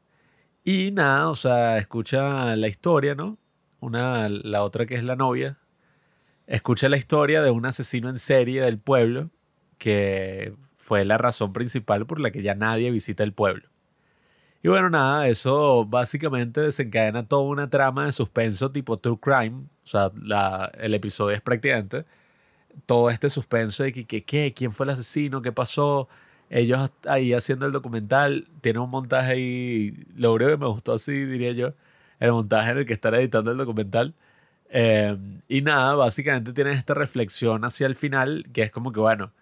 Y nada, o sea, escucha la historia, ¿no? Una, la otra que es la novia, escucha la historia de un asesino en serie del pueblo que fue la razón principal por la que ya nadie visita el pueblo. Y bueno, nada, eso básicamente desencadena toda una trama de suspenso tipo True Crime. O sea, el episodio es prácticamente todo este suspenso de que, que- ¿qué? ¿Quién fue el asesino? ¿Qué pasó? Ellos ahí haciendo el documental, tienen un montaje ahí, lo único que me gustó así, diría yo, el montaje en el que están editando el documental. Eh, y nada, básicamente tienen esta reflexión hacia el final, que es como que, bueno,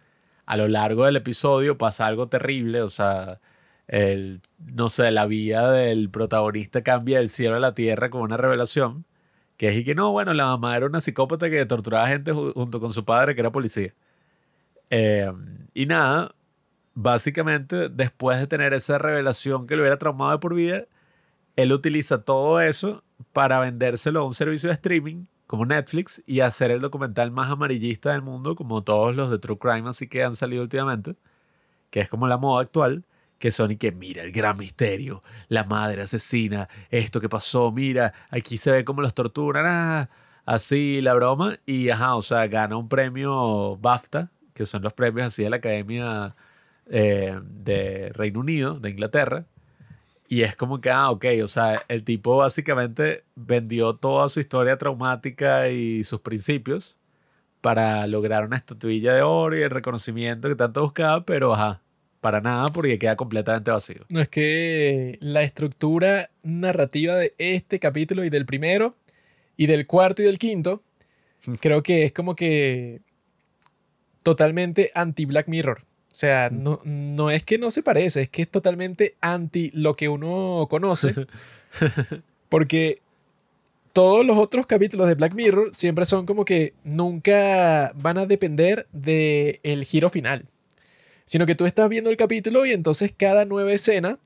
a lo largo del episodio pasa algo terrible, o sea, el, no sé, la vida del protagonista cambia del cielo a la tierra con una revelación, que es y que no, bueno, la mamá era una psicópata que torturaba gente ju- junto con su padre que era policía. Eh, y nada, básicamente después de tener esa revelación que lo hubiera traumado de por vida, él utiliza todo eso para vendérselo a un servicio de streaming como Netflix y hacer el documental más amarillista del mundo, como todos los de True Crime así que han salido últimamente, que es como la moda actual, que son y que mira el gran misterio, la madre asesina, esto que pasó, mira, aquí se ve cómo los torturan, ah, así la broma, y ajá, o sea, gana un premio BAFTA, que son los premios así de la Academia eh, de Reino Unido, de Inglaterra, y es como que, ah, ok, o sea, el tipo básicamente vendió toda su historia traumática y sus principios para lograr una estatuilla de oro y el reconocimiento que tanto buscaba, pero ajá, para nada porque queda completamente vacío. No es que la estructura narrativa de este capítulo y del primero y del cuarto y del quinto, creo que es como que totalmente anti Black Mirror. O sea, no, no es que no se parece, es que es totalmente anti lo que uno conoce. [laughs] Porque todos los otros capítulos de Black Mirror siempre son como que nunca van a depender del el giro final. Sino que tú estás viendo el capítulo y entonces cada nueva escena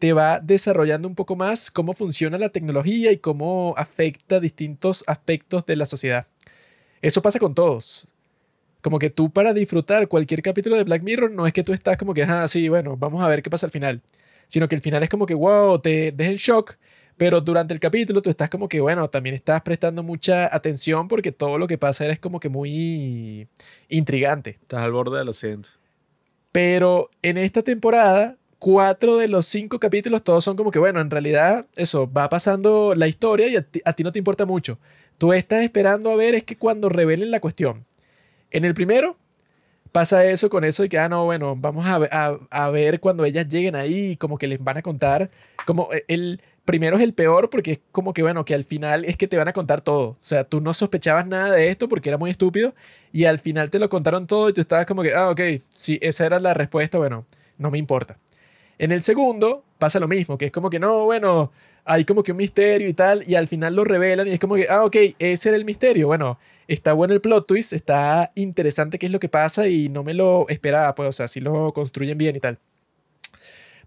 te va desarrollando un poco más cómo funciona la tecnología y cómo afecta distintos aspectos de la sociedad. Eso pasa con todos. Como que tú para disfrutar cualquier capítulo de Black Mirror no es que tú estás como que, ah, sí, bueno, vamos a ver qué pasa al final. Sino que el final es como que, wow, te deja en shock. Pero durante el capítulo tú estás como que, bueno, también estás prestando mucha atención porque todo lo que pasa es como que muy intrigante. Estás al borde del asiento. Pero en esta temporada, cuatro de los cinco capítulos todos son como que, bueno, en realidad eso, va pasando la historia y a ti, no te importa mucho. Tú estás esperando a ver es que cuando revelen la cuestión. En el primero, pasa eso con eso y que, ah, no, bueno, vamos a, a, a ver cuando ellas lleguen ahí, como que les van a contar, como eh, el primero es el peor porque es como que, bueno, que al final es que te van a contar todo. O sea, tú no sospechabas nada de esto porque era muy estúpido y al final te lo contaron todo y tú estabas como que, ah, ok, si esa era la respuesta, bueno, no me importa. En el segundo pasa lo mismo, que es como que, no, bueno, hay como que un misterio y tal, y al final lo revelan y es como que, ah, ok, ese era el misterio. Bueno, está bueno el plot twist, está interesante qué es lo que pasa y no me lo esperaba, pues, o sea, si lo construyen bien y tal.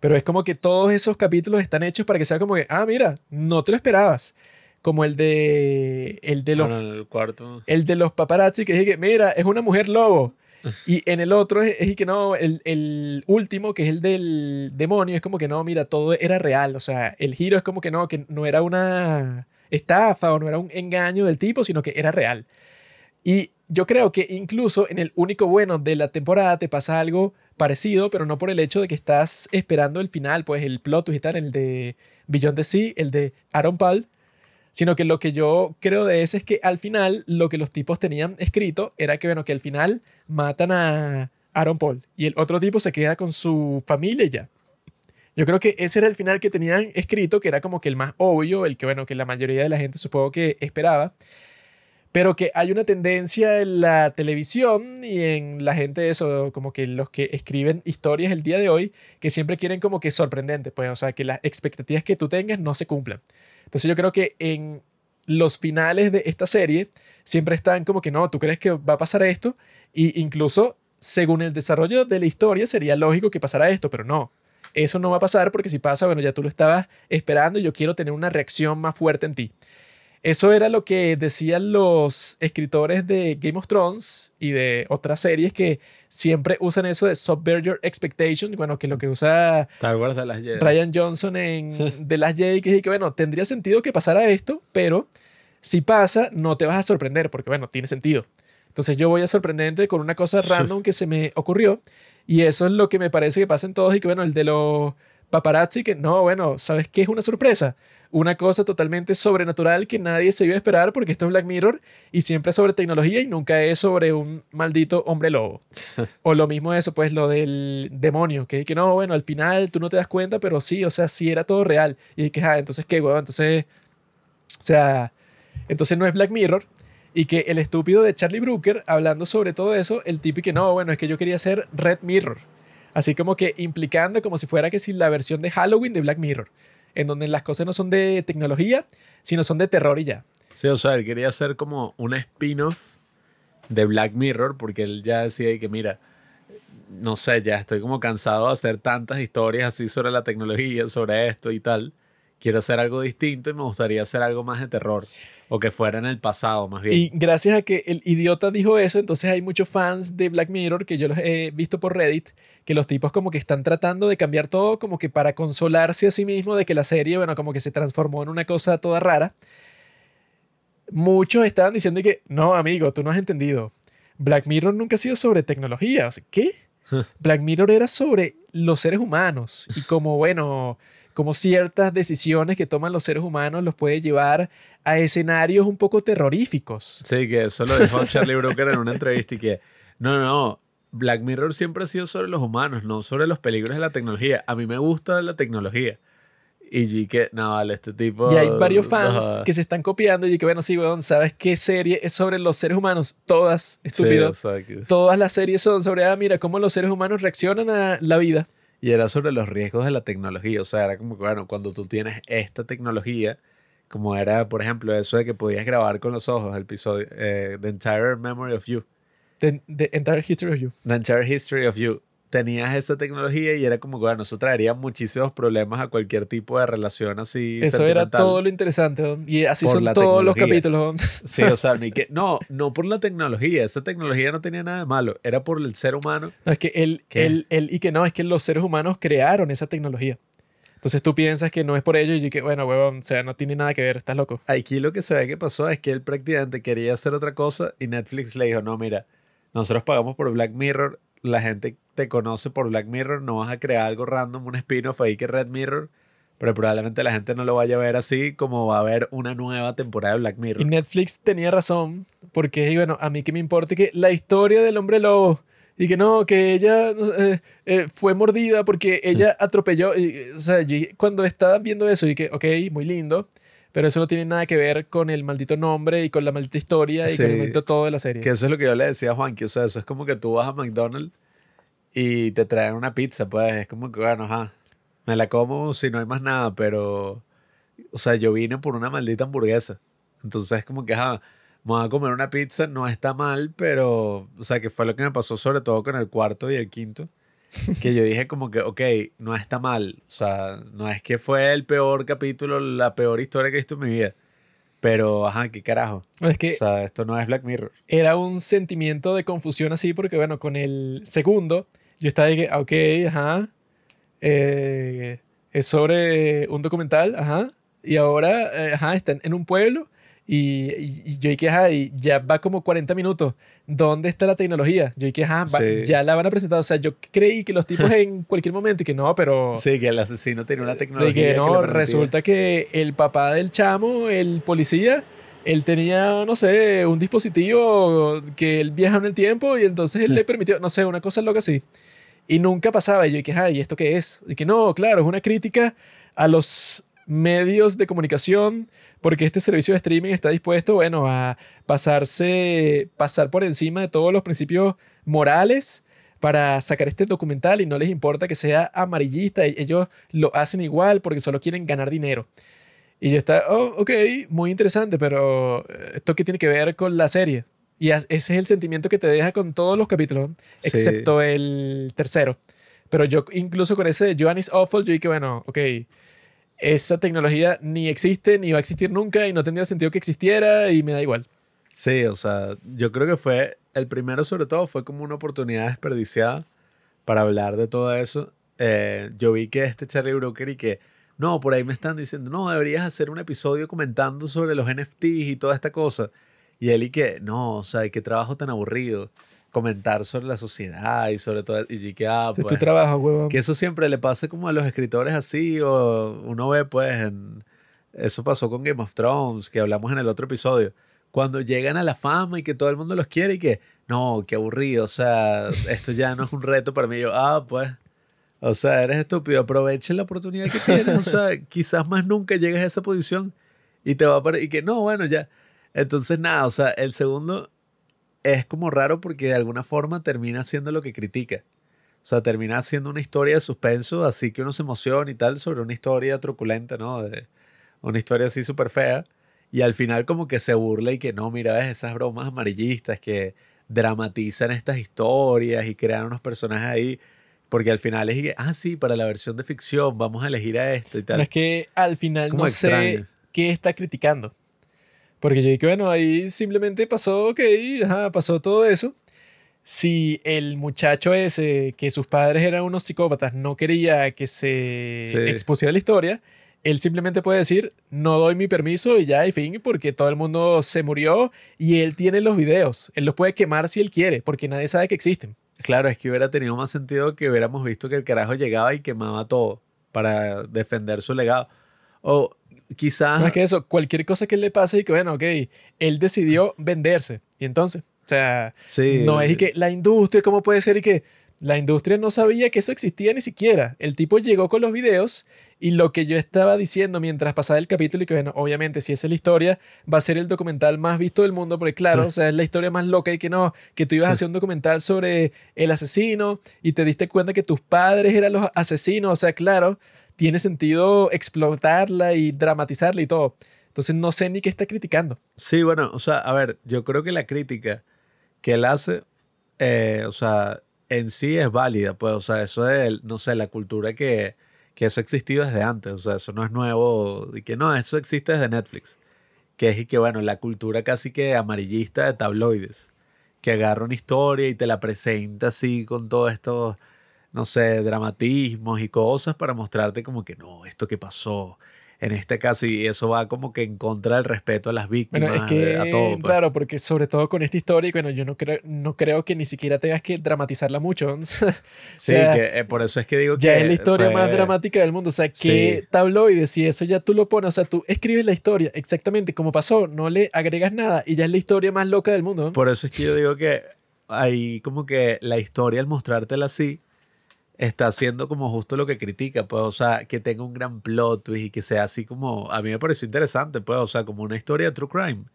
Pero es como que todos esos capítulos están hechos para que sea como que, ah, mira, no te lo esperabas. Como el de. El de los. el cuarto. El de los paparazzi, que es que, mira, es una mujer lobo. [laughs] Y en el otro es, es que no, el, el, último, que es el del demonio, es como que no, mira, todo era real. O sea, el giro es como que no, que no era una estafa o no era un engaño del tipo, sino que era real. Y yo creo que incluso en el único bueno de la temporada te pasa algo parecido, pero no por el hecho de que estás esperando el final, pues el plot twist el de Beyond the Sea, el de Aaron Paul, sino que lo que yo creo de ese es que al final lo que los tipos tenían escrito era que, bueno, que al final matan a Aaron Paul y el otro tipo se queda con su familia ya. Yo creo que ese era el final que tenían escrito, que era como que el más obvio, el que, bueno, que la mayoría de la gente supongo que esperaba pero que hay una tendencia en la televisión y en la gente eso, como que los que escriben historias el día de hoy, que siempre quieren como que sorprendente, pues, o sea, que las expectativas que tú tengas no se cumplan. Entonces yo creo que en los finales de esta serie siempre están como que no, tú crees que va a pasar esto y incluso según el desarrollo de la historia sería lógico que pasara esto, pero no. Eso no va a pasar porque si pasa, bueno, ya tú lo estabas esperando y yo quiero tener una reacción más fuerte en ti. Eso era lo que decían los escritores de Game of Thrones y de otras series que siempre usan eso de subvert your expectations, bueno, que lo que usa Ryan Johnson en [laughs] The Last Jedi, que es que, bueno, tendría sentido que pasara esto, pero si pasa, no te vas a sorprender, porque, bueno, tiene sentido. Entonces yo voy a sorprenderte con una cosa random [laughs] que se me ocurrió, y eso es lo que me parece que pasa en todos, y que, bueno, el de los paparazzi, que no, bueno, ¿sabes qué es una sorpresa? Una cosa totalmente sobrenatural que nadie se iba a esperar porque esto es Black Mirror y siempre es sobre tecnología y nunca es sobre un maldito hombre lobo. [laughs] o lo mismo eso, pues lo del demonio, que, que no, bueno, al final tú no te das cuenta, pero sí, o sea, sí era todo real. Y que, ah, entonces, ¿qué, weón? Entonces, o sea, entonces no es Black Mirror. Y que el estúpido de Charlie Brooker, hablando sobre todo eso, el tipo y que no, bueno, es que yo quería ser Red Mirror. Así como que implicando como si fuera que si la versión de Halloween de Black Mirror en donde las cosas no son de tecnología, sino son de terror y ya. Sí, o sea, él quería hacer como un spin-off de Black Mirror, porque él ya decía que, mira, no sé, ya estoy como cansado de hacer tantas historias así sobre la tecnología, sobre esto y tal. Quiero hacer algo distinto y me gustaría hacer algo más de terror. O que fuera en el pasado, más bien. Y gracias a que el idiota dijo eso, entonces hay muchos fans de Black Mirror que yo los he visto por Reddit, que los tipos como que están tratando de cambiar todo como que para consolarse a sí mismo de que la serie, bueno, como que se transformó en una cosa toda rara. Muchos estaban diciendo que, no, amigo, tú no has entendido. Black Mirror nunca ha sido sobre tecnología. ¿Qué? Black Mirror era sobre los seres humanos y como, bueno, como ciertas decisiones que toman los seres humanos los puede llevar a escenarios un poco terroríficos. Sí, que eso lo dijo Charlie Brooker en una entrevista y que, no, no, Black Mirror siempre ha sido sobre los humanos, no sobre los peligros de la tecnología. A mí me gusta la tecnología. Y que, no, vale, este tipo... Y hay varios fans que se están copiando y que, bueno, sí, weón, ¿sabes qué serie es sobre los seres humanos? Todas, estúpido. Todas las series son sobre, ah, mira, cómo los seres humanos reaccionan a la vida. Y era sobre los riesgos de la tecnología. O sea, era como que, bueno, cuando tú tienes esta tecnología, como era, por ejemplo, eso de que podías grabar con los ojos el episodio, eh, The Entire Memory of You. The, Entire History of You. The Entire History of You. Tenías esa tecnología y era como que, bueno, eso traería muchísimos problemas a cualquier tipo de relación así. Eso era todo lo interesante, y así son todos los capítulos. Sí, o sea, que, no, no por la tecnología, esa tecnología no tenía nada de malo, era por el ser humano. No, es que él, él, él, y que no, es que los seres humanos crearon esa tecnología. Entonces tú piensas que no es por ello y que, bueno, huevón, o sea, no tiene nada que ver, estás loco. Aquí lo que se ve que pasó es que él prácticamente quería hacer otra cosa y Netflix le dijo, no, mira, nosotros pagamos por Black Mirror, la gente te conoce por Black Mirror, no vas a crear algo random, un spin-off ahí que Red Mirror, pero probablemente la gente no lo vaya a ver así como va a haber una nueva temporada de Black Mirror. Y Netflix tenía razón, porque bueno, a mí que me importa que la historia del hombre lobo y que no, que ella eh, eh, fue mordida porque ella atropelló. Y, o sea, cuando estaba viendo eso, y que, ok, muy lindo, pero eso no tiene nada que ver con el maldito nombre y con la maldita historia y con el maldito todo de la serie. Que eso es lo que yo le decía a Juan, que o sea, eso es como que tú vas a McDonald's y te traen una pizza, pues es como que, bueno, ajá, me la como si no hay más nada, pero, o sea, yo vine por una maldita hamburguesa. Entonces es como que, ajá, me voy a comer una pizza, no está mal, pero, o sea, que fue lo que me pasó sobre todo con el cuarto y el quinto, que yo dije como que, ok, no está mal, o sea, no es que fue el peor capítulo, la peor historia que he visto en mi vida, pero, ajá, qué carajo. Es que O sea, esto no es Black Mirror. era un sentimiento de confusión así, porque bueno, con el segundo, yo estaba de que, ah, ok, ajá, eh, es sobre un documental, ajá, y ahora, eh, ajá, están en un pueblo. Y, y- y yo ajá, y ya va como 40 minutos. ¿Dónde está la tecnología? Yo ajá, va- Sí. ya la van a presentar. O sea, yo creí que los tipos [laughs] en cualquier momento, y que no, pero. Sí, que el asesino tiene una tecnología. que le no, resulta que el papá del chamo, el policía, él tenía, no sé, un dispositivo que él viaja en el tiempo y entonces él le permitió, no sé, una cosa loca así. Y nunca pasaba. Y yo dije, ay, ¿y esto qué es? Y que no, claro, es una crítica a los medios de comunicación porque este servicio de streaming está dispuesto, bueno, a pasarse, pasar por encima de todos los principios morales para sacar este documental y no les importa que sea amarillista, e- ellos lo hacen igual porque solo quieren ganar dinero. Y yo estaba, oh, ok, muy interesante, pero eh, ¿esto qué tiene que ver con la serie? Y ese es el sentimiento que te deja con todos los capítulos, Sí. excepto el tercero. Pero yo, incluso con ese de Joan is Awful, yo dije, bueno, ok, esa tecnología ni existe, ni va a existir nunca, y no tendría sentido que existiera, y me da igual. Sí, o sea, yo creo que fue, el primero sobre todo fue como una oportunidad desperdiciada para hablar de todo eso. Eh, yo vi que este Charlie Brooker y que, no, por ahí me están diciendo, no, deberías hacer un episodio comentando sobre los NFTs y toda esta cosa. Y él y que, no, o sea, qué trabajo tan aburrido comentar sobre la sociedad y sobre todo, y que, ah, Ese es pues, tu trabajo, huevón. que eso siempre le pasa como a los escritores así, o uno ve pues, en, eso pasó con Game of Thrones, que hablamos en el otro episodio, cuando llegan a la fama y que todo el mundo los quiere y que, no, qué aburrido, o sea, esto ya no es un reto para mí, yo, ah, pues, o sea, eres estúpido, aproveche la oportunidad que tienes, o sea, [laughs] quizás más nunca llegues a esa posición y te va a y que no, bueno, ya, entonces nada, o sea, el segundo es como raro porque de alguna forma termina haciendo lo que critica. O sea, termina siendo una historia de suspenso, así que uno se emociona y tal, sobre una historia truculenta, ¿no? De una historia así súper fea. Y al final como que se burla y que no, mira, ves esas bromas amarillistas que dramatizan estas historias y crean unos personajes ahí. Porque al final es, que, ah, sí, para la versión de ficción vamos a elegir a esto y tal. Pero es que al final Como no sé qué está criticando. Porque yo dije, bueno, ahí simplemente pasó, ok, ajá, pasó todo eso. Si el muchacho ese, que sus padres eran unos psicópatas, no quería que se Sí. expusiera la historia, él simplemente puede decir, no doy mi permiso y ya, y fin, porque todo el mundo se murió y él tiene los videos. Él los puede quemar si él quiere, porque nadie sabe que existen. Claro, es que hubiera tenido más sentido que hubiéramos visto que el carajo llegaba y quemaba todo para defender su legado. O quizás... Es que eso, cualquier cosa que le pase y que, bueno, ok, él decidió venderse. Y entonces, o sea, sí, no es y que la industria, ¿cómo puede ser? Y que la industria no sabía que eso existía ni siquiera. El tipo llegó con los videos y lo que yo estaba diciendo mientras pasaba el capítulo y que, bueno, obviamente, si esa es la historia, va a ser el documental más visto del mundo, porque claro, o sea, es la historia más loca y que no, que tú ibas a hacer un documental sobre el asesino y te diste cuenta que tus padres eran los asesinos, o sea, claro, tiene sentido explotarla y dramatizarla y todo. Entonces no sé ni qué está criticando. Sí, bueno, o sea, a ver, yo creo que la crítica que él hace, eh, o sea, en sí es válida, pues, o sea, eso es, no sé, la cultura que, que eso ha existido desde antes, o sea, eso no es nuevo, y que no, eso existe desde Netflix, que es y que, bueno, la cultura casi que amarillista de tabloides, que agarra una historia y te la presenta así con todos estos, no sé, dramatismos y cosas para mostrarte como que no, esto que pasó en este caso, y eso va como que en contra del respeto a las víctimas, Bueno, es que, de- a todo. pues. claro, porque sobre todo con esta historia, bueno, yo no creo, no creo que ni siquiera tengas que dramatizarla mucho. [laughs] O sea, Sí, que eh, por eso es que digo ya que es la historia fue- más dramática del mundo. O sea, que Sí. tabloides, si eso ya tú lo pones, o sea, tú escribes la historia exactamente como pasó, no le agregas nada y ya es la historia más loca del mundo. Por eso es que yo digo que ahí como que la historia al mostrártela así está haciendo como justo lo que critica, pues, o sea, que tenga un gran plot twist y que sea así como, a mí me pareció interesante, pues, o sea, como una historia de true crime.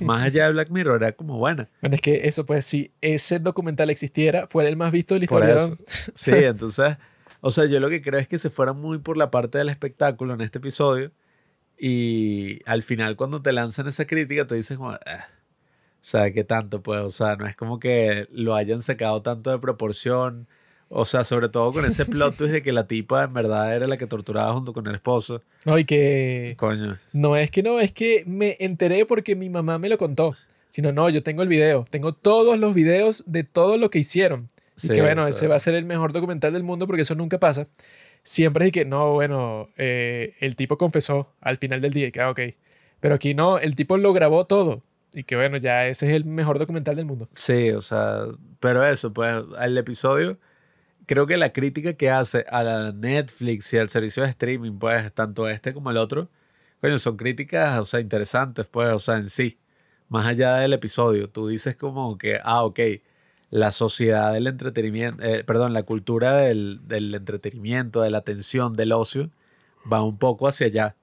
Más allá de Black Mirror, era como buena. Bueno, es que eso, pues, si ese documental existiera, fuera el más visto de la historia. [laughs] Sí, entonces, o sea, yo lo que creo es que se fueran muy por la parte del espectáculo en este episodio y al final cuando te lanzan esa crítica, tú dices como, "Ah". o sea, ¿qué tanto? Pues, o sea, no es como que lo hayan sacado tanto de proporción. O sea, sobre todo con ese plot twist de que la tipa en verdad era la que torturaba junto con el esposo. No, y que Coño. no es que no, es que me enteré porque mi mamá me lo contó. Sino, no, yo tengo el video. Tengo todos los videos de todo lo que hicieron. Y Sí, que bueno, ese va a ser el mejor documental del mundo porque eso nunca pasa. Siempre es que, no, bueno, eh, el tipo confesó al final del día y que, ah, ok. Pero aquí no, el tipo lo grabó todo. Y que bueno, ya ese es el mejor documental del mundo. Sí, o sea, pero eso, pues, el episodio, creo que la crítica que hace a la Netflix y al servicio de streaming, pues, tanto este como el otro, coño, son críticas, o sea, interesantes, pues, o sea, en sí, más allá del episodio, tú dices como que, ah, ok, la sociedad del entretenimiento, eh, perdón, la cultura del, del entretenimiento, de la atención, del ocio, va un poco hacia allá.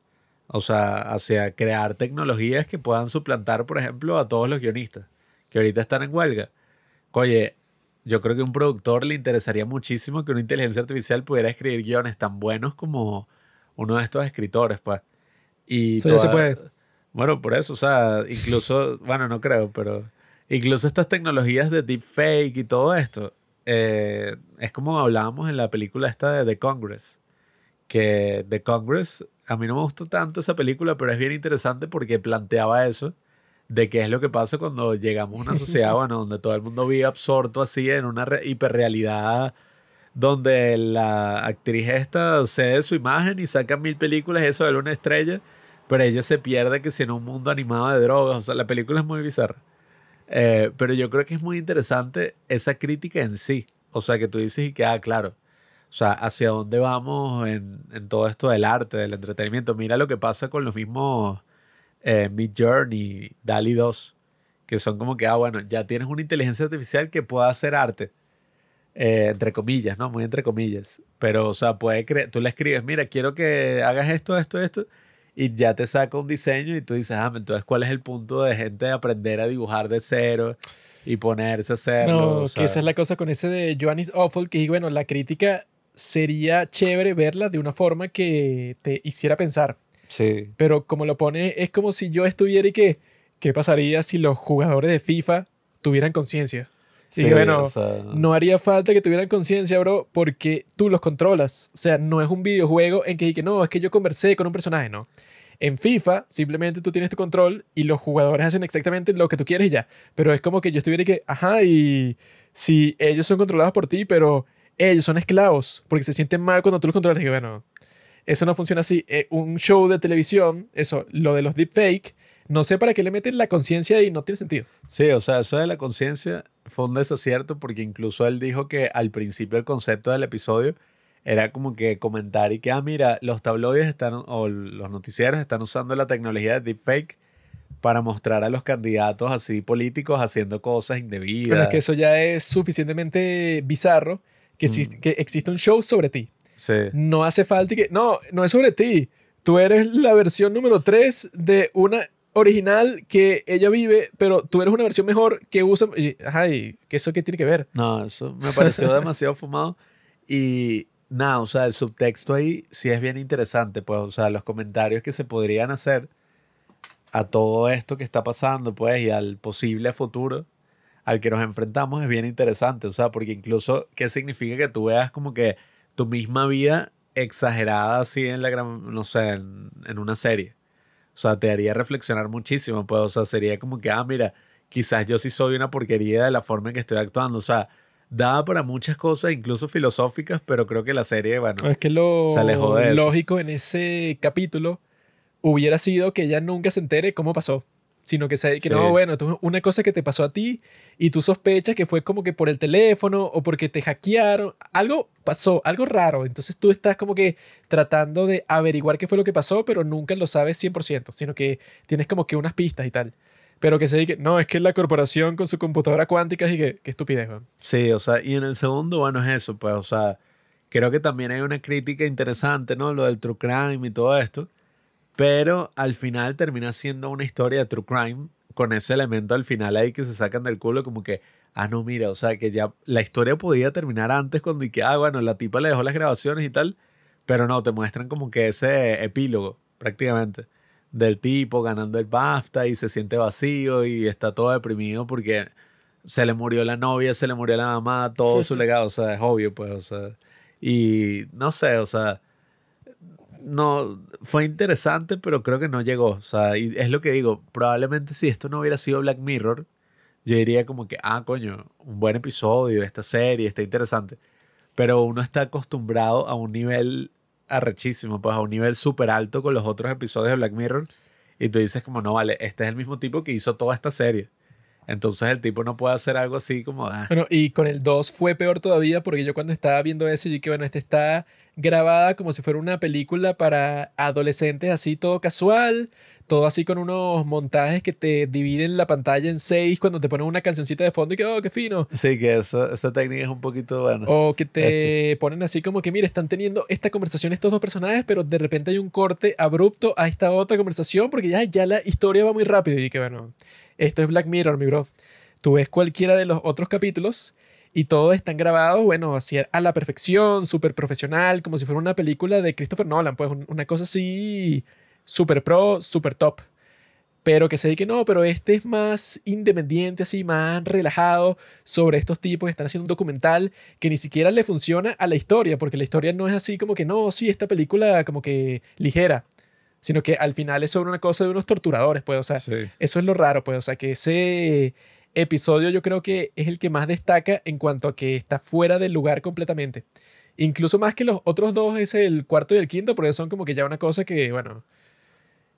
O sea, hacia crear tecnologías que puedan suplantar, por ejemplo, a todos los guionistas que ahorita están en huelga. Oye, yo creo que a un productor le interesaría muchísimo que una inteligencia artificial pudiera escribir guiones tan buenos como uno de estos escritores, pues. Y Eso ya se puede. Bueno, por eso, o sea, incluso, bueno, no creo, pero incluso estas tecnologías de deepfake y todo esto, eh, es como hablábamos en la película esta de The Congress, que The Congress, a mí no me gustó tanto esa película, pero es bien interesante porque planteaba eso, de qué es lo que pasa cuando llegamos a una sociedad, [laughs] bueno, donde todo el mundo vive absorto así en una re- hiperrealidad donde la actriz esta cede su imagen y saca mil películas eso de una estrella, pero ella se pierde que si en un mundo animado de drogas, o sea, la película es muy bizarra. Eh, pero yo creo que es muy interesante esa crítica en sí, o sea, que tú dices y que, ah, claro, o sea, hacia dónde vamos en, en todo esto del arte, del entretenimiento. Mira lo que pasa con los mismos eh, Mid Journey, DALI 2, que son como que, ah, bueno, ya tienes una inteligencia artificial que pueda hacer arte, eh, entre comillas, ¿no? Muy entre comillas. Pero, o sea, puede cre- tú le escribes, mira, quiero que hagas esto, esto, esto, y ya te saca un diseño y tú dices, ah, entonces, ¿cuál es el punto de gente de aprender a dibujar de cero y ponerse a hacerlo? No, O que esa es la cosa con ese de Johannes Awful, que bueno, la crítica sería chévere verla de una forma que te hiciera pensar. Sí. Pero como lo pone, es como si yo estuviera y que, ¿qué pasaría si los jugadores de FIFA tuvieran conciencia? Y Sí, que, bueno, o sea, no haría falta que tuvieran conciencia, bro, porque tú los controlas. O sea, no es un videojuego en que, que no, es que yo conversé con un personaje, no. En FIFA, simplemente tú tienes tu control y los jugadores hacen exactamente lo que tú quieres y ya. Pero es como que yo estuviera y que, ajá, y si ellos son controlados por ti, pero ellos son esclavos porque se sienten mal cuando tú los controlas. Y que, bueno, eso no funciona así. Eh, un show de televisión, eso, lo de los deepfake, no sé para qué le meten la conciencia y no tiene sentido. Sí, o sea, eso de la conciencia fue un desacierto porque incluso él dijo que al principio el concepto del episodio era como que comentar y que, ah, mira, los tabloides están, o los noticieros están usando la tecnología de deepfake para mostrar a los candidatos así políticos haciendo cosas indebidas. Pero es que eso ya es suficientemente bizarro que, si- Mm. que existe un show sobre ti. Sí, No hace falta que. No, no es sobre ti. Tú eres la versión número 3 de una original que ella vive, pero tú eres una versión mejor que usa. Ajá, y eso qué tiene que ver. no, eso me pareció demasiado fumado. Y nada, o sea, el subtexto ahí sí es bien interesante, pues, o sea, los comentarios que se podrían hacer a todo esto que está pasando, pues, y al posible futuro al que nos enfrentamos es bien interesante, o sea, porque incluso, ¿qué significa que tú veas como que tu misma vida exagerada así en la gran, no sé, en, en una serie? O sea, te haría reflexionar muchísimo, pues, o sea, sería como que, ah, mira, quizás yo sí soy una porquería de la forma en que estoy actuando, o sea, daba para muchas cosas, incluso filosóficas, pero creo que la serie, bueno, Es que lo se alejó de eso. lógico en ese capítulo hubiera sido que ella nunca se entere cómo pasó. Sino que, se, que Sí. no, bueno, esto es una cosa que te pasó a ti y tú sospechas que fue como que por el teléfono o porque te hackearon. Algo pasó, algo raro. Entonces tú estás como que tratando de averiguar qué fue lo que pasó, pero nunca lo sabes 100%, sino que tienes como que unas pistas y tal. pero que se diga, no, es que la corporación con su computadora cuántica y que, qué estupidez, weón. Sí, o sea, y en el segundo, bueno, es eso, pues, o sea, creo que también hay una crítica interesante, ¿no? Lo del true crime y todo esto, pero al final termina siendo una historia de true crime con ese elemento al final ahí que se sacan del culo como que, ah, no, mira, o sea, que ya la historia podía terminar antes cuando que, ah, bueno, la tipa le dejó las grabaciones y tal, pero no, te muestran como que ese epílogo prácticamente del tipo ganando el BAFTA y se siente vacío y está todo deprimido porque se le murió la novia, se le murió la mamá, todo su [laughs] legado, o sea, es obvio, pues, o sea, y no sé, o sea, no, fue interesante, pero creo que no llegó, o sea, y es lo que digo, probablemente si esto no hubiera sido Black Mirror, yo diría como que, ah, coño, un buen episodio esta serie, está interesante, pero uno está acostumbrado a un nivel arrechísimo, pues a un nivel súper alto con los otros episodios de Black Mirror. Y tú dices como, no, vale, este es el mismo tipo que hizo toda esta serie. Entonces el tipo no puede hacer algo así como... Ah. Bueno, y con el 2 fue peor todavía porque yo cuando estaba viendo eso, yo que bueno, este está grabada como si fuera una película para adolescentes, así todo casual, todo así con unos montajes que te dividen la pantalla en seis cuando te ponen una cancioncita de fondo y que, oh, qué fino. Sí, que eso, esa técnica es un poquito, bueno. O que te este. ponen así como que, mire, están teniendo esta conversación estos dos personajes, pero de repente hay un corte abrupto a esta otra conversación porque ya, ya la historia va muy rápido y que, bueno, esto es Black Mirror, mi bro. Tú ves cualquiera de los otros capítulos y todos están grabados, bueno, así a la perfección, súper profesional, como si fuera una película de Christopher Nolan, pues una cosa así super pro, super top. Pero que se diga que no, pero este es más independiente, así, más relajado sobre estos tipos que están haciendo un documental que ni siquiera le funciona a la historia, porque la historia no es así como que no, sí, esta película como que ligera, sino que al final es sobre una cosa de unos torturadores, pues, o sea, eso es lo raro, pues, o sea, que ese episodio yo creo que es el que más destaca en cuanto a que está fuera del lugar completamente. Incluso más que los otros dos es el cuarto y el quinto, porque son como que ya una cosa que, bueno,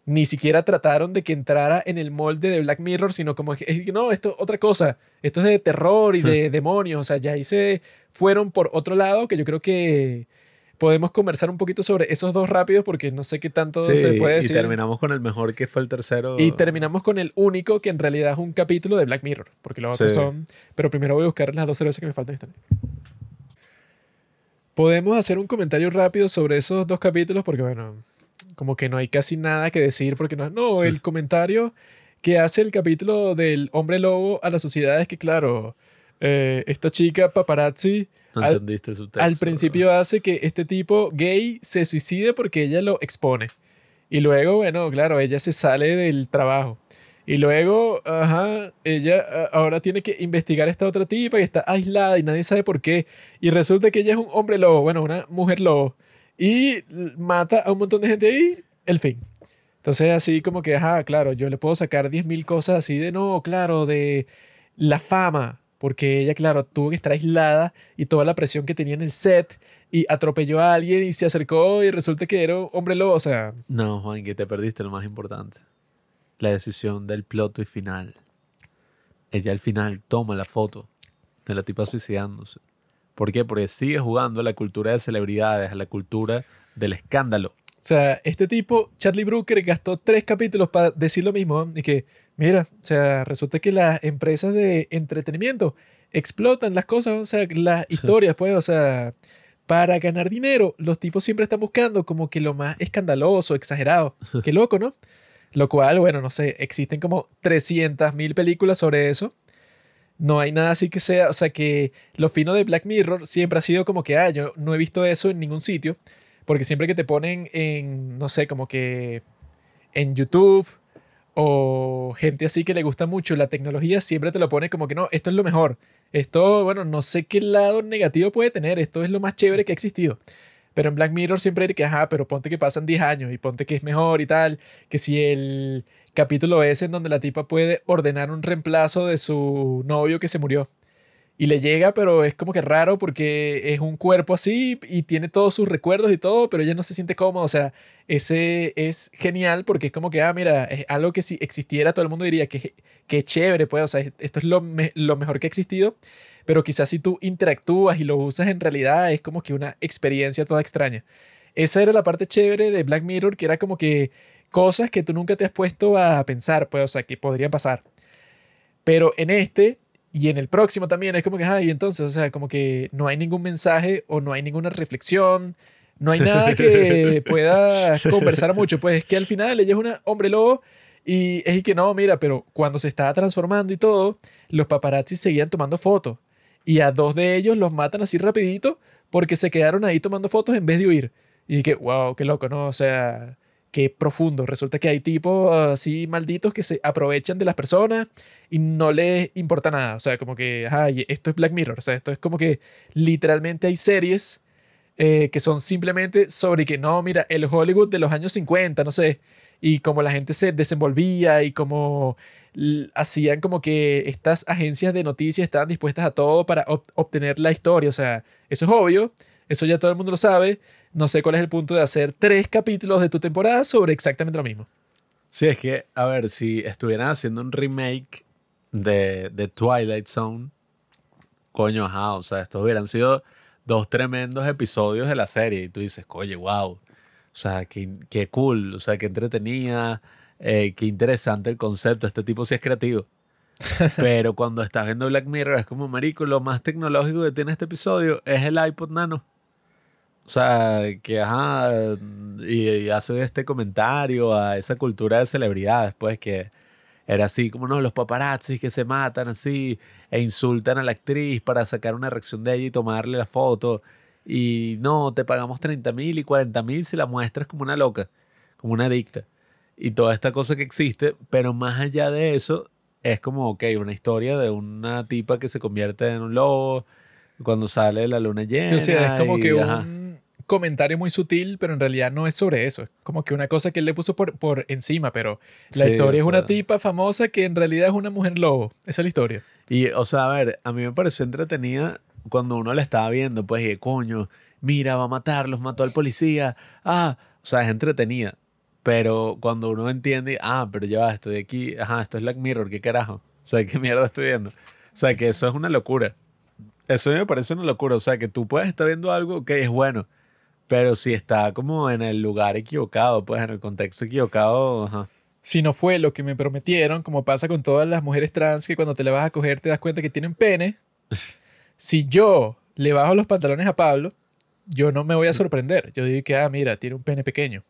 ni siquiera trataron de que entrara en el molde de Black Mirror, sino como que, no, esto es otra cosa, esto es de terror y de demonios, o sea, ya ahí se fueron por otro lado, que yo creo que podemos conversar un poquito sobre esos dos rápidos porque no sé qué tanto se puede decir. Y terminamos con el mejor que fue el tercero. Y terminamos con el único que en realidad es un capítulo de Black Mirror, porque los otros son... Pero primero voy a buscar las dos cervezas que me faltan. Podemos hacer un comentario rápido sobre esos dos capítulos porque, bueno, como que no hay casi nada que decir porque no, no, el comentario que hace el capítulo del hombre lobo a la sociedad es que, claro, eh, esta chica paparazzi al, al, principio hace que este tipo gay se suicide porque ella lo expone. Y luego, bueno, claro, ella se sale del trabajo. Y luego, ajá, ella ahora tiene que investigar a esta otra tipa y está aislada y nadie sabe por qué. Y resulta que ella es un hombre lobo, bueno, una mujer lobo y mata a un montón de gente ahí, el fin. Entonces así como que, ajá, claro, yo le puedo sacar 10.000 cosas así de, no, claro, de la fama, porque ella, claro, tuvo que estar aislada y toda la presión que tenía en el set y atropelló a alguien y se acercó y resulta que era un hombre lobo, o sea... No, Juan, que te perdiste lo más importante. La decisión del plot y final. Ella al final toma la foto de la tipa suicidándose. ¿Por qué? Porque sigue jugando a la cultura de celebridades, a la cultura del escándalo. O sea, este tipo, Charlie Brooker, gastó tres capítulos para decir lo mismo. Y que, mira, o sea, resulta que las empresas de entretenimiento explotan las cosas, o sea, las historias, pues, o sea, para ganar dinero, los tipos siempre están buscando como que lo más escandaloso, exagerado. [laughs] Qué loco, ¿no? Lo cual, bueno, no sé, existen como 300.000 películas sobre eso. No hay nada así que sea, o sea que lo fino de Black Mirror siempre ha sido como que, ah, yo no he visto eso en ningún sitio, porque siempre que te ponen en, no sé, como que en YouTube o gente así que le gusta mucho la tecnología, siempre te lo pone como que no, esto es lo mejor. Esto, bueno, no sé qué lado negativo puede tener, esto es lo más chévere que ha existido. Pero en Black Mirror siempre hay que, ajá, pero ponte que pasan 10 años y ponte que es mejor y tal, que si el capítulo es en donde la tipa puede ordenar un reemplazo de su novio que se murió. Y le llega, pero es como que raro porque es un cuerpo así y tiene todos sus recuerdos y todo, pero ella no se siente cómoda. O sea, ese es genial porque es como que, ah, mira, es algo que si existiera todo el mundo diría que, que chévere, pues, o sea, esto es lo, lo mejor que ha existido. Pero quizás si tú interactúas y lo usas en realidad es como que una experiencia toda extraña. Esa era la parte chévere de Black Mirror, que era como que cosas que tú nunca te has puesto a pensar, pues, o sea, que podrían pasar. Pero en este y en el próximo también es como que, ay, entonces, o sea, como que no hay ningún mensaje o no hay ninguna reflexión, no hay nada que [laughs] pueda conversar mucho. Pues es que al final ella es una hombre lobo y es que no, mira, pero cuando se estaba transformando y todo, los paparazzi seguían tomando fotos y a dos de ellos los matan así rapidito porque se quedaron ahí tomando fotos en vez de huir. Y que, wow, qué loco, ¿no? O sea, qué profundo. Resulta que hay tipos así malditos que se aprovechan de las personas y no les importa nada. O sea, como que, ay, esto es Black Mirror. O sea, esto es como que literalmente hay series eh, que son simplemente sobre que no, mira, el Hollywood de los años 50, no sé, y como la gente se desenvolvía y como hacían como que estas agencias de noticias estaban dispuestas a todo para obtener la historia. O sea, eso es obvio, eso ya todo el mundo lo sabe. No sé cuál es el punto de hacer tres capítulos de tu temporada sobre exactamente lo mismo. Sí, es que, a ver, si estuvieran haciendo un remake de, de Twilight Zone, coño, ajá, o sea, estos hubieran sido dos tremendos episodios de la serie y tú dices, oye, wow, o sea, qué, qué cool, o sea, qué entretenida, eh, qué interesante el concepto, este tipo sí es creativo. [laughs] Pero cuando estás viendo Black Mirror es como, marico, lo más tecnológico que tiene este episodio es el iPod Nano. O sea, que ajá, y, hace este comentario a esa cultura de celebridades, pues que era así como no, los paparazzis que se matan así e insultan a la actriz para sacar una reacción de ella y tomarle la foto. Y no, te pagamos 30 mil y 40 mil si la muestras como una loca, como una adicta. Y toda esta cosa que existe, pero más allá de eso, es como, ok, una historia de una tipa que se convierte en un lobo cuando sale la luna llena. Sí, o sea, es como que un comentario muy sutil, pero en realidad no es sobre eso. Es como que una cosa que él le puso por, por encima, pero la historia es una tipa famosa que en realidad es una mujer lobo. Esa es la historia. Y, o sea, a ver, a mí me pareció entretenida cuando uno la estaba viendo, pues, y coño, mira, va a matarlos, mató al policía. Ah, o sea, es entretenida. Pero cuando uno entiende, ah, pero ya va, estoy aquí, ajá, esto es Black Mirror, ¿qué carajo? O sea, ¿qué mierda estoy viendo? O sea, que eso es una locura. Eso me parece una locura. O sea, que tú puedes estar viendo algo que es bueno, pero si está como en el lugar equivocado, pues en el contexto equivocado, ajá. Si no fue lo que me prometieron, como pasa con todas las mujeres trans que cuando te la vas a coger te das cuenta que tienen pene. [laughs] si yo le bajo los pantalones a Pablo, yo no me voy a sorprender. Yo digo que, ah, mira, tiene un pene pequeño.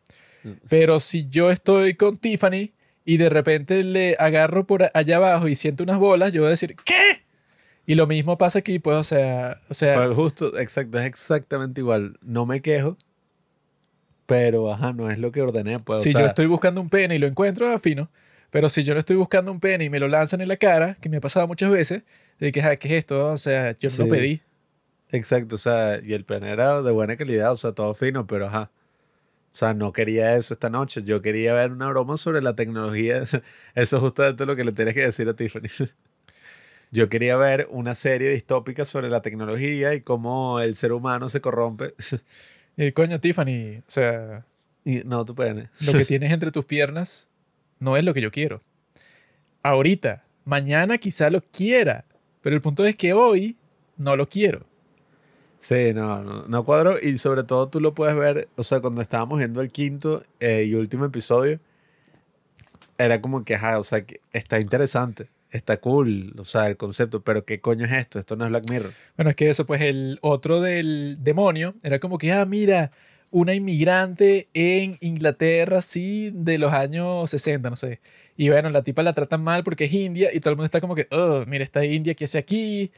Pero si yo estoy con Tiffany y de repente le agarro por allá abajo y siento unas bolas, yo voy a decir, ¿qué? Y lo mismo pasa aquí, pues, o sea... O sea justo, exacto, es exactamente igual. No me quejo, pero, ajá, no es lo que ordené, pues. Si yo estoy buscando un pene y lo encuentro, afino. Pero si yo no estoy buscando un pene y me lo lanzan en la cara, que me ha pasado muchas veces, de que, ¿qué es esto? O sea, yo no lo pedí. Exacto, o sea, y el pene era de buena calidad, o sea, todo fino, pero ajá. O sea, no quería eso esta noche. Yo quería ver una broma sobre la tecnología. [laughs] Eso es justamente lo que le tienes que decir a Tiffany. [laughs] Yo quería ver una serie distópica sobre la tecnología y cómo el ser humano se corrompe. Y coño, Tiffany, o sea. Y, no, tú puedes. Lo que [laughs] tienes entre tus piernas no es lo que yo quiero. Ahorita, mañana quizá lo quiera, pero el punto es que hoy no lo quiero. Sí, no, no, no cuadro. Y sobre todo tú lo puedes ver, o sea, cuando estábamos viendo el quinto eh, y último episodio, era como que, ajá, o sea, que está interesante, está cool, o sea, el concepto, pero ¿qué coño es esto? Esto no es Black Mirror. Bueno, es que eso, pues el otro del demonio era como que, ah, mira, una inmigrante en Inglaterra, sí, de los años 60, no sé. Y bueno, la tipa la tratan mal porque es india y todo el mundo está como que, oh, mira, esta india, ¿qué hace aquí?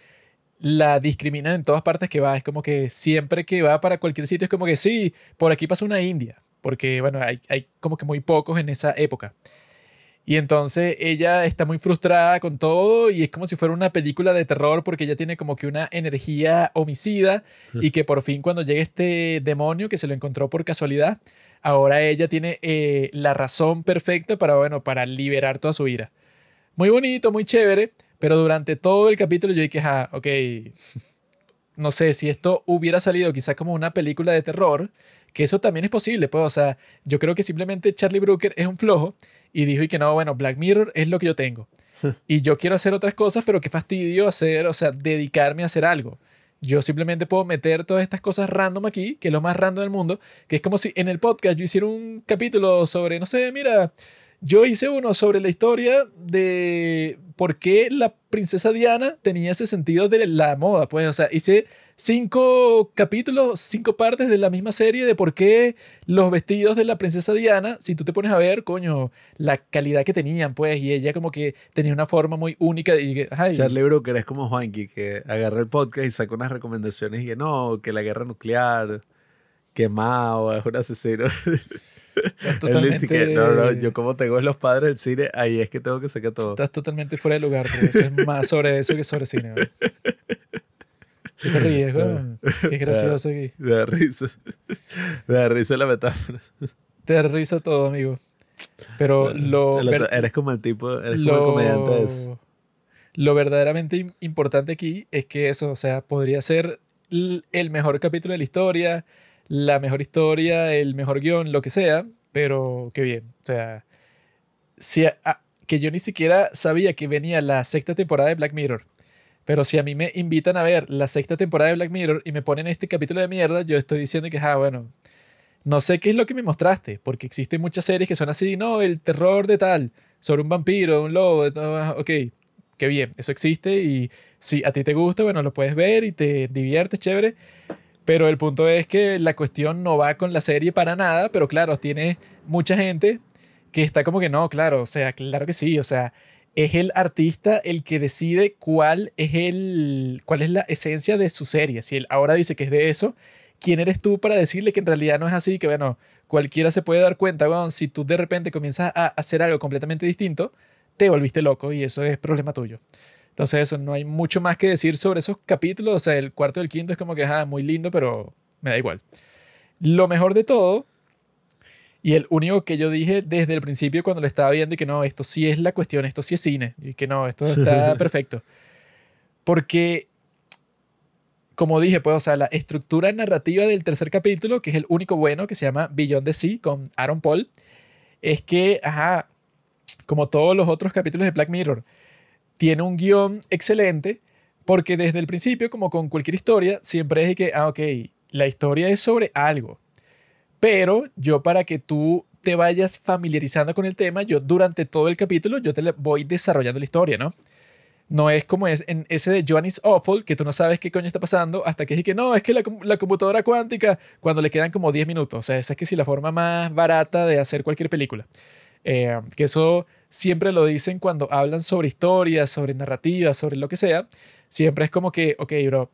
la discriminan en todas partes que va. Es como que siempre que va para cualquier sitio es como que sí, por aquí pasa una India. Porque, bueno, hay, hay como que muy pocos en esa época. Y entonces ella está muy frustrada con todo y es como si fuera una película de terror porque ella tiene como que una energía homicida y que por fin cuando llega este demonio que se lo encontró por casualidad, ahora ella tiene eh, la razón perfecta para, bueno, para liberar toda su ira. Muy bonito, muy chévere, pero durante todo el capítulo yo dije, ah, ok, no sé, si esto hubiera salido quizás como una película de terror, que eso también es posible, pues, o sea, yo creo que simplemente Charlie Brooker es un flojo y dijo y que no, bueno, Black Mirror es lo que yo tengo. [laughs] y yo quiero hacer otras cosas, pero qué fastidio hacer, o sea, dedicarme a hacer algo. Yo simplemente puedo meter todas estas cosas random aquí, que es lo más random del mundo, que es como si en el podcast yo hiciera un capítulo sobre, no sé, mira, yo hice uno sobre la historia de por qué la princesa Diana tenía ese sentido de la moda, pues, o sea, hice cinco capítulos, cinco partes de la misma serie de por qué los vestidos de la princesa Diana, si tú te pones a ver, coño, la calidad que tenían, pues, y ella como que tenía una forma muy única. Y, ay, Charlie Brooker es como Juanqui, que agarra el podcast y saca unas recomendaciones y que no, que la guerra nuclear, que Mao es un asesino. [laughs] Él dice que no, no, yo como tengo en los padres del cine, ahí es que tengo que sacar todo. Estás totalmente fuera de lugar, pero eso es más sobre eso que sobre cine. ¿no? [laughs] ¿Qué te ríes, [laughs] güey? Qué gracioso aquí. Me da risa. Me [laughs] da risa la metáfora. Te da risa todo, amigo. Pero lo... Eres como el tipo, eres como el comediante ese. Lo verdaderamente importante aquí es que eso, o sea, podría ser el mejor capítulo de la historia, la mejor historia, el mejor guion, lo que sea, pero qué bien. O sea, si que yo ni siquiera sabía que venía la sexta temporada de Black Mirror. Pero si a mí me invitan a ver la sexta temporada de Black Mirror y me ponen este capítulo de mierda, yo estoy diciendo que, ah, bueno, no sé qué es lo que me mostraste, porque existen muchas series que son así, no, el terror de tal, sobre un vampiro, un lobo, ok, qué bien, eso existe y si a ti te gusta, bueno, lo puedes ver y te diviertes, chévere. Pero el punto es que la cuestión no va con la serie para nada, pero claro, tiene mucha gente que está como que no, claro, o sea, claro que sí, o sea, es el artista el que decide cuál es, el, cuál es la esencia de su serie. Si él ahora dice que es de eso, ¿quién eres tú para decirle que en realidad no es así? Que bueno, cualquiera se puede dar cuenta, bueno, si tú de repente comienzas a hacer algo completamente distinto, te volviste loco y eso es problema tuyo. Entonces eso, no hay mucho más que decir sobre esos capítulos. O sea, el cuarto y el quinto es como que, ah, muy lindo, pero me da igual. Lo mejor de todo y el único que yo dije desde el principio cuando lo estaba viendo y que no, esto sí es la cuestión, esto sí es cine, y que no, esto está perfecto. Porque, como dije, pues, o sea, la estructura narrativa del tercer capítulo, que es el único bueno, que se llama Beyond the Sea, con Aaron Paul, es que, ajá, como todos los otros capítulos de Black Mirror, tiene un guion excelente, porque desde el principio, como con cualquier historia, siempre es que, ah, ok, la historia es sobre algo pero yo para que tú te vayas familiarizando con el tema, yo durante todo el capítulo yo te voy desarrollando la historia, ¿no? No es como es en ese de Joan is Awful, que tú no sabes qué coño está pasando hasta que es que no, es que la, la computadora cuántica, cuando le quedan como 10 minutos. O sea, esa es que sí la forma más barata de hacer cualquier película. Eh, que eso siempre lo dicen cuando hablan sobre historias, sobre narrativas, sobre lo que sea. Siempre es como que, ok, bro,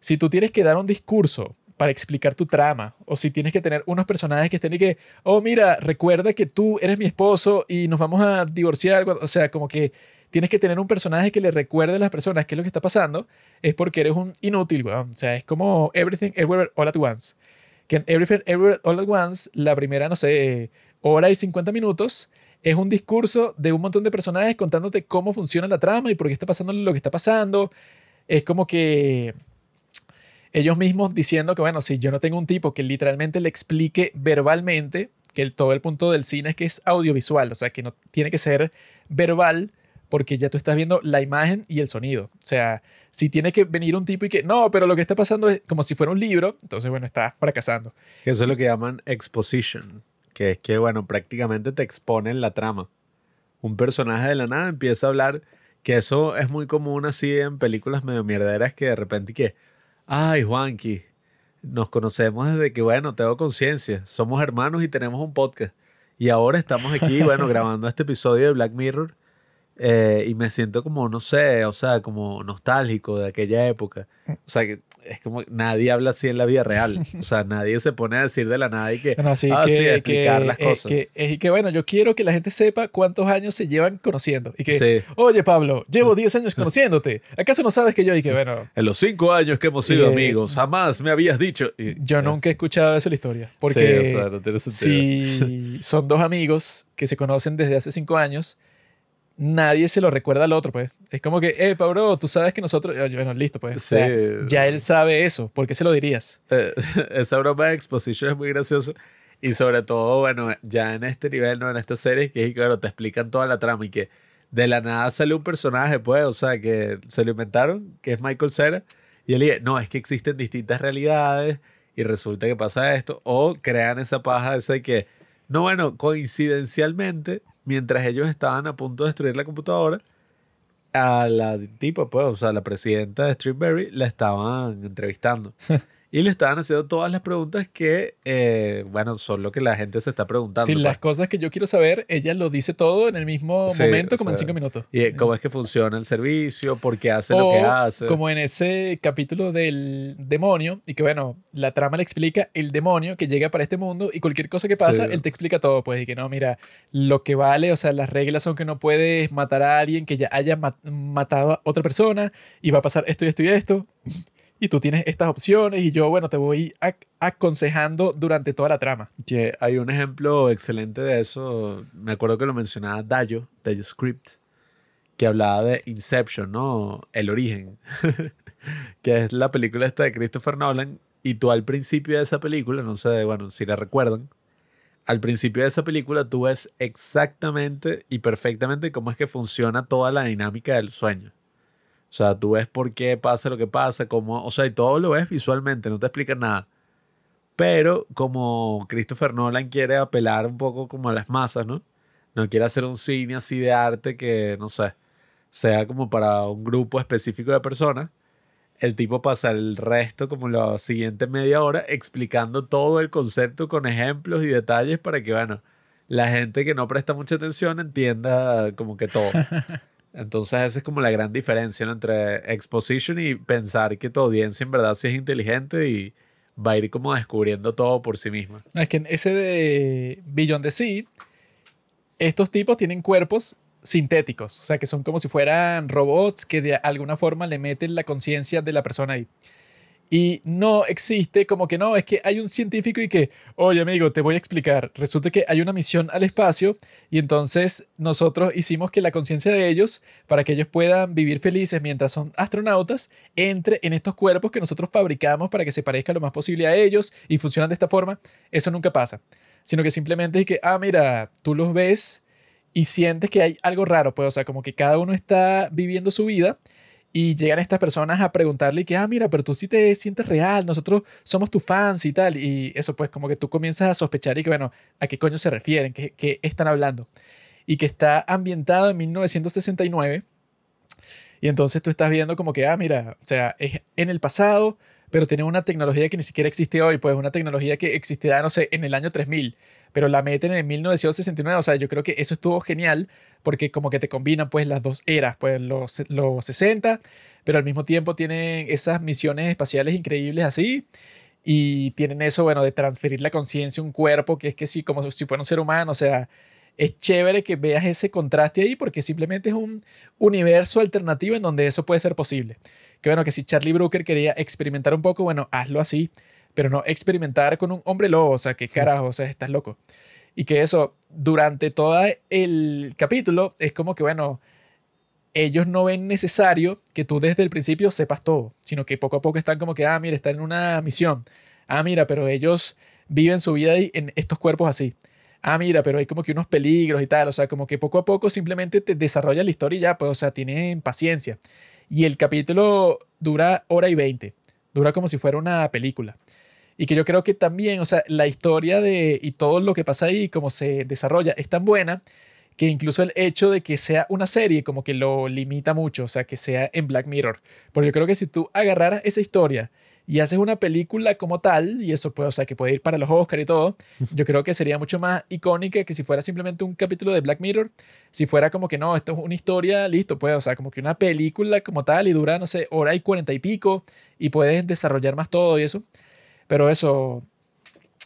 si tú tienes que dar un discurso para explicar tu trama. O si tienes que tener unos personajes que estén y que, oh, mira, recuerda que tú eres mi esposo y nos vamos a divorciar. O sea, como que tienes que tener un personaje que le recuerde a las personas qué es lo que está pasando. Es porque eres un inútil, O sea, es como Everything Everywhere All at Once. Que en Everything Everywhere All at Once, la primera, no sé, hora y 50 minutos es un discurso de un montón de personajes contándote cómo funciona la trama y por qué está pasando lo que está pasando. Es como que ellos mismos diciendo que, bueno, si yo no tengo un tipo que literalmente le explique verbalmente, que todo el punto del cine es que es audiovisual, o sea, que no tiene que ser verbal porque ya tú estás viendo la imagen y el sonido. O sea, si tiene que venir un tipo y que, no, pero lo que está pasando es como si fuera un libro, entonces, bueno, estás fracasando. Eso es lo que llaman exposition, que es que, bueno, prácticamente te exponen la trama. Un personaje de la nada empieza a hablar, que eso es muy común así en películas medio mierderas que de repente que Ay, Juanqui, nos conocemos desde que, bueno, tengo conciencia. Somos hermanos y tenemos un podcast. Y ahora estamos aquí, [laughs] bueno, grabando este episodio de Black Mirror. Eh, y me siento como, no sé, o sea, como nostálgico de aquella época. O sea, que es como nadie habla así en la vida real. O sea, [laughs] nadie se pone a decir de la nada y que, ah, sí, explicar las cosas. Que, y que bueno, yo quiero que la gente sepa cuántos años se llevan conociendo. Y que, oye Pablo, llevo 10 años conociéndote. ¿Acaso no sabes que yo? Y que bueno. En los 5 años que hemos sido amigos, jamás me habías dicho. yo nunca he escuchado eso en la historia. Porque o sea, no tiene sentido. si son dos amigos que se conocen desde hace 5 años nadie se lo recuerda al otro, pues. Es como que, eh, Pablo, tú sabes que nosotros. Bueno, listo, pues. Sí. ya él sabe eso. ¿Por qué se lo dirías? Eh, [laughs] esa broma de exposition es muy graciosa. Y sobre todo, bueno, ya en este nivel, ¿no? En esta serie, que claro, te explican toda la trama y que de la nada sale un personaje, pues, o sea, que se lo inventaron, que es Michael Cera, Y él dice, no, es que existen distintas realidades y resulta que pasa esto. O crean esa paja esa de que, no, bueno, coincidencialmente, mientras ellos estaban a punto de destruir la computadora, a la tipo, pues, o sea, la presidenta de Streamberry la estaban entrevistando. [laughs] Y le estaban haciendo todas las preguntas que, eh, bueno, son lo que la gente se está preguntando. Sí, las cosas que yo quiero saber, ella lo dice todo en el mismo Sí, momento, o como en sea, cinco minutos. Y cómo es que funciona el servicio, por qué hace lo O que hace. como en ese capítulo del demonio, y que bueno, la trama le explica el demonio que llega para este mundo y cualquier cosa que pasa, Sí. él te explica todo, pues, y que no, mira, lo que vale, o sea, las reglas son que no puedes matar a alguien que ya haya ma- matado a otra persona y va a pasar esto y esto y esto. Y tú tienes estas opciones y yo, bueno, te voy ac- aconsejando durante toda la trama. Que hay un ejemplo excelente de eso. Me acuerdo que lo mencionaba Dayo, Dayo Script, que hablaba de Inception, ¿no? El origen. [laughs] que es la película esta de Christopher Nolan. Y tú al principio de esa película, no sé, bueno, si la recuerdan, al principio de esa película tú ves exactamente y perfectamente cómo es que funciona toda la dinámica del sueño. O sea, tú ves por qué pasa lo que pasa, cómo, o sea, y todo lo ves visualmente, no te explican nada. Pero como Christopher Nolan quiere apelar un poco como a las masas, ¿no? No quiere hacer un cine así de arte que, no sé, sea como para un grupo específico de personas. El tipo pasa el resto, como la siguiente media hora, explicando todo el concepto con ejemplos y detalles para que, bueno, la gente que no presta mucha atención entienda como que todo. [laughs] Entonces esa es como la gran diferencia entre exposition y pensar que tu audiencia en verdad sí es inteligente y va a ir como descubriendo todo por sí misma. Es que en ese de Beyond the Sea, estos tipos tienen cuerpos sintéticos, o sea, que son como si fueran robots que de alguna forma le meten la conciencia de la persona ahí. Y no existe como que no, es que hay un científico y que, oye amigo, te voy a explicar. Resulta que hay una misión al espacio y entonces nosotros hicimos que la conciencia de ellos, para que ellos puedan vivir felices mientras son astronautas, entre en estos cuerpos que nosotros fabricamos para que se parezca lo más posible a ellos y funcionan de esta forma. Eso nunca pasa. Sino que simplemente es que, ah, mira, tú los ves y sientes que hay algo raro, pues, o sea, como que cada uno está viviendo su vida y llegan estas personas a preguntarle que, ah, mira, pero tú sí te sientes real, nosotros somos tus fans y tal. Y eso, pues, como que tú comienzas a sospechar y que, bueno, ¿a qué coño se refieren? ¿Qué, qué están hablando? Y que está ambientado en 1969. Y entonces tú estás viendo como que, ah, mira, o sea, es en el pasado, pero tiene una tecnología que ni siquiera existe hoy, pues una tecnología que existirá, no sé, en el año 3000, pero la meten en 1969, o sea, yo creo que eso estuvo genial, porque como que te combinan pues las dos eras, pues los, los 60, pero al mismo tiempo tienen esas misiones espaciales increíbles así, y tienen eso, bueno, de transferir la conciencia a un cuerpo, que es que sí, como si fuera un ser humano, o sea, es chévere que veas ese contraste ahí porque simplemente es un universo alternativo en donde eso puede ser posible. Que bueno, que si Charlie Brooker quería experimentar un poco, bueno, hazlo así, pero no experimentar con un hombre lobo, o sea, que carajo, o sea, estás loco. Y que eso, durante todo el capítulo, es como que, bueno, ellos no ven necesario que tú desde el principio sepas todo, sino que poco a poco están como que, ah, mira, están en una misión. Ah, mira, pero ellos viven su vida ahí en estos cuerpos así ah, mira, pero hay como que unos peligros y tal, o sea, como que poco a poco simplemente te desarrolla la historia y ya, pues, o sea, tienen paciencia. Y el capítulo dura hora y veinte, dura como si fuera una película. Y que yo creo que también, o sea, la historia de y todo lo que pasa ahí, cómo se desarrolla, es tan buena que incluso el hecho de que sea una serie como que lo limita mucho, o sea, que sea en Black Mirror. Porque yo creo que si tú agarraras esa historia y haces una película como tal, y eso puede, o sea, que puede ir para los Oscar y todo, [laughs] yo creo que sería mucho más icónica que si fuera simplemente un capítulo de Black Mirror, si fuera como que no, esto es una historia, listo, pues, o sea, como que una película como tal y dura, no sé, hora y cuarenta y pico, y puedes desarrollar más todo y eso. Pero eso,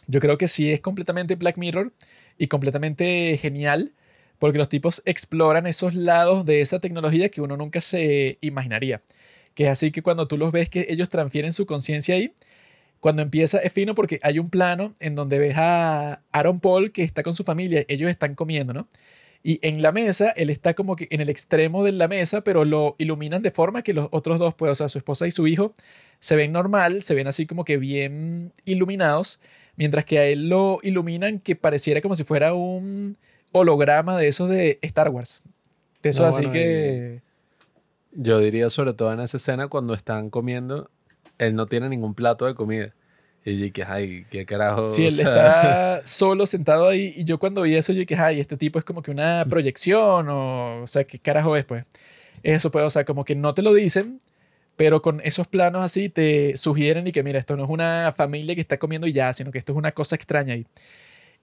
yo creo que sí es completamente Black Mirror y completamente genial, porque los tipos exploran esos lados de esa tecnología que uno nunca se imaginaría que es así que cuando tú los ves que ellos transfieren su conciencia ahí, cuando empieza es fino porque hay un plano en donde ves a Aaron Paul que está con su familia, ellos están comiendo, ¿no? Y en la mesa, él está como que en el extremo de la mesa, pero lo iluminan de forma que los otros dos, pues, o sea, su esposa y su hijo, se ven normal, se ven así como que bien iluminados, mientras que a él lo iluminan que pareciera como si fuera un holograma de esos de Star Wars. De eso No, así bueno, que... Yo diría sobre todo en esa escena cuando están comiendo él no tiene ningún plato de comida. Y yo que, ay, qué carajo. Sí, él o sea, está [laughs] solo sentado ahí y yo cuando vi eso yo dije, ay, este tipo es como que una [laughs] proyección o, o sea, ¿qué carajo es pues? Eso pues, o sea, como que no te lo dicen, pero con esos planos así te sugieren y que mira, esto no es una familia que está comiendo y ya, sino que esto es una cosa extraña ahí.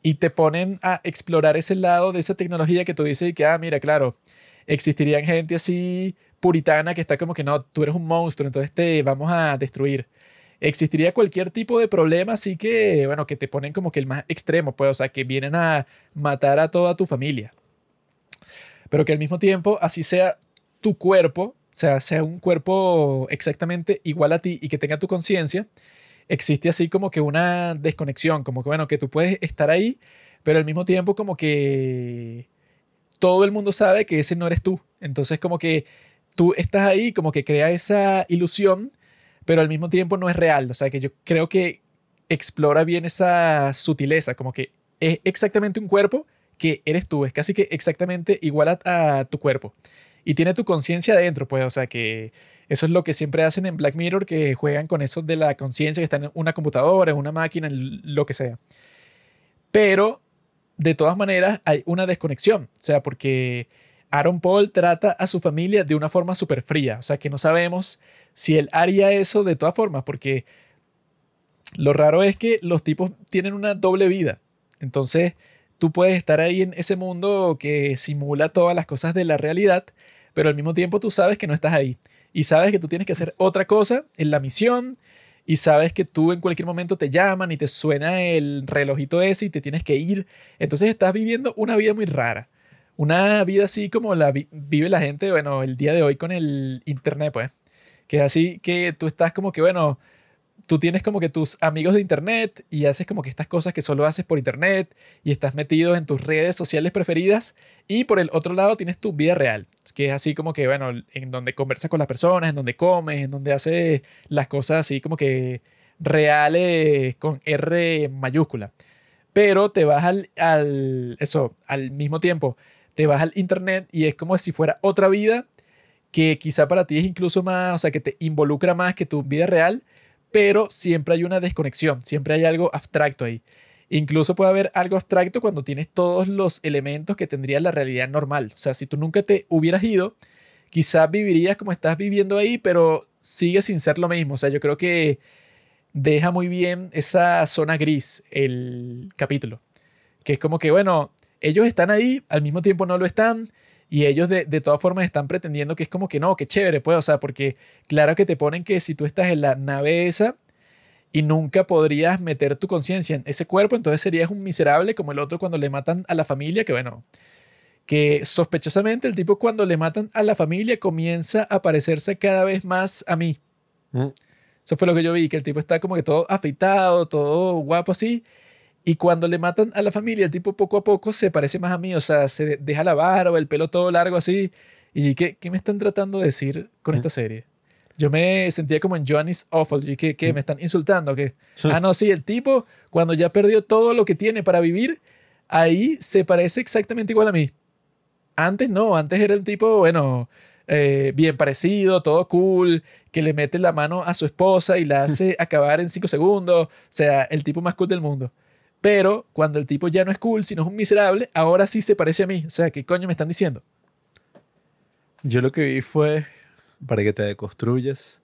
Y te ponen a explorar ese lado de esa tecnología que tú dices y que, ah, mira, claro, existirían gente así puritana que está como que no, tú eres un monstruo, entonces te vamos a destruir. Existiría cualquier tipo de problema, así que, bueno, que te ponen como que el más extremo, pues, o sea, que vienen a matar a toda tu familia. Pero que al mismo tiempo, así sea tu cuerpo, sea, sea un cuerpo exactamente igual a ti y que tenga tu conciencia, existe así como que una desconexión, como que, bueno, que tú puedes estar ahí, pero al mismo tiempo como que todo el mundo sabe que ese no eres tú. Entonces como que tú estás ahí, como que crea esa ilusión, pero al mismo tiempo no es real. O sea que yo creo que explora bien esa sutileza, como que es exactamente un cuerpo que eres tú, es casi que exactamente igual a tu cuerpo. Y tiene tu conciencia adentro, pues, o sea que eso es lo que siempre hacen en Black Mirror, que juegan con eso de la conciencia que está en una computadora, en una máquina, en lo que sea. Pero, de todas maneras, hay una desconexión, o sea, porque Aaron Paul trata a su familia de una forma súper fría, o sea, que no sabemos si él haría eso de todas formas, porque lo raro es que los tipos tienen una doble vida. Entonces, tú puedes estar ahí en ese mundo que simula todas las cosas de la realidad, pero al mismo tiempo tú sabes que no estás ahí. Y sabes que tú tienes que hacer otra cosa en la misión. Y sabes que tú en cualquier momento te llaman y te suena el relojito ese y te tienes que ir. Entonces estás viviendo una vida muy rara. Una vida así como la vi- vive la gente, bueno, el día de hoy con el internet, pues. Que es así que tú estás como que, bueno, tú tienes como que tus amigos de internet y haces como que estas cosas que solo haces por internet y estás metido en tus redes sociales preferidas y por el otro lado tienes tu vida real, que es así como que, bueno, en donde conversas con las personas, en donde comes, en donde haces las cosas así como que reales con R mayúscula. Pero te vas al, al, eso, al mismo tiempo, te vas al internet y es como si fuera otra vida que quizá para ti es incluso más, o sea, que te involucra más que tu vida real, pero siempre hay una desconexión, siempre hay algo abstracto ahí. Incluso puede haber algo abstracto cuando tienes todos los elementos que tendría la realidad normal. O sea, si tú nunca te hubieras ido, quizás vivirías como estás viviendo ahí, pero sigue sin ser lo mismo. O sea, yo creo que deja muy bien esa zona gris el capítulo. Que es como que, bueno, ellos están ahí, al mismo tiempo no lo están, y ellos de, de todas formas están pretendiendo que es como que no, que chévere, pues, o sea, porque claro que te ponen que si tú estás en la nave esa y nunca podrías meter tu conciencia en ese cuerpo, entonces serías un miserable como el otro cuando le matan a la familia, que bueno, que sospechosamente el tipo cuando le matan a la familia comienza a parecerse cada vez más a mí. Mm. Eso fue lo que yo vi, que el tipo está como que todo afeitado, todo guapo así. Y cuando le matan a la familia, el tipo poco a poco se parece más a mí, o sea, se deja la barba, el pelo todo largo así. Y ¿qué, qué me están tratando de decir con esta serie? Yo me sentía como en Johnny's Awful. Y ¿qué, qué, me están insultando? ¿Qué? Ah, no, sí, el tipo, cuando ya perdió todo lo que tiene para vivir, ahí se parece exactamente igual a mí. Antes no, antes era el tipo, bueno, eh, bien parecido, todo cool, que le mete la mano a su esposa y la hace acabar en cinco segundos. O sea, el tipo más cool del mundo. Pero cuando el tipo ya no es cool, sino es un miserable, ahora sí se parece a mí. O sea, ¿qué coño me están diciendo? Yo lo que vi fue para que te deconstruyas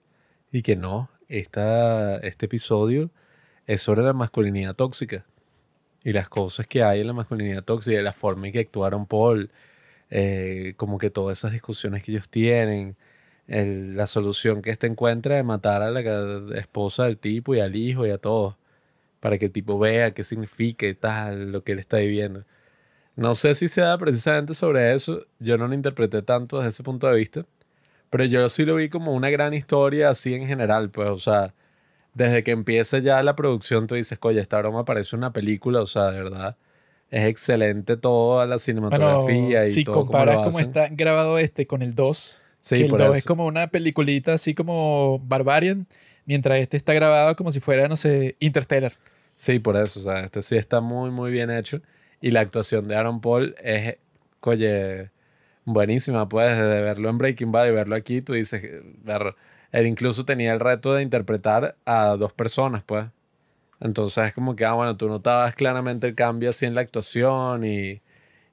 y que no, esta, este episodio es sobre la masculinidad tóxica y las cosas que hay en la masculinidad tóxica y la forma en que actuaron Paul, eh, como que todas esas discusiones que ellos tienen, la solución que este encuentra de matar a la esposa del tipo y al hijo y a todos, para que el tipo vea qué significa y tal, lo que él está viviendo. No sé si sea precisamente sobre eso, yo no lo interpreté tanto desde ese punto de vista, pero yo sí lo vi como una gran historia así en general, pues, o sea, desde que empieza ya la producción, tú dices, oye, esta broma parece una película, o sea, de verdad, es excelente toda la Bueno, cinematografía y si todo cómo comparas lo cómo hacen. está grabado este con el 2, Sí, que el por 2 es como una peliculita así como Barbarian, mientras este está grabado como si fuera, no sé, Interstellar. Sí, por eso, o sea, este sí está muy, muy bien hecho. Y la actuación de Aaron Paul es, oye, buenísima, pues, de verlo en Breaking Bad y verlo aquí, tú dices, ver, él incluso tenía el reto de interpretar a dos personas, pues. Entonces es como que, ah, bueno, tú notabas claramente el cambio así en la actuación y,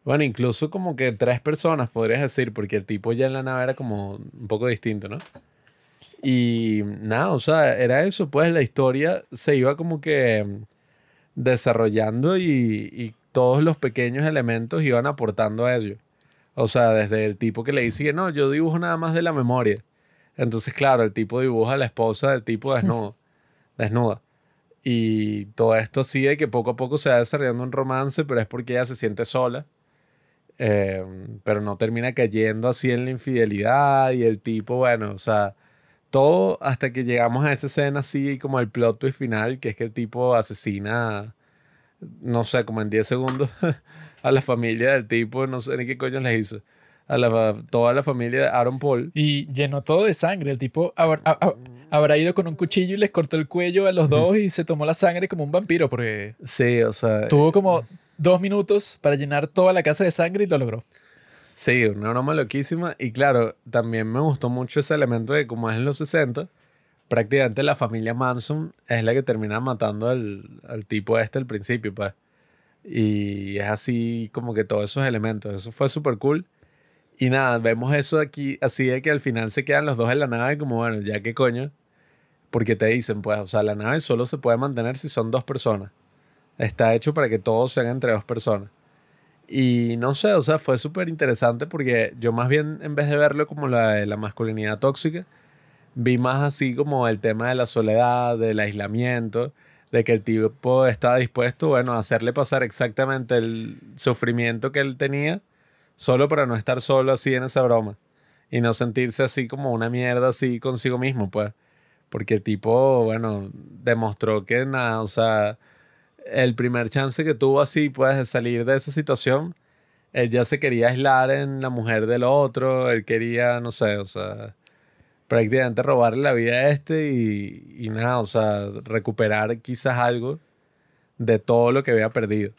bueno, incluso como que tres personas, podrías decir, porque el tipo ya en la nave era como un poco distinto, ¿no? Y nada, o sea, era eso, pues la historia se iba como que desarrollando y, y todos los pequeños elementos iban aportando a ello. O sea, desde el tipo que le dice que no, yo dibujo nada más de la memoria. Entonces, claro, el tipo dibuja a la esposa del tipo desnudo, [laughs] desnuda. Y todo esto sigue que poco a poco se va desarrollando un romance, pero es porque ella se siente sola. Eh, pero no termina cayendo así en la infidelidad y el tipo, bueno, o sea, todo hasta que llegamos a esa escena así como el plot twist final, que es que el tipo asesina, no sé, como en 10 segundos [laughs] a la familia del tipo, no sé ni qué coño les hizo a toda la familia de Aaron Paul. Y llenó todo de sangre. El tipo habrá, ido con un cuchillo y les cortó el cuello a los dos y se tomó la sangre como un vampiro porque... Sí, o sea... Tuvo como dos minutos para llenar toda la casa de sangre y lo logró. Sí, una broma loquísima. Y claro, también me gustó mucho ese elemento de como es en los 60, prácticamente la familia Manson es la que termina matando al, al tipo este al principio, pues. Y es así como que todos esos elementos. Eso fue súper cool. Y nada, vemos eso aquí, así de que al final se quedan los dos en la nave, como bueno, ya que coño. Porque te dicen, pues, o sea, la nave solo se puede mantener si son dos personas. Está hecho para que todos sean entre dos personas. Y no sé, o sea, fue súper interesante porque yo más bien, en vez de verlo como la, la masculinidad tóxica, vi más así como el tema de la soledad, del aislamiento, de que el tipo estaba dispuesto, bueno, a hacerle pasar exactamente el sufrimiento que él tenía solo para no estar solo así en esa broma y no sentirse así como una mierda así consigo mismo, pues. Porque el tipo, bueno, demostró que nada, o sea, el primer chance que tuvo así, pues, salir de esa situación, él ya se quería aislar en la mujer del otro, él quería, no sé, o sea, prácticamente robarle la vida a este y, y nada, o sea, recuperar quizás algo de todo lo que había perdido.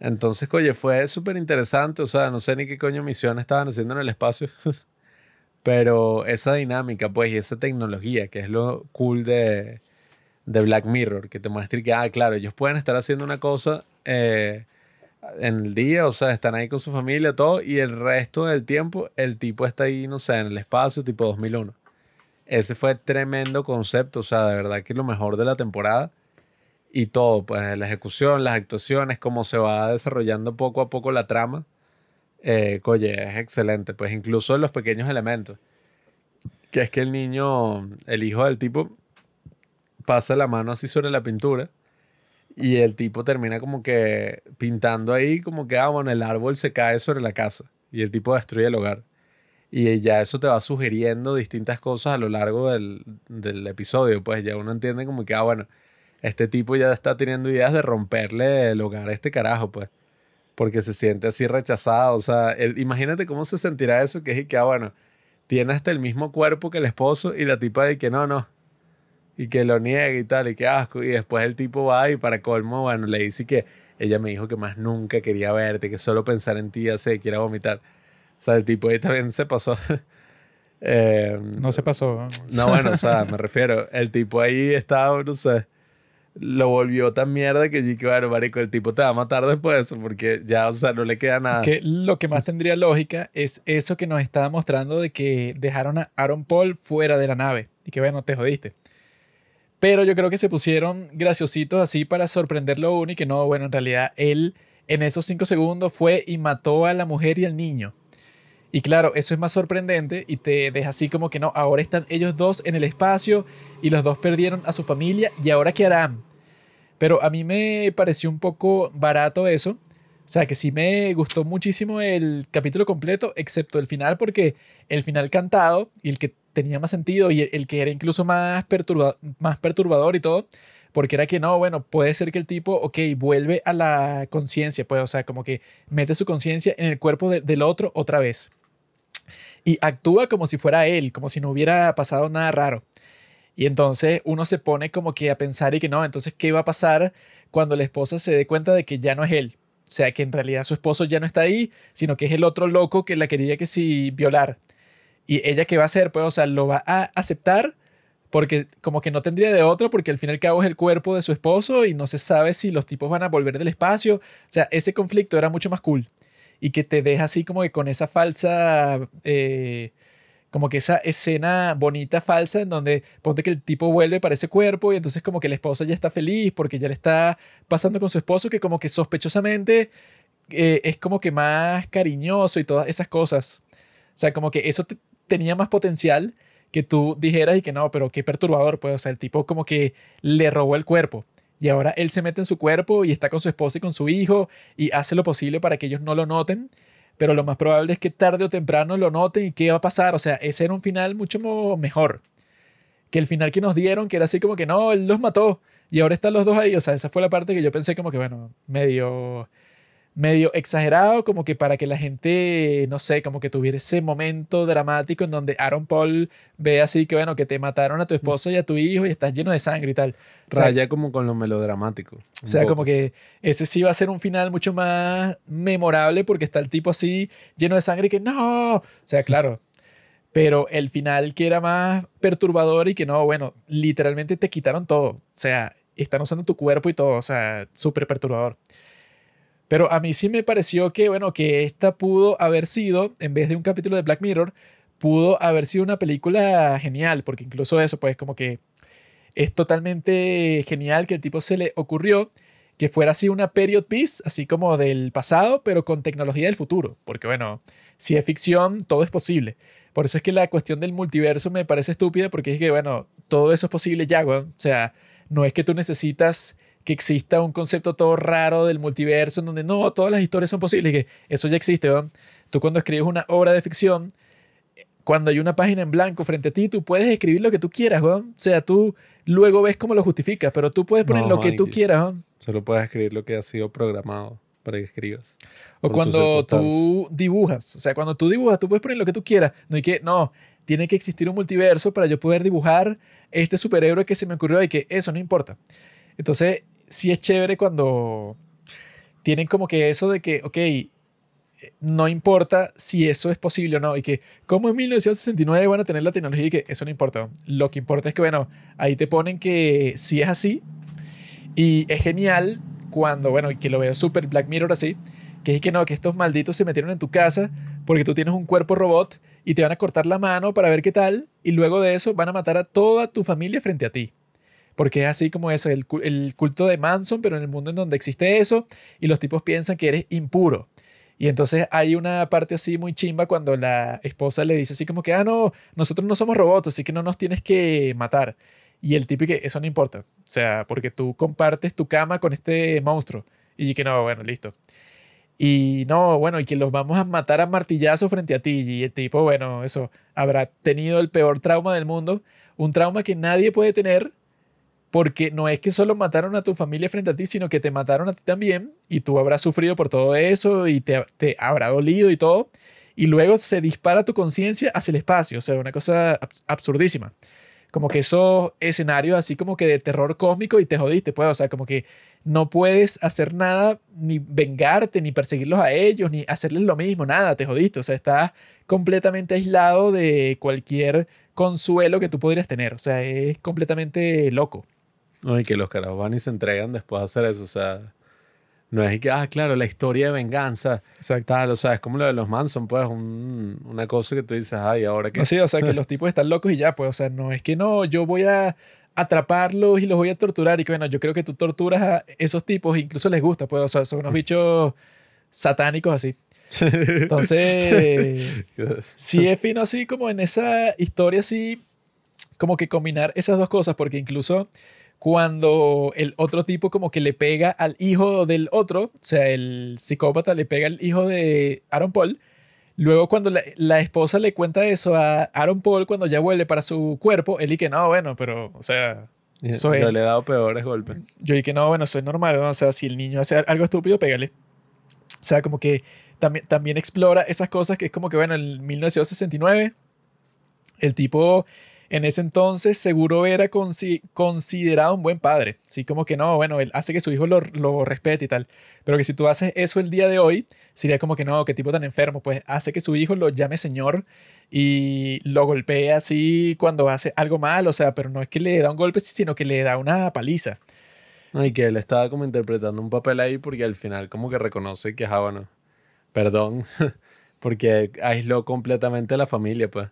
Entonces, oye, fue súper interesante. O sea, no sé ni qué coño misión estaban haciendo en el espacio. [laughs] Pero esa dinámica, pues, y esa tecnología, que es lo cool de, de Black Mirror, que te muestra que, ah, claro, ellos pueden estar haciendo una cosa eh, en el día, o sea, están ahí con su familia, todo, y el resto del tiempo el tipo está ahí, no sé, en el espacio, tipo 2001. Ese fue tremendo concepto, o sea, de verdad que lo mejor de la temporada y todo, pues la ejecución, las actuaciones, cómo se va desarrollando poco a poco la trama. Eh, oye, es excelente, pues incluso los pequeños elementos. Que es que el niño, el hijo del tipo, pasa la mano así sobre la pintura y el tipo termina como que pintando ahí, como que, ah, bueno, el árbol se cae sobre la casa y el tipo destruye el hogar. Y ya eso te va sugiriendo distintas cosas a lo largo del, del episodio, pues ya uno entiende como que, ah, bueno, este tipo ya está teniendo ideas de romperle el hogar a este carajo, pues. Porque se siente así rechazado. O sea, imagínate cómo se sentirá eso, que es que, ah, bueno, tiene hasta el mismo cuerpo que el esposo y la tipa de que no, no. Y que lo niegue y tal, y que asco. Y después el tipo va y para colmo, bueno, le dice que ella me dijo que más nunca quería verte, que solo pensar en ti hace que quiera vomitar. O sea, el tipo ahí también se pasó. [laughs] Eh, no se pasó. No, bueno, o sea, me refiero, el tipo ahí estaba, no sé, lo volvió tan mierda que dije, bueno, marico, el tipo te va a matar después de eso, porque ya, o sea, no le queda nada. Que lo que más tendría lógica es eso que nos estaba mostrando de que dejaron a Aaron Paul fuera de la nave y que, bueno, te jodiste. Pero yo creo que se pusieron graciositos así para sorprenderlo uno y que no, bueno, en realidad él en esos cinco segundos fue y mató a la mujer y al niño. Y claro, eso es más sorprendente y te deja así como que no, ahora están ellos dos en el espacio y los dos perdieron a su familia y ahora qué harán. Pero a mí me pareció un poco barato eso. O sea, que sí me gustó muchísimo el capítulo completo, excepto el final, porque el final cantado y el que tenía más sentido y el que era incluso más, más perturbador y todo, porque era que no, bueno, puede ser que el tipo, ok, vuelve a la conciencia, pues, o sea, como que mete su conciencia en el cuerpo del otro otra vez y actúa como si fuera él, como si no hubiera pasado nada raro. Y entonces uno se pone como que a pensar y que no, entonces, ¿qué va a pasar cuando la esposa se dé cuenta de que ya no es él? O sea, que en realidad su esposo ya no está ahí, sino que es el otro loco que la quería que sí violar. ¿Y ella qué va a hacer? Pues, o sea, ¿lo va a aceptar porque como que no tendría de otra, porque al fin y al cabo es el cuerpo de su esposo y no se sabe si los tipos van a volver del espacio. O sea, ese conflicto era mucho más cool y que te deja así como que con esa falsa, eh, como que esa escena bonita falsa en donde ponte que el tipo vuelve para ese cuerpo y entonces como que la esposa ya está feliz porque ya le está pasando con su esposo que como que sospechosamente eh, es como que más cariñoso y todas esas cosas. O sea, como que eso tenía más potencial que tú dijeras y que no, pero qué perturbador, pues, o el tipo como que le robó el cuerpo. Y ahora él se mete en su cuerpo y está con su esposa y con su hijo y hace lo posible para que ellos no lo noten. Pero lo más probable es que tarde o temprano lo noten y qué va a pasar. O sea, ese era un final mucho mejor que el final que nos dieron, que era así como que no, él los mató y ahora están los dos ahí. O sea, esa fue la parte que yo pensé como que, bueno, medio medio exagerado, como que para que la gente, no sé, como que tuviera ese momento dramático en donde Aaron Paul ve así que, bueno, que te mataron a tu esposa y a tu hijo y estás lleno de sangre y tal. Raya como con lo melodramático. O sea, como que ese sí va a ser un final mucho más memorable porque está el tipo así lleno de sangre y que no. O sea, claro. Pero el final que era más perturbador y que no, bueno, literalmente te quitaron todo. O sea, están usando tu cuerpo y todo. O sea, súper perturbador. Pero a mí sí me pareció que, bueno, que esta pudo haber sido, en vez de un capítulo de Black Mirror, pudo haber sido una película genial, porque incluso eso, pues como que es totalmente genial que el tipo se le ocurrió que fuera así una period piece, así como del pasado, pero con tecnología del futuro, porque bueno, si es ficción, todo es posible. Por eso es que la cuestión del multiverso me parece estúpida, porque es que, bueno, todo eso es posible ya, O sea, no es que tú necesitas que exista un concepto todo raro del multiverso en donde no, todas las historias son posibles, que eso ya existe, ¿no? Tú cuando escribes una obra de ficción, cuando hay una página en blanco frente a ti, tú puedes escribir lo que tú quieras, ¿no? O sea, tú luego ves cómo lo justificas, pero tú puedes poner lo que tú quieras, ¿no? Solo puedes escribir lo que ha sido programado para que escribas. O cuando tú dibujas, o sea, cuando tú dibujas, tú puedes poner lo que tú quieras, no hay que, no, tiene que existir un multiverso para yo poder dibujar este superhéroe que se me ocurrió y que eso no importa. Entonces, sí es chévere cuando tienen como que eso de que, ok, no importa si eso es posible o no, y que como en 1969 van a tener la tecnología y que eso no importa. Lo que importa es que, bueno, ahí te ponen que sí es así, y es genial cuando, bueno, y que lo veo súper Black Mirror así, que es que no, que estos malditos se metieron en tu casa porque tú tienes un cuerpo robot y te van a cortar la mano para ver qué tal, y luego de eso van a matar a toda tu familia frente a ti porque es así como es el, culto de Manson, pero en el mundo en donde existe eso, y los tipos piensan que eres impuro. Y entonces hay una parte así muy chimba cuando la esposa le dice así como que, ah, no, nosotros no somos robots, así que no nos tienes que matar. Y el tipo que eso no importa, o sea, porque tú compartes tu cama con este monstruo. Y que no, bueno, listo. Y no, bueno, y que los vamos a matar a martillazo frente a ti. Y el tipo, bueno, eso, habrá tenido el peor trauma del mundo, un trauma que nadie puede tener porque no es que solo mataron a tu familia frente a ti, sino que te mataron a ti también y tú habrás sufrido por todo eso y te, te habrá dolido y todo. Y luego se dispara tu conciencia hacia el espacio, o sea, una cosa absurdísima. Como que esos escenarios así como que de terror cósmico y te jodiste, pues, o sea, como que no puedes hacer nada, ni vengarte, ni perseguirlos a ellos, ni hacerles lo mismo, nada, te jodiste, o sea, estás completamente aislado de cualquier consuelo que tú podrías tener, o sea, es completamente loco. No, y que los carajos van y se entregan después de hacer eso. O sea, no es que, ah, claro, la historia de venganza. Exacto. o sea, es como lo de los Manson, pues, una cosa que tú dices, ay, ahora que. No, sí, o sea, que [laughs] los tipos están locos y ya, pues, o sea, no es que no, yo voy a atraparlos y los voy a torturar. Y que, bueno, yo creo que tú torturas a esos tipos, incluso les gusta, pues, o sea, son unos bichos satánicos así. [laughs] Entonces, [laughs] sí es fino así como en esa historia así, como que combinar esas dos cosas, porque incluso cuando el otro tipo como que le pega al hijo del otro, o sea, el psicópata le pega al hijo de Aaron Paul. Luego cuando la, esposa le cuenta eso a Aaron Paul cuando ya vuelve para su cuerpo, él y que no, bueno, pero, o sea... Eso Yo le he dado peores golpes. Yo y que no, bueno, eso es normal, o sea, si el niño hace algo estúpido, pégale. O sea, como que también, también explora esas cosas que es como que, bueno, en 1969, el tipo en ese entonces seguro era considerado un buen padre. Sí, como que no, bueno, él hace que su hijo lo, respete y tal. Pero que si tú haces eso el día de hoy, sería como que no, qué tipo tan enfermo. Pues hace que su hijo lo llame señor y lo golpea así cuando hace algo mal, o sea, pero no es que le da un golpe, sino que le da una paliza. y que él estaba como interpretando un papel ahí porque al final como que reconoce que, ah, bueno, perdón, [laughs] porque aisló completamente a la familia, pues.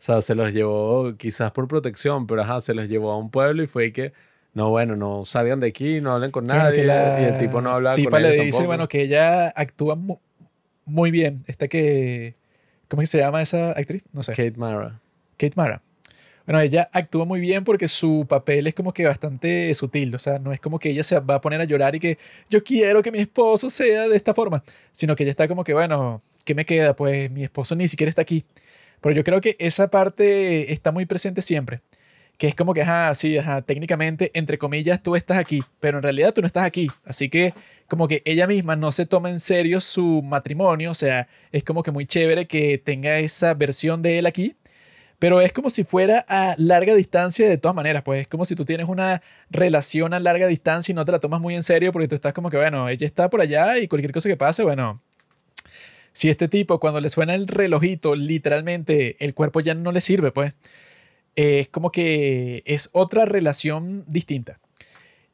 O sea, se los llevó quizás por protección, pero ajá, se los llevó a un pueblo y fue que, no, bueno, no salgan de aquí, no hablen con nadie. y el tipo no hablaba tipa le dice, bueno, que ella actúa muy bien. Esta que, ¿cómo se llama esa actriz? No sé. Kate Mara. Kate Mara. Bueno, ella actúa muy bien porque su papel es como que bastante sutil, o sea, no es como que ella se va a poner a llorar y que yo quiero que mi esposo sea de esta forma, sino que ella está como que, bueno, ¿qué me queda? Pues mi esposo ni siquiera está aquí. Pero yo creo que esa parte está muy presente siempre. Que es como que, ajá, sí, ajá, técnicamente, entre comillas, tú estás aquí, pero en realidad tú no estás aquí. Así que como que ella misma no se toma en serio su matrimonio, o sea, es como que muy chévere que tenga esa versión de él aquí, pero es como si fuera a larga distancia de todas maneras, pues es como si tú tienes una relación a larga distancia y no te la tomas muy en serio porque tú estás como que, bueno, ella está por allá y cualquier cosa que pase, bueno, si este tipo, cuando le suena el relojito, literalmente el cuerpo ya no le sirve, pues es como que es otra relación distinta.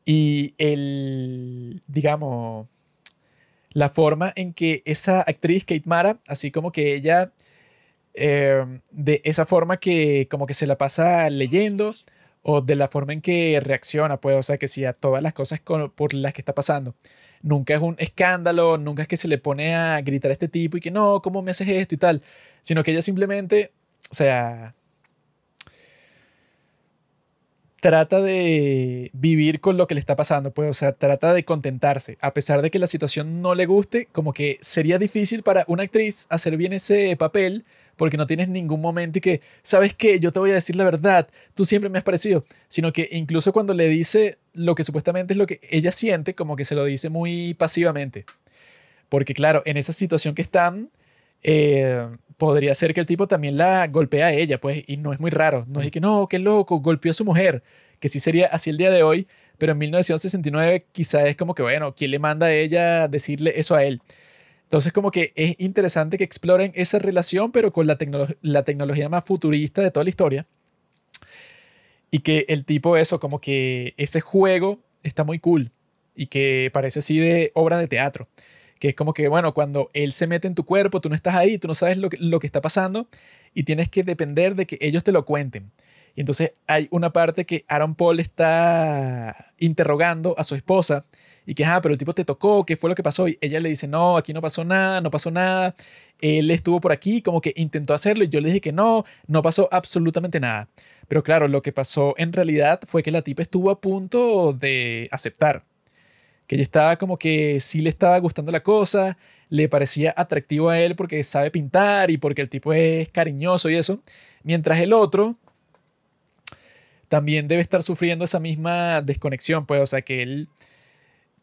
Y el, digamos, la forma en que esa actriz, Kate Mara, así como que ella, em, de esa forma que como que se la pasa leyendo, o de la forma en que reacciona, pues, o sea, que si a todas las cosas por las que está pasando nunca es un escándalo, nunca es que se le pone a gritar a este tipo y que no, ¿cómo me haces esto y tal? Sino que ella simplemente, o sea, trata de vivir con lo que le está pasando, pues, o sea, trata de contentarse, a pesar de que la situación no le guste, como que sería difícil para una actriz hacer bien ese papel porque no tienes ningún momento y que, ¿sabes qué? Yo te voy a decir la verdad, tú siempre me has parecido, sino que incluso cuando le dice lo que supuestamente es lo que ella siente, como que se lo dice muy pasivamente. Porque claro, en esa situación que están, eh, podría ser que el tipo también la golpea a ella, pues, y no es muy raro. No es que no, qué loco, golpeó a su mujer, que sí sería así el día de hoy, pero en 1969 quizá es como que, bueno, ¿quién le manda a ella decirle eso a él? Entonces como que es interesante que exploren esa relación, pero con la, tecnología más futurista de toda la historia. Y que el tipo eso, como que ese juego está muy cool y que parece así de obra de teatro. Que es como que, bueno, cuando él se mete en tu cuerpo, tú no estás ahí, tú no sabes lo que, lo que está pasando y tienes que depender de que ellos te lo cuenten. Y entonces hay una parte que Aaron Paul está interrogando a su esposa y que, ah, pero el tipo te tocó, ¿qué fue lo que pasó? Y ella le dice, no, aquí no pasó nada, no pasó nada. Él estuvo por aquí, como que intentó hacerlo y yo le dije que no, no pasó absolutamente nada. Pero claro, lo que pasó en realidad fue que la tipa estuvo a punto de aceptar. Que ella estaba como que sí le estaba gustando la cosa, le parecía atractivo a él porque sabe pintar y porque el tipo es cariñoso y eso. Mientras el otro también debe estar sufriendo esa misma desconexión, pues, o sea, que él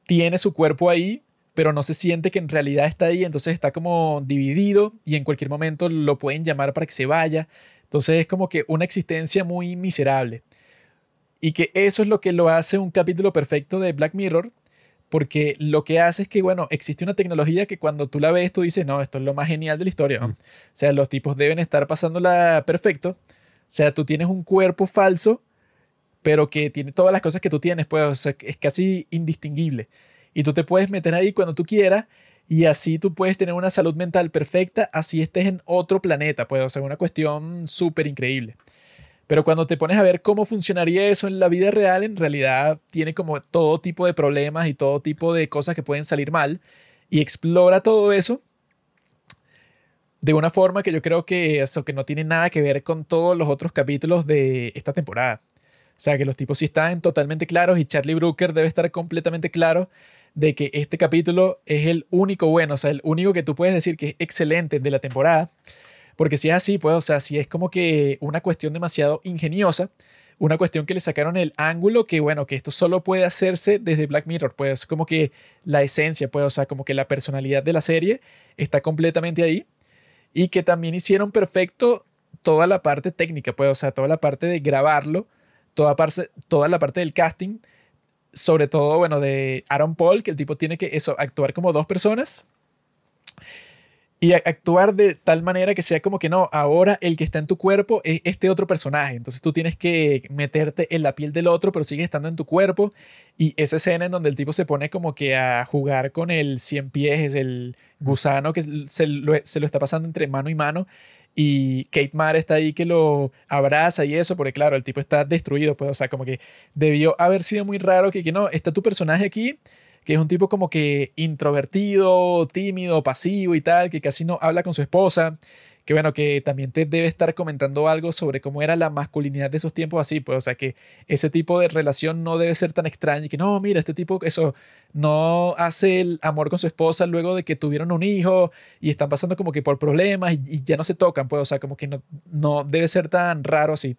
tiene su cuerpo ahí, pero no se siente que en realidad está ahí, entonces está como dividido y en cualquier momento lo pueden llamar para que se vaya. Entonces es como que una existencia muy miserable. Y que eso es lo que lo hace un capítulo perfecto de Black Mirror, porque lo que hace es que, bueno, existe una tecnología que cuando tú la ves, tú dices, no, esto es lo más genial de la historia. O sea, los tipos deben estar pasándola perfecto. O sea, tú tienes un cuerpo falso pero que tiene todas las cosas que tú tienes, pues es casi indistinguible. Y tú te puedes meter ahí cuando tú quieras y así tú puedes tener una salud mental perfecta, así estés en otro planeta, pues, o una cuestión súper increíble. Pero cuando te pones a ver cómo funcionaría eso en la vida real, en realidad tiene como todo tipo de problemas y todo tipo de cosas que pueden salir mal y explora todo eso de una forma que yo creo que eso que no tiene nada que ver con todos los otros capítulos de esta temporada. O sea, que los tipos sí están totalmente claros y Charlie Brooker debe estar completamente claro de que este capítulo es el único bueno, o sea, el único que tú puedes decir que es excelente de la temporada. Porque si es así, pues, o sea, si es como que una cuestión demasiado ingeniosa, una cuestión que le sacaron el ángulo que, bueno, que esto solo puede hacerse desde Black Mirror, pues, como que la esencia, pues, o sea, como que la personalidad de la serie está completamente ahí. Y que también hicieron perfecto toda la parte técnica, pues, o sea, toda la parte de grabarlo toda, la parte del casting, sobre todo, bueno, de Aaron Paul, que el tipo tiene que eso, actuar como dos personas. y actuar de tal manera que sea como que no, ahora el que está en tu cuerpo es este otro personaje. Entonces tú tienes que meterte en la piel del otro, pero sigues estando en tu cuerpo. Y esa escena en donde el tipo se pone como que a jugar con el cien pies, el gusano que se lo, se lo está pasando entre mano y mano. Y Kate Mara está ahí que lo abraza y eso, porque claro, el tipo está destruido, pues, o sea, como que debió haber sido muy raro que, que no, está tu personaje aquí que es un tipo como que introvertido, tímido, pasivo y tal, que casi no habla con su esposa, que bueno, que también te debe estar comentando algo sobre cómo era la masculinidad de esos tiempos así, pues, o sea, que ese tipo de relación no debe ser tan extraño y que no, mira, este tipo, eso, no hace el amor con su esposa luego de que tuvieron un hijo y están pasando como que por problemas y, ya no se tocan, pues, o sea, como que no, no debe ser tan raro así.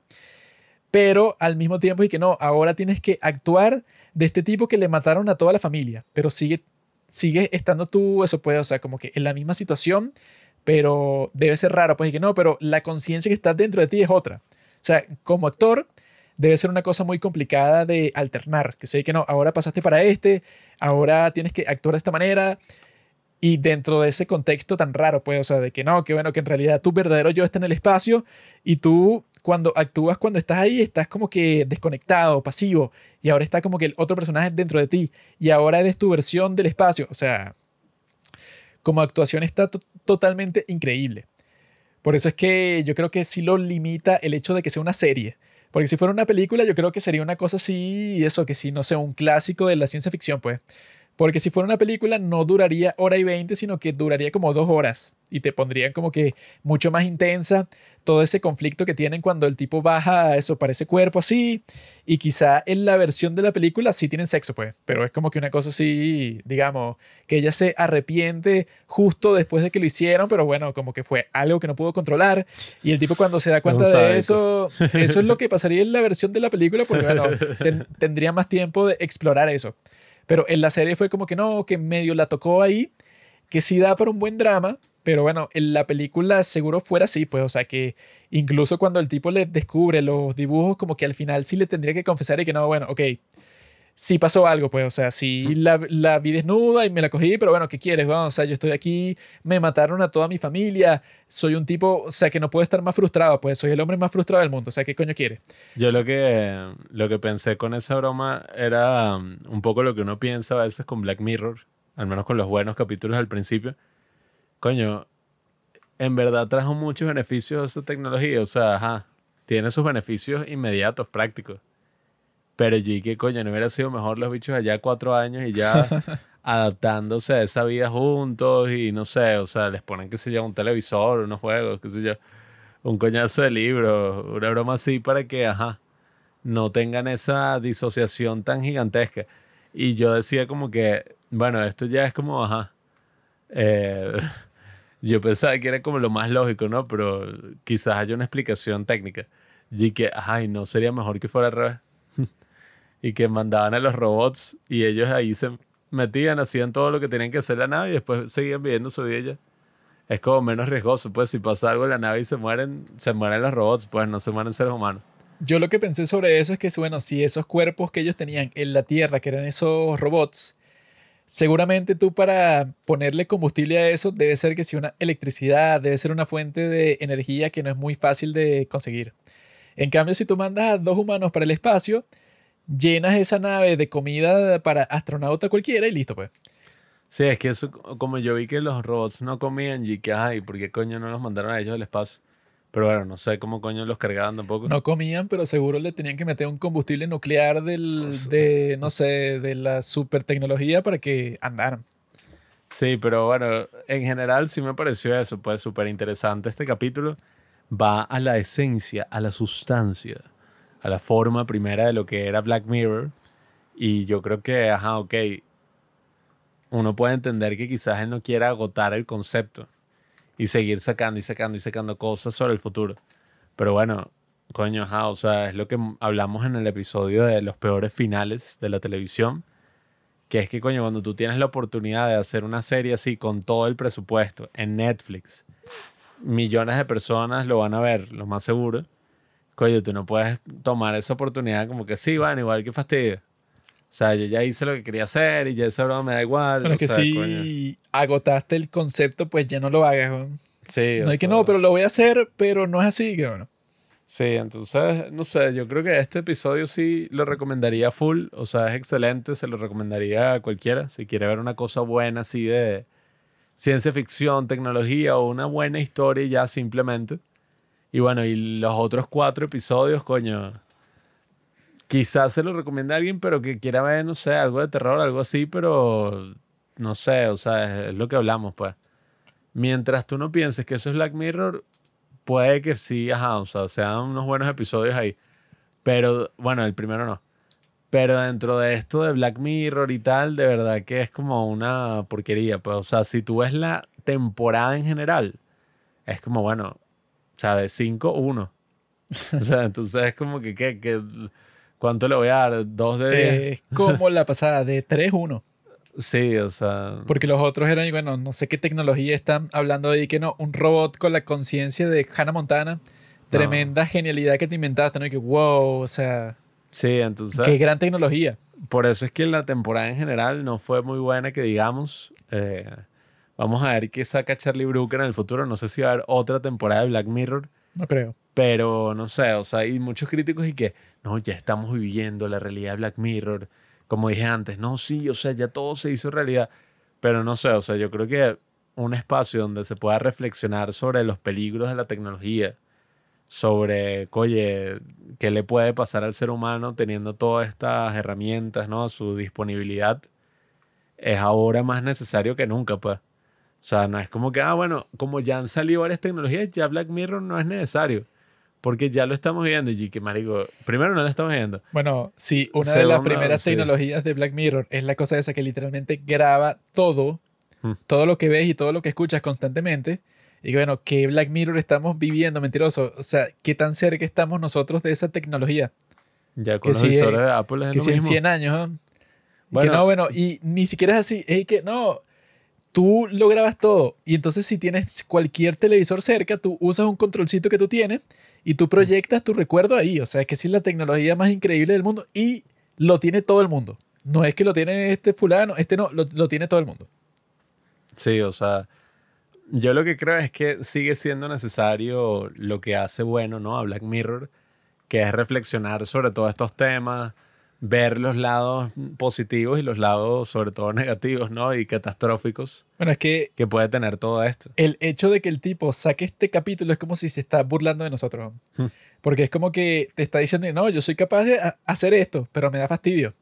Pero al mismo tiempo y que no, ahora tienes que actuar de este tipo que le mataron a toda la familia, pero sigue, sigue estando tú, eso puede, o sea, como que en la misma situación, pero debe ser raro, pues, y que no, pero la conciencia que está dentro de ti es otra. O sea, como actor, debe ser una cosa muy complicada de alternar, que sé que no, ahora pasaste para este, ahora tienes que actuar de esta manera, y dentro de ese contexto tan raro, pues, o sea, de que no, que bueno, que en realidad tu verdadero yo está en el espacio y tú cuando actúas cuando estás ahí, estás como que desconectado, pasivo, y ahora está como que el otro personaje dentro de ti, y ahora eres tu versión del espacio. O sea, como actuación está totalmente increíble. Por eso es que yo creo que sí lo limita el hecho de que sea una serie. Porque si fuera una película, yo creo que sería una cosa así, eso que sí, no sé, un clásico de la ciencia ficción, pues. Porque si fuera una película no duraría hora y veinte, sino que duraría como dos horas. Y te pondrían como que mucho más intensa todo ese conflicto que tienen cuando el tipo baja eso para ese cuerpo así. Y quizá en la versión de la película sí tienen sexo pues, pero es como que una cosa así, digamos, que ella se arrepiente justo después de que lo hicieron, pero bueno, como que fue algo que no pudo controlar. Y el tipo cuando se da cuenta de eso, eso es lo que pasaría en la versión de la película porque bueno, tendría más tiempo de explorar eso. Pero en la serie fue como que no, que medio la tocó ahí, que sí da para un buen drama, pero bueno, en la película seguro fuera así, pues, o sea que incluso cuando el tipo le descubre los dibujos, como que al final sí le tendría que confesar y que no, bueno, ok, sí pasó algo, pues, o sea, sí la, la vi desnuda y me la cogí, pero bueno, ¿qué quieres? Bueno, o sea, yo estoy aquí, me mataron a toda mi familia, soy un tipo, o sea, que no puedo estar más frustrado, pues soy el hombre más frustrado del mundo, o sea, ¿qué coño quiere? Yo lo que, lo que pensé con esa broma era um, un poco lo que uno piensa a veces con Black Mirror, al menos con los buenos capítulos al principio. Coño, en verdad trajo muchos beneficios esa tecnología, o sea, ajá, tiene sus beneficios inmediatos, prácticos pero yo que coño, no hubiera sido mejor los bichos allá cuatro años y ya [laughs] adaptándose a esa vida juntos y no sé, o sea, les ponen, qué sé yo, un televisor, unos juegos, qué sé yo, un coñazo de libros, una broma así para que, ajá, no tengan esa disociación tan gigantesca. Y yo decía como que, bueno, esto ya es como, ajá, eh, [laughs] yo pensaba que era como lo más lógico, ¿no? Pero quizás haya una explicación técnica. Y que, ajá, no sería mejor que fuera al revés y que mandaban a los robots y ellos ahí se metían, hacían todo lo que tenían que hacer la nave y después seguían viviendo su vida. Es como menos riesgoso, pues si pasa algo en la nave y se mueren, se mueren los robots, pues no se mueren seres humanos. Yo lo que pensé sobre eso es que, bueno, si esos cuerpos que ellos tenían en la Tierra, que eran esos robots, seguramente tú para ponerle combustible a eso debe ser que si una electricidad, debe ser una fuente de energía que no es muy fácil de conseguir. En cambio, si tú mandas a dos humanos para el espacio, llenas esa nave de comida para astronauta cualquiera y listo, pues. Sí, es que eso, como yo vi que los robots no comían, y que, ay, ¿por qué coño no los mandaron a ellos al espacio? Pero bueno, no sé cómo coño los cargaban tampoco. No comían, pero seguro le tenían que meter un combustible nuclear del, de, no sé, de la super tecnología para que andaran. Sí, pero bueno, en general sí me pareció eso, pues súper interesante este capítulo. Va a la esencia, a la sustancia a la forma primera de lo que era Black Mirror. Y yo creo que, ajá, ok, uno puede entender que quizás él no quiera agotar el concepto y seguir sacando y sacando y sacando cosas sobre el futuro. Pero bueno, coño, ajá, o sea, es lo que hablamos en el episodio de los peores finales de la televisión, que es que, coño, cuando tú tienes la oportunidad de hacer una serie así con todo el presupuesto en Netflix, millones de personas lo van a ver, lo más seguro. Coño, tú no puedes tomar esa oportunidad como que sí, van igual que fastidio. O sea, yo ya hice lo que quería hacer y ya esa broma me da igual. Bueno, o es que sea, si coño. agotaste el concepto, pues ya no lo hagas. weón. Sí, No es que no, pero lo voy a hacer, pero no es así, cabrón. Sí, entonces, no sé, yo creo que este episodio sí lo recomendaría full, o sea, es excelente, se lo recomendaría a cualquiera, si quiere ver una cosa buena así de ciencia ficción, tecnología o una buena historia ya simplemente. Y bueno, y los otros cuatro episodios, coño, quizás se lo recomienda a alguien, pero que quiera ver, no sé, algo de terror, algo así, pero no sé, o sea, es, es lo que hablamos, pues. Mientras tú no pienses que eso es Black Mirror, puede que sí, ajá, o sea, sean unos buenos episodios ahí. Pero, bueno, el primero no. Pero dentro de esto de Black Mirror y tal, de verdad que es como una porquería. Pues, o sea, si tú ves la temporada en general, es como, bueno, o sea, de 5, 1. O sea, [laughs] entonces es como que, ¿qué? ¿Qué? ¿Cuánto le voy a dar? ¿Dos de 10? Es como la pasada, de 3-1. sí, o sea. Porque los otros eran, bueno, no sé qué tecnología están hablando ahí, que no, un robot con la conciencia de Hannah Montana. Tremenda genialidad que te inventaste, ¿no? Y que, wow, o sea, Sí, entonces. qué gran tecnología. Por eso es que la temporada en general no fue muy buena, que digamos. Eh, vamos a ver qué saca Charlie Brooker en el futuro. No sé si va a haber otra temporada de Black Mirror, No creo. pero no sé, o sea, hay muchos críticos y que, no, ya estamos viviendo la realidad de Black Mirror. Como dije antes, no, sí, o sea, ya todo se hizo realidad. Pero no sé, o sea, yo creo que un espacio donde se pueda reflexionar sobre los peligros de la tecnología, sobre, oye, qué le puede pasar al ser humano teniendo todas estas herramientas, ¿no? A su disponibilidad, es ahora más necesario que nunca, pues. O sea, no es como que, ah, bueno, como ya han salido varias tecnologías, ya Black Mirror no es necesario. Porque ya lo estamos viendo y que, marico, primero no lo estamos viendo. Bueno, sí, una de las primeras sí. tecnologías de Black Mirror es la cosa esa que literalmente graba todo, Hmm. todo lo que ves y todo lo que escuchas constantemente. Y bueno, ¿qué Black Mirror estamos viviendo, mentiroso? O sea, ¿qué tan cerca estamos nosotros de esa tecnología? Ya con Que los sí, visores de Apple es que lo si en mismo. 100 años, ¿no? Bueno. que no, bueno, y ni siquiera es así, es que no, tú lo grabas todo y entonces si tienes cualquier televisor cerca, tú usas un controlcito que tú tienes y tú proyectas tu recuerdo ahí, o sea, es que es la tecnología más increíble del mundo y lo tiene todo el mundo. No es que lo tiene este fulano, este no, lo, lo tiene todo el mundo. Sí, o sea, yo lo que creo es que sigue siendo necesario lo que hace bueno, ¿no? A Black Mirror, que es reflexionar sobre todos estos temas, ver los lados positivos y los lados, sobre todo, negativos, ¿no? Y catastróficos Bueno, es que que puede tener todo esto. el hecho de que el tipo saque este capítulo es como si se está burlando de nosotros. Hmm. Porque es como que te está diciendo, no, yo soy capaz de ha- hacer esto, pero me da fastidio.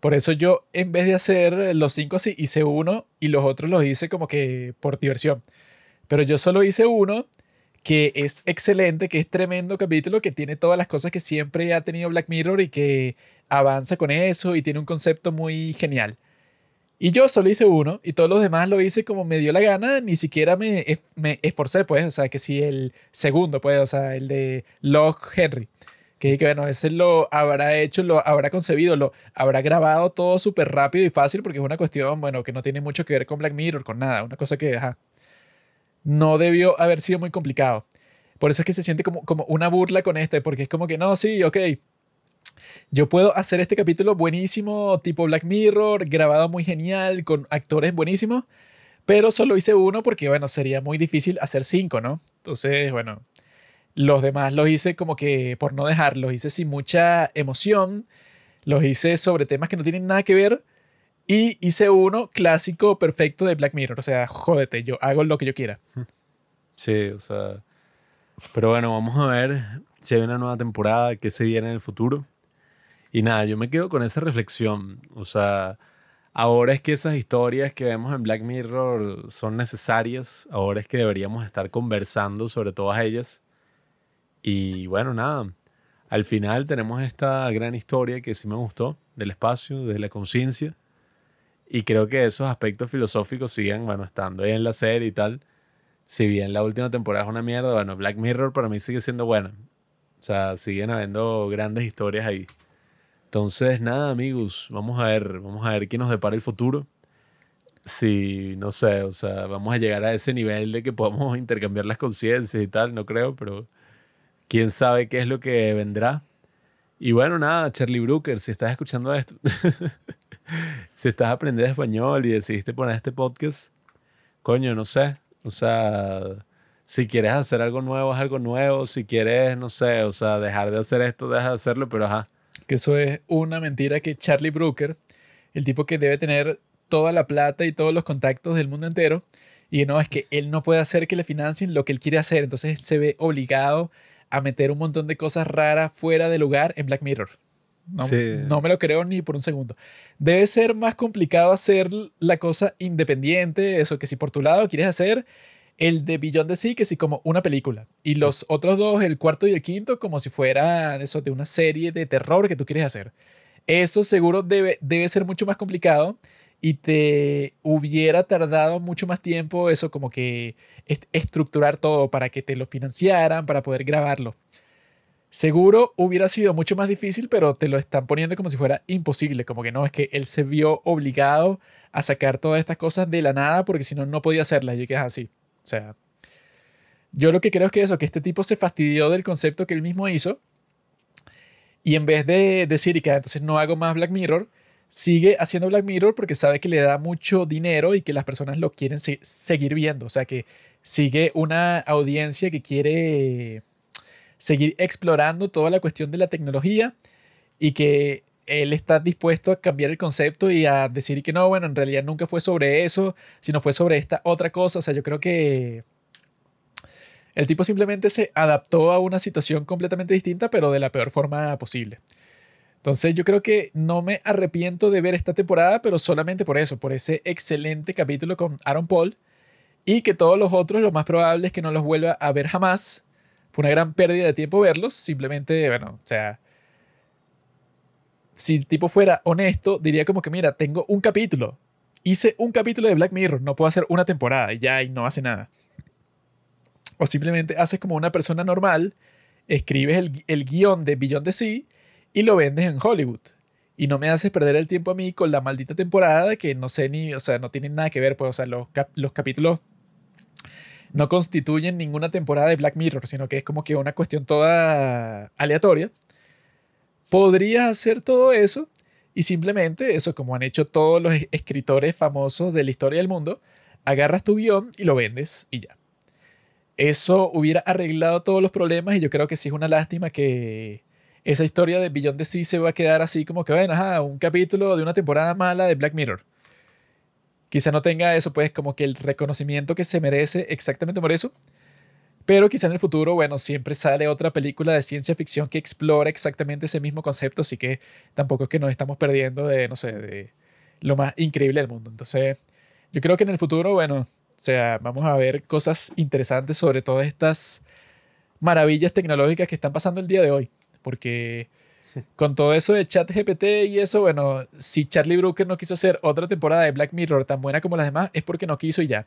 Por eso yo, en vez de hacer los cinco así, hice uno y los otros los hice como que por diversión. Pero yo solo hice uno que es excelente, que es tremendo capítulo, que tiene todas las cosas que siempre ha tenido Black Mirror y que avanza con eso y tiene un concepto muy genial. Y yo solo hice uno y todos los demás lo hice como me dio la gana, ni siquiera me, me esforcé, pues, o sea, que si el segundo, pues, o sea, el de Log Henry, que, que bueno, ese lo habrá hecho, lo habrá concebido, lo habrá grabado todo súper rápido y fácil porque es una cuestión, bueno, que no tiene mucho que ver con Black Mirror, con nada, una cosa que, ajá, no debió haber sido muy complicado. Por eso es que se siente como, como una burla con este, porque es como que, no, sí, ok, yo puedo hacer este capítulo buenísimo, tipo Black Mirror, grabado muy genial, con actores buenísimos, pero solo hice uno porque, bueno, sería muy difícil hacer cinco, ¿no? Entonces, bueno, los demás los hice como que por no dejar, los hice sin mucha emoción, los hice sobre temas que no tienen nada que ver y hice uno clásico perfecto de Black Mirror, o sea, jódete, yo hago lo que yo quiera. [laughs] Sí, o sea. Pero bueno, vamos a ver si hay una nueva temporada, qué se viene en el futuro. Y nada, yo me quedo con esa reflexión. O sea, ahora es que esas historias que vemos en Black Mirror son necesarias. Ahora es que deberíamos estar conversando sobre todas ellas. Y bueno, nada. Al final tenemos esta gran historia que sí me gustó del espacio, de la conciencia. Y creo que esos aspectos filosóficos siguen, bueno, estando ahí en la serie y tal si bien la última temporada es una mierda, bueno, Black Mirror para mí sigue siendo buena. O sea, siguen habiendo grandes historias ahí. Entonces, nada, amigos, vamos a ver, vamos a ver qué nos depara el futuro. Si, no sé, o sea, vamos a llegar a ese nivel de que podamos [laughs] intercambiar las conciencias y tal, no creo, pero quién sabe qué es lo que vendrá. Y bueno, nada, Charlie Brooker, si estás escuchando esto, [laughs] si estás aprendiendo español y decidiste poner este podcast, coño, no sé. O sea, si quieres hacer algo nuevo, es algo nuevo. Si quieres, no sé, o sea, dejar de hacer esto, deja de hacerlo, pero ajá. Que eso es una mentira que Charlie Brooker, el tipo que debe tener toda la plata y todos los contactos del mundo entero, y no, es que él no puede hacer que le financien lo que él quiere hacer, entonces se ve obligado a meter un montón de cosas raras fuera de lugar en Black Mirror. No, no, me lo creo ni por un segundo. Debe ser más complicado hacer la cosa independiente, eso que si por tu lado quieres hacer el de Beyond the Sea, que como una película. Y los otros dos, el cuarto y el quinto, como si fuera eso de una serie de terror que tú quieres hacer. Eso seguro debe, debe ser mucho más complicado y te hubiera tardado mucho más tiempo eso como que estructurar todo para que te lo financiaran, para poder grabarlo. Seguro hubiera sido mucho más difícil, pero te lo están poniendo como si fuera imposible, como que no, es que él se vio obligado a sacar todas estas cosas de la nada porque si no, no podía hacerlas. Y que es así. O sea, yo lo que creo es que eso, que este tipo se fastidió del concepto que él mismo hizo y en vez de decir que entonces no hago más Black Mirror, sigue haciendo Black Mirror porque sabe que le da mucho dinero y que las personas lo quieren seguir viendo. O sea que sigue una audiencia que quiere seguir explorando toda la cuestión de la tecnología y que él está dispuesto a cambiar el concepto y a decir que no, bueno, en realidad nunca fue sobre eso, sino fue sobre esta otra cosa. O sea, yo creo que el tipo simplemente se adaptó a una situación completamente distinta, pero de la peor forma posible. Entonces yo creo que no me arrepiento de ver esta temporada, pero solamente por eso, por ese excelente capítulo con Aaron Paul y que todos los otros lo más probable es que no los vuelva a ver jamás. Fue una gran pérdida de tiempo verlos, simplemente, bueno, o sea, si el tipo fuera honesto, diría como que, mira, tengo un capítulo, hice un capítulo de Black Mirror, no puedo hacer una temporada y ya y no hace nada. O simplemente haces como una persona normal, escribes el, el guion de Beyond the Sea y lo vendes en Hollywood. Y no me haces perder el tiempo a mí con la maldita temporada que no sé ni, o sea, no tienen nada que ver, pues, o sea, los, los capítulos no constituyen ninguna temporada de Black Mirror, sino que es como que una cuestión toda aleatoria. Podrías hacer todo eso y simplemente, eso como han hecho todos los escritores famosos de la historia del mundo, agarras tu guion y lo vendes y ya. Eso hubiera arreglado todos los problemas y yo creo que sí es una lástima que esa historia de Beyond the Sea se va a quedar así como que, bueno, ajá, un capítulo de una temporada mala de Black Mirror. Quizá no tenga eso, pues, como que el reconocimiento que se merece exactamente por eso. Pero quizá en el futuro, bueno, siempre sale otra película de ciencia ficción que explora exactamente ese mismo concepto, así que tampoco es que nos estamos perdiendo de, no sé, de lo más increíble del mundo. Entonces, yo creo que en el futuro, bueno, o sea, vamos a ver cosas interesantes sobre todas estas maravillas tecnológicas que están pasando el día de hoy porque [laughs] con todo eso de chat GPT y eso, bueno, si Charlie Brooker no quiso hacer otra temporada de Black Mirror tan buena como las demás, es porque no quiso y ya.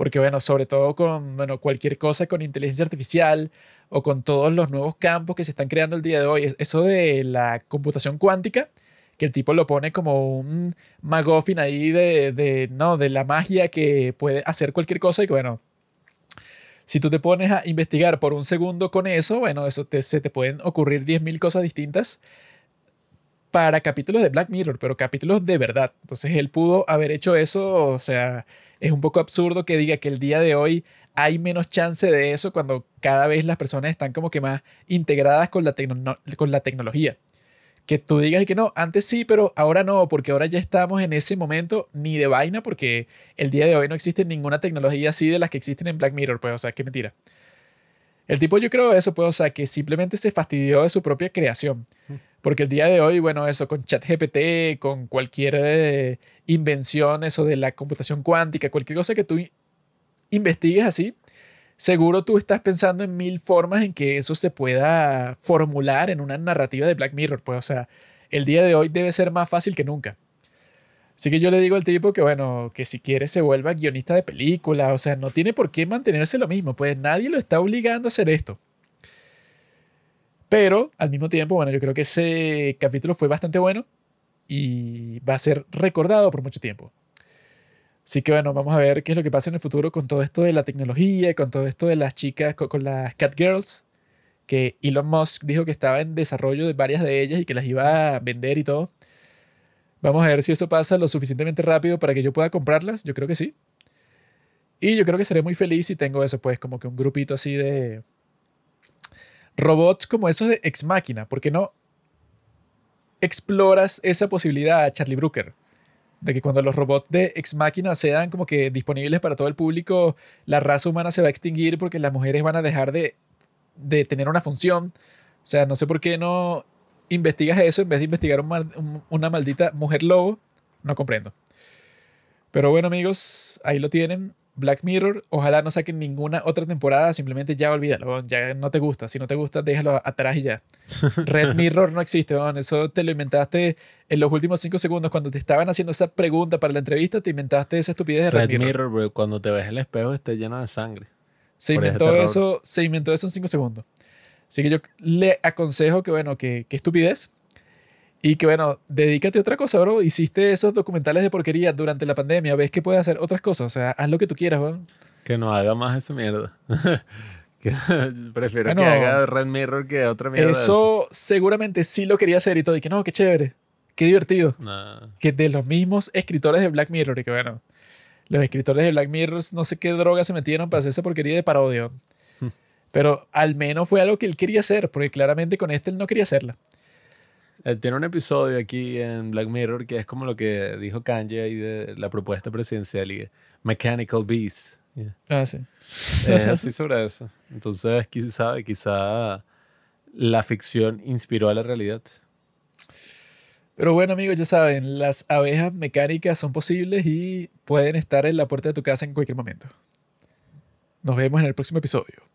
Porque bueno, sobre todo con bueno, cualquier cosa con inteligencia artificial o con todos los nuevos campos que se están creando el día de hoy, eso de la computación cuántica, que el tipo lo pone como un magoffin ahí de, de, no, de la magia que puede hacer cualquier cosa y que bueno, si tú te pones a investigar por un segundo con eso, bueno, eso se te pueden ocurrir 10.000 cosas distintas para capítulos de Black Mirror, pero capítulos de verdad. Entonces él pudo haber hecho eso, o sea, es un poco absurdo que diga que el día de hoy hay menos chance de eso cuando cada vez las personas están como que más integradas con la, con la tecnología que tú digas que no, antes sí, pero ahora no, porque ahora ya estamos en ese momento ni de vaina, porque el día de hoy no existe ninguna tecnología así de las que existen en Black Mirror, pues, o sea, qué mentira. El tipo yo creo eso, pues, o sea, que simplemente se fastidió de su propia creación. Porque el día de hoy, bueno, eso con ChatGPT, con cualquier eh, invención, eso de la computación cuántica, cualquier cosa que tú investigues así, seguro tú estás pensando en mil formas en que eso se pueda formular en una narrativa de Black Mirror. Pues, o sea, el día de hoy debe ser más fácil que nunca. Así que yo le digo al tipo que, bueno, que si quiere se vuelva guionista de película, o sea, no tiene por qué mantenerse lo mismo, pues nadie lo está obligando a hacer esto. Pero al mismo tiempo, bueno, yo creo que ese capítulo fue bastante bueno y va a ser recordado por mucho tiempo. Así que bueno, vamos a ver qué es lo que pasa en el futuro con todo esto de la tecnología, con todo esto de las chicas, con, las cat girls, que Elon Musk dijo que estaba en desarrollo de varias de ellas y que las iba a vender y todo. Vamos a ver si eso pasa lo suficientemente rápido para que yo pueda comprarlas. Yo creo que sí. Y yo creo que seré muy feliz si tengo eso, pues como que un grupito así de robots como esos de Ex Máquina. ¿Por qué no exploras esa posibilidad, Charlie Brooker? De que cuando los robots de Ex Máquina sean como que disponibles para todo el público, la raza humana se va a extinguir porque las mujeres van a dejar de, de tener una función. O sea, no sé por qué no investigas eso en vez de investigar una maldita mujer lobo. No comprendo. Pero bueno, amigos, ahí lo tienen. Black Mirror, ojalá no saquen ninguna otra temporada, simplemente ya olvídalo, ya no te gusta, si no te gusta déjalo atrás y ya. [laughs] Red Mirror no existe, eso te lo inventaste en los últimos cinco segundos cuando te estaban haciendo esa pregunta para la entrevista, te inventaste esa estupidez de Red, Red Mirror. cuando te ves el espejo está lleno de sangre. Se inventó eso, se inventó eso en cinco segundos. Así que yo le aconsejo que bueno, que, que estupidez, y que bueno, dedícate a otra cosa, bro. Hiciste esos documentales de porquería durante la pandemia. Ves que puedes hacer otras cosas. O sea, haz lo que tú quieras, bro. Que no haga más esa mierda. [laughs] [laughs] prefiero que haga Red Mirror que otra mierda. Eso seguramente sí lo quería hacer y todo. Y que no, qué chévere. Qué divertido. Que de los mismos escritores de Black Mirror. Y que bueno, los escritores de Black Mirror no sé qué droga se metieron para hacer esa porquería de parodio. Pero al menos fue algo que él quería hacer. Porque claramente con este él no quería hacerla. Él tiene un episodio aquí en Black Mirror que es como lo que dijo Kanye ahí de la propuesta presidencial y Mechanical Beast. Ah, sí. Es así [laughs] sobre eso. Entonces, quién sabe, quizá la ficción inspiró a la realidad. Pero bueno, amigos, ya saben, las abejas mecánicas son posibles y pueden estar en la puerta de tu casa en cualquier momento. Nos vemos en el próximo episodio.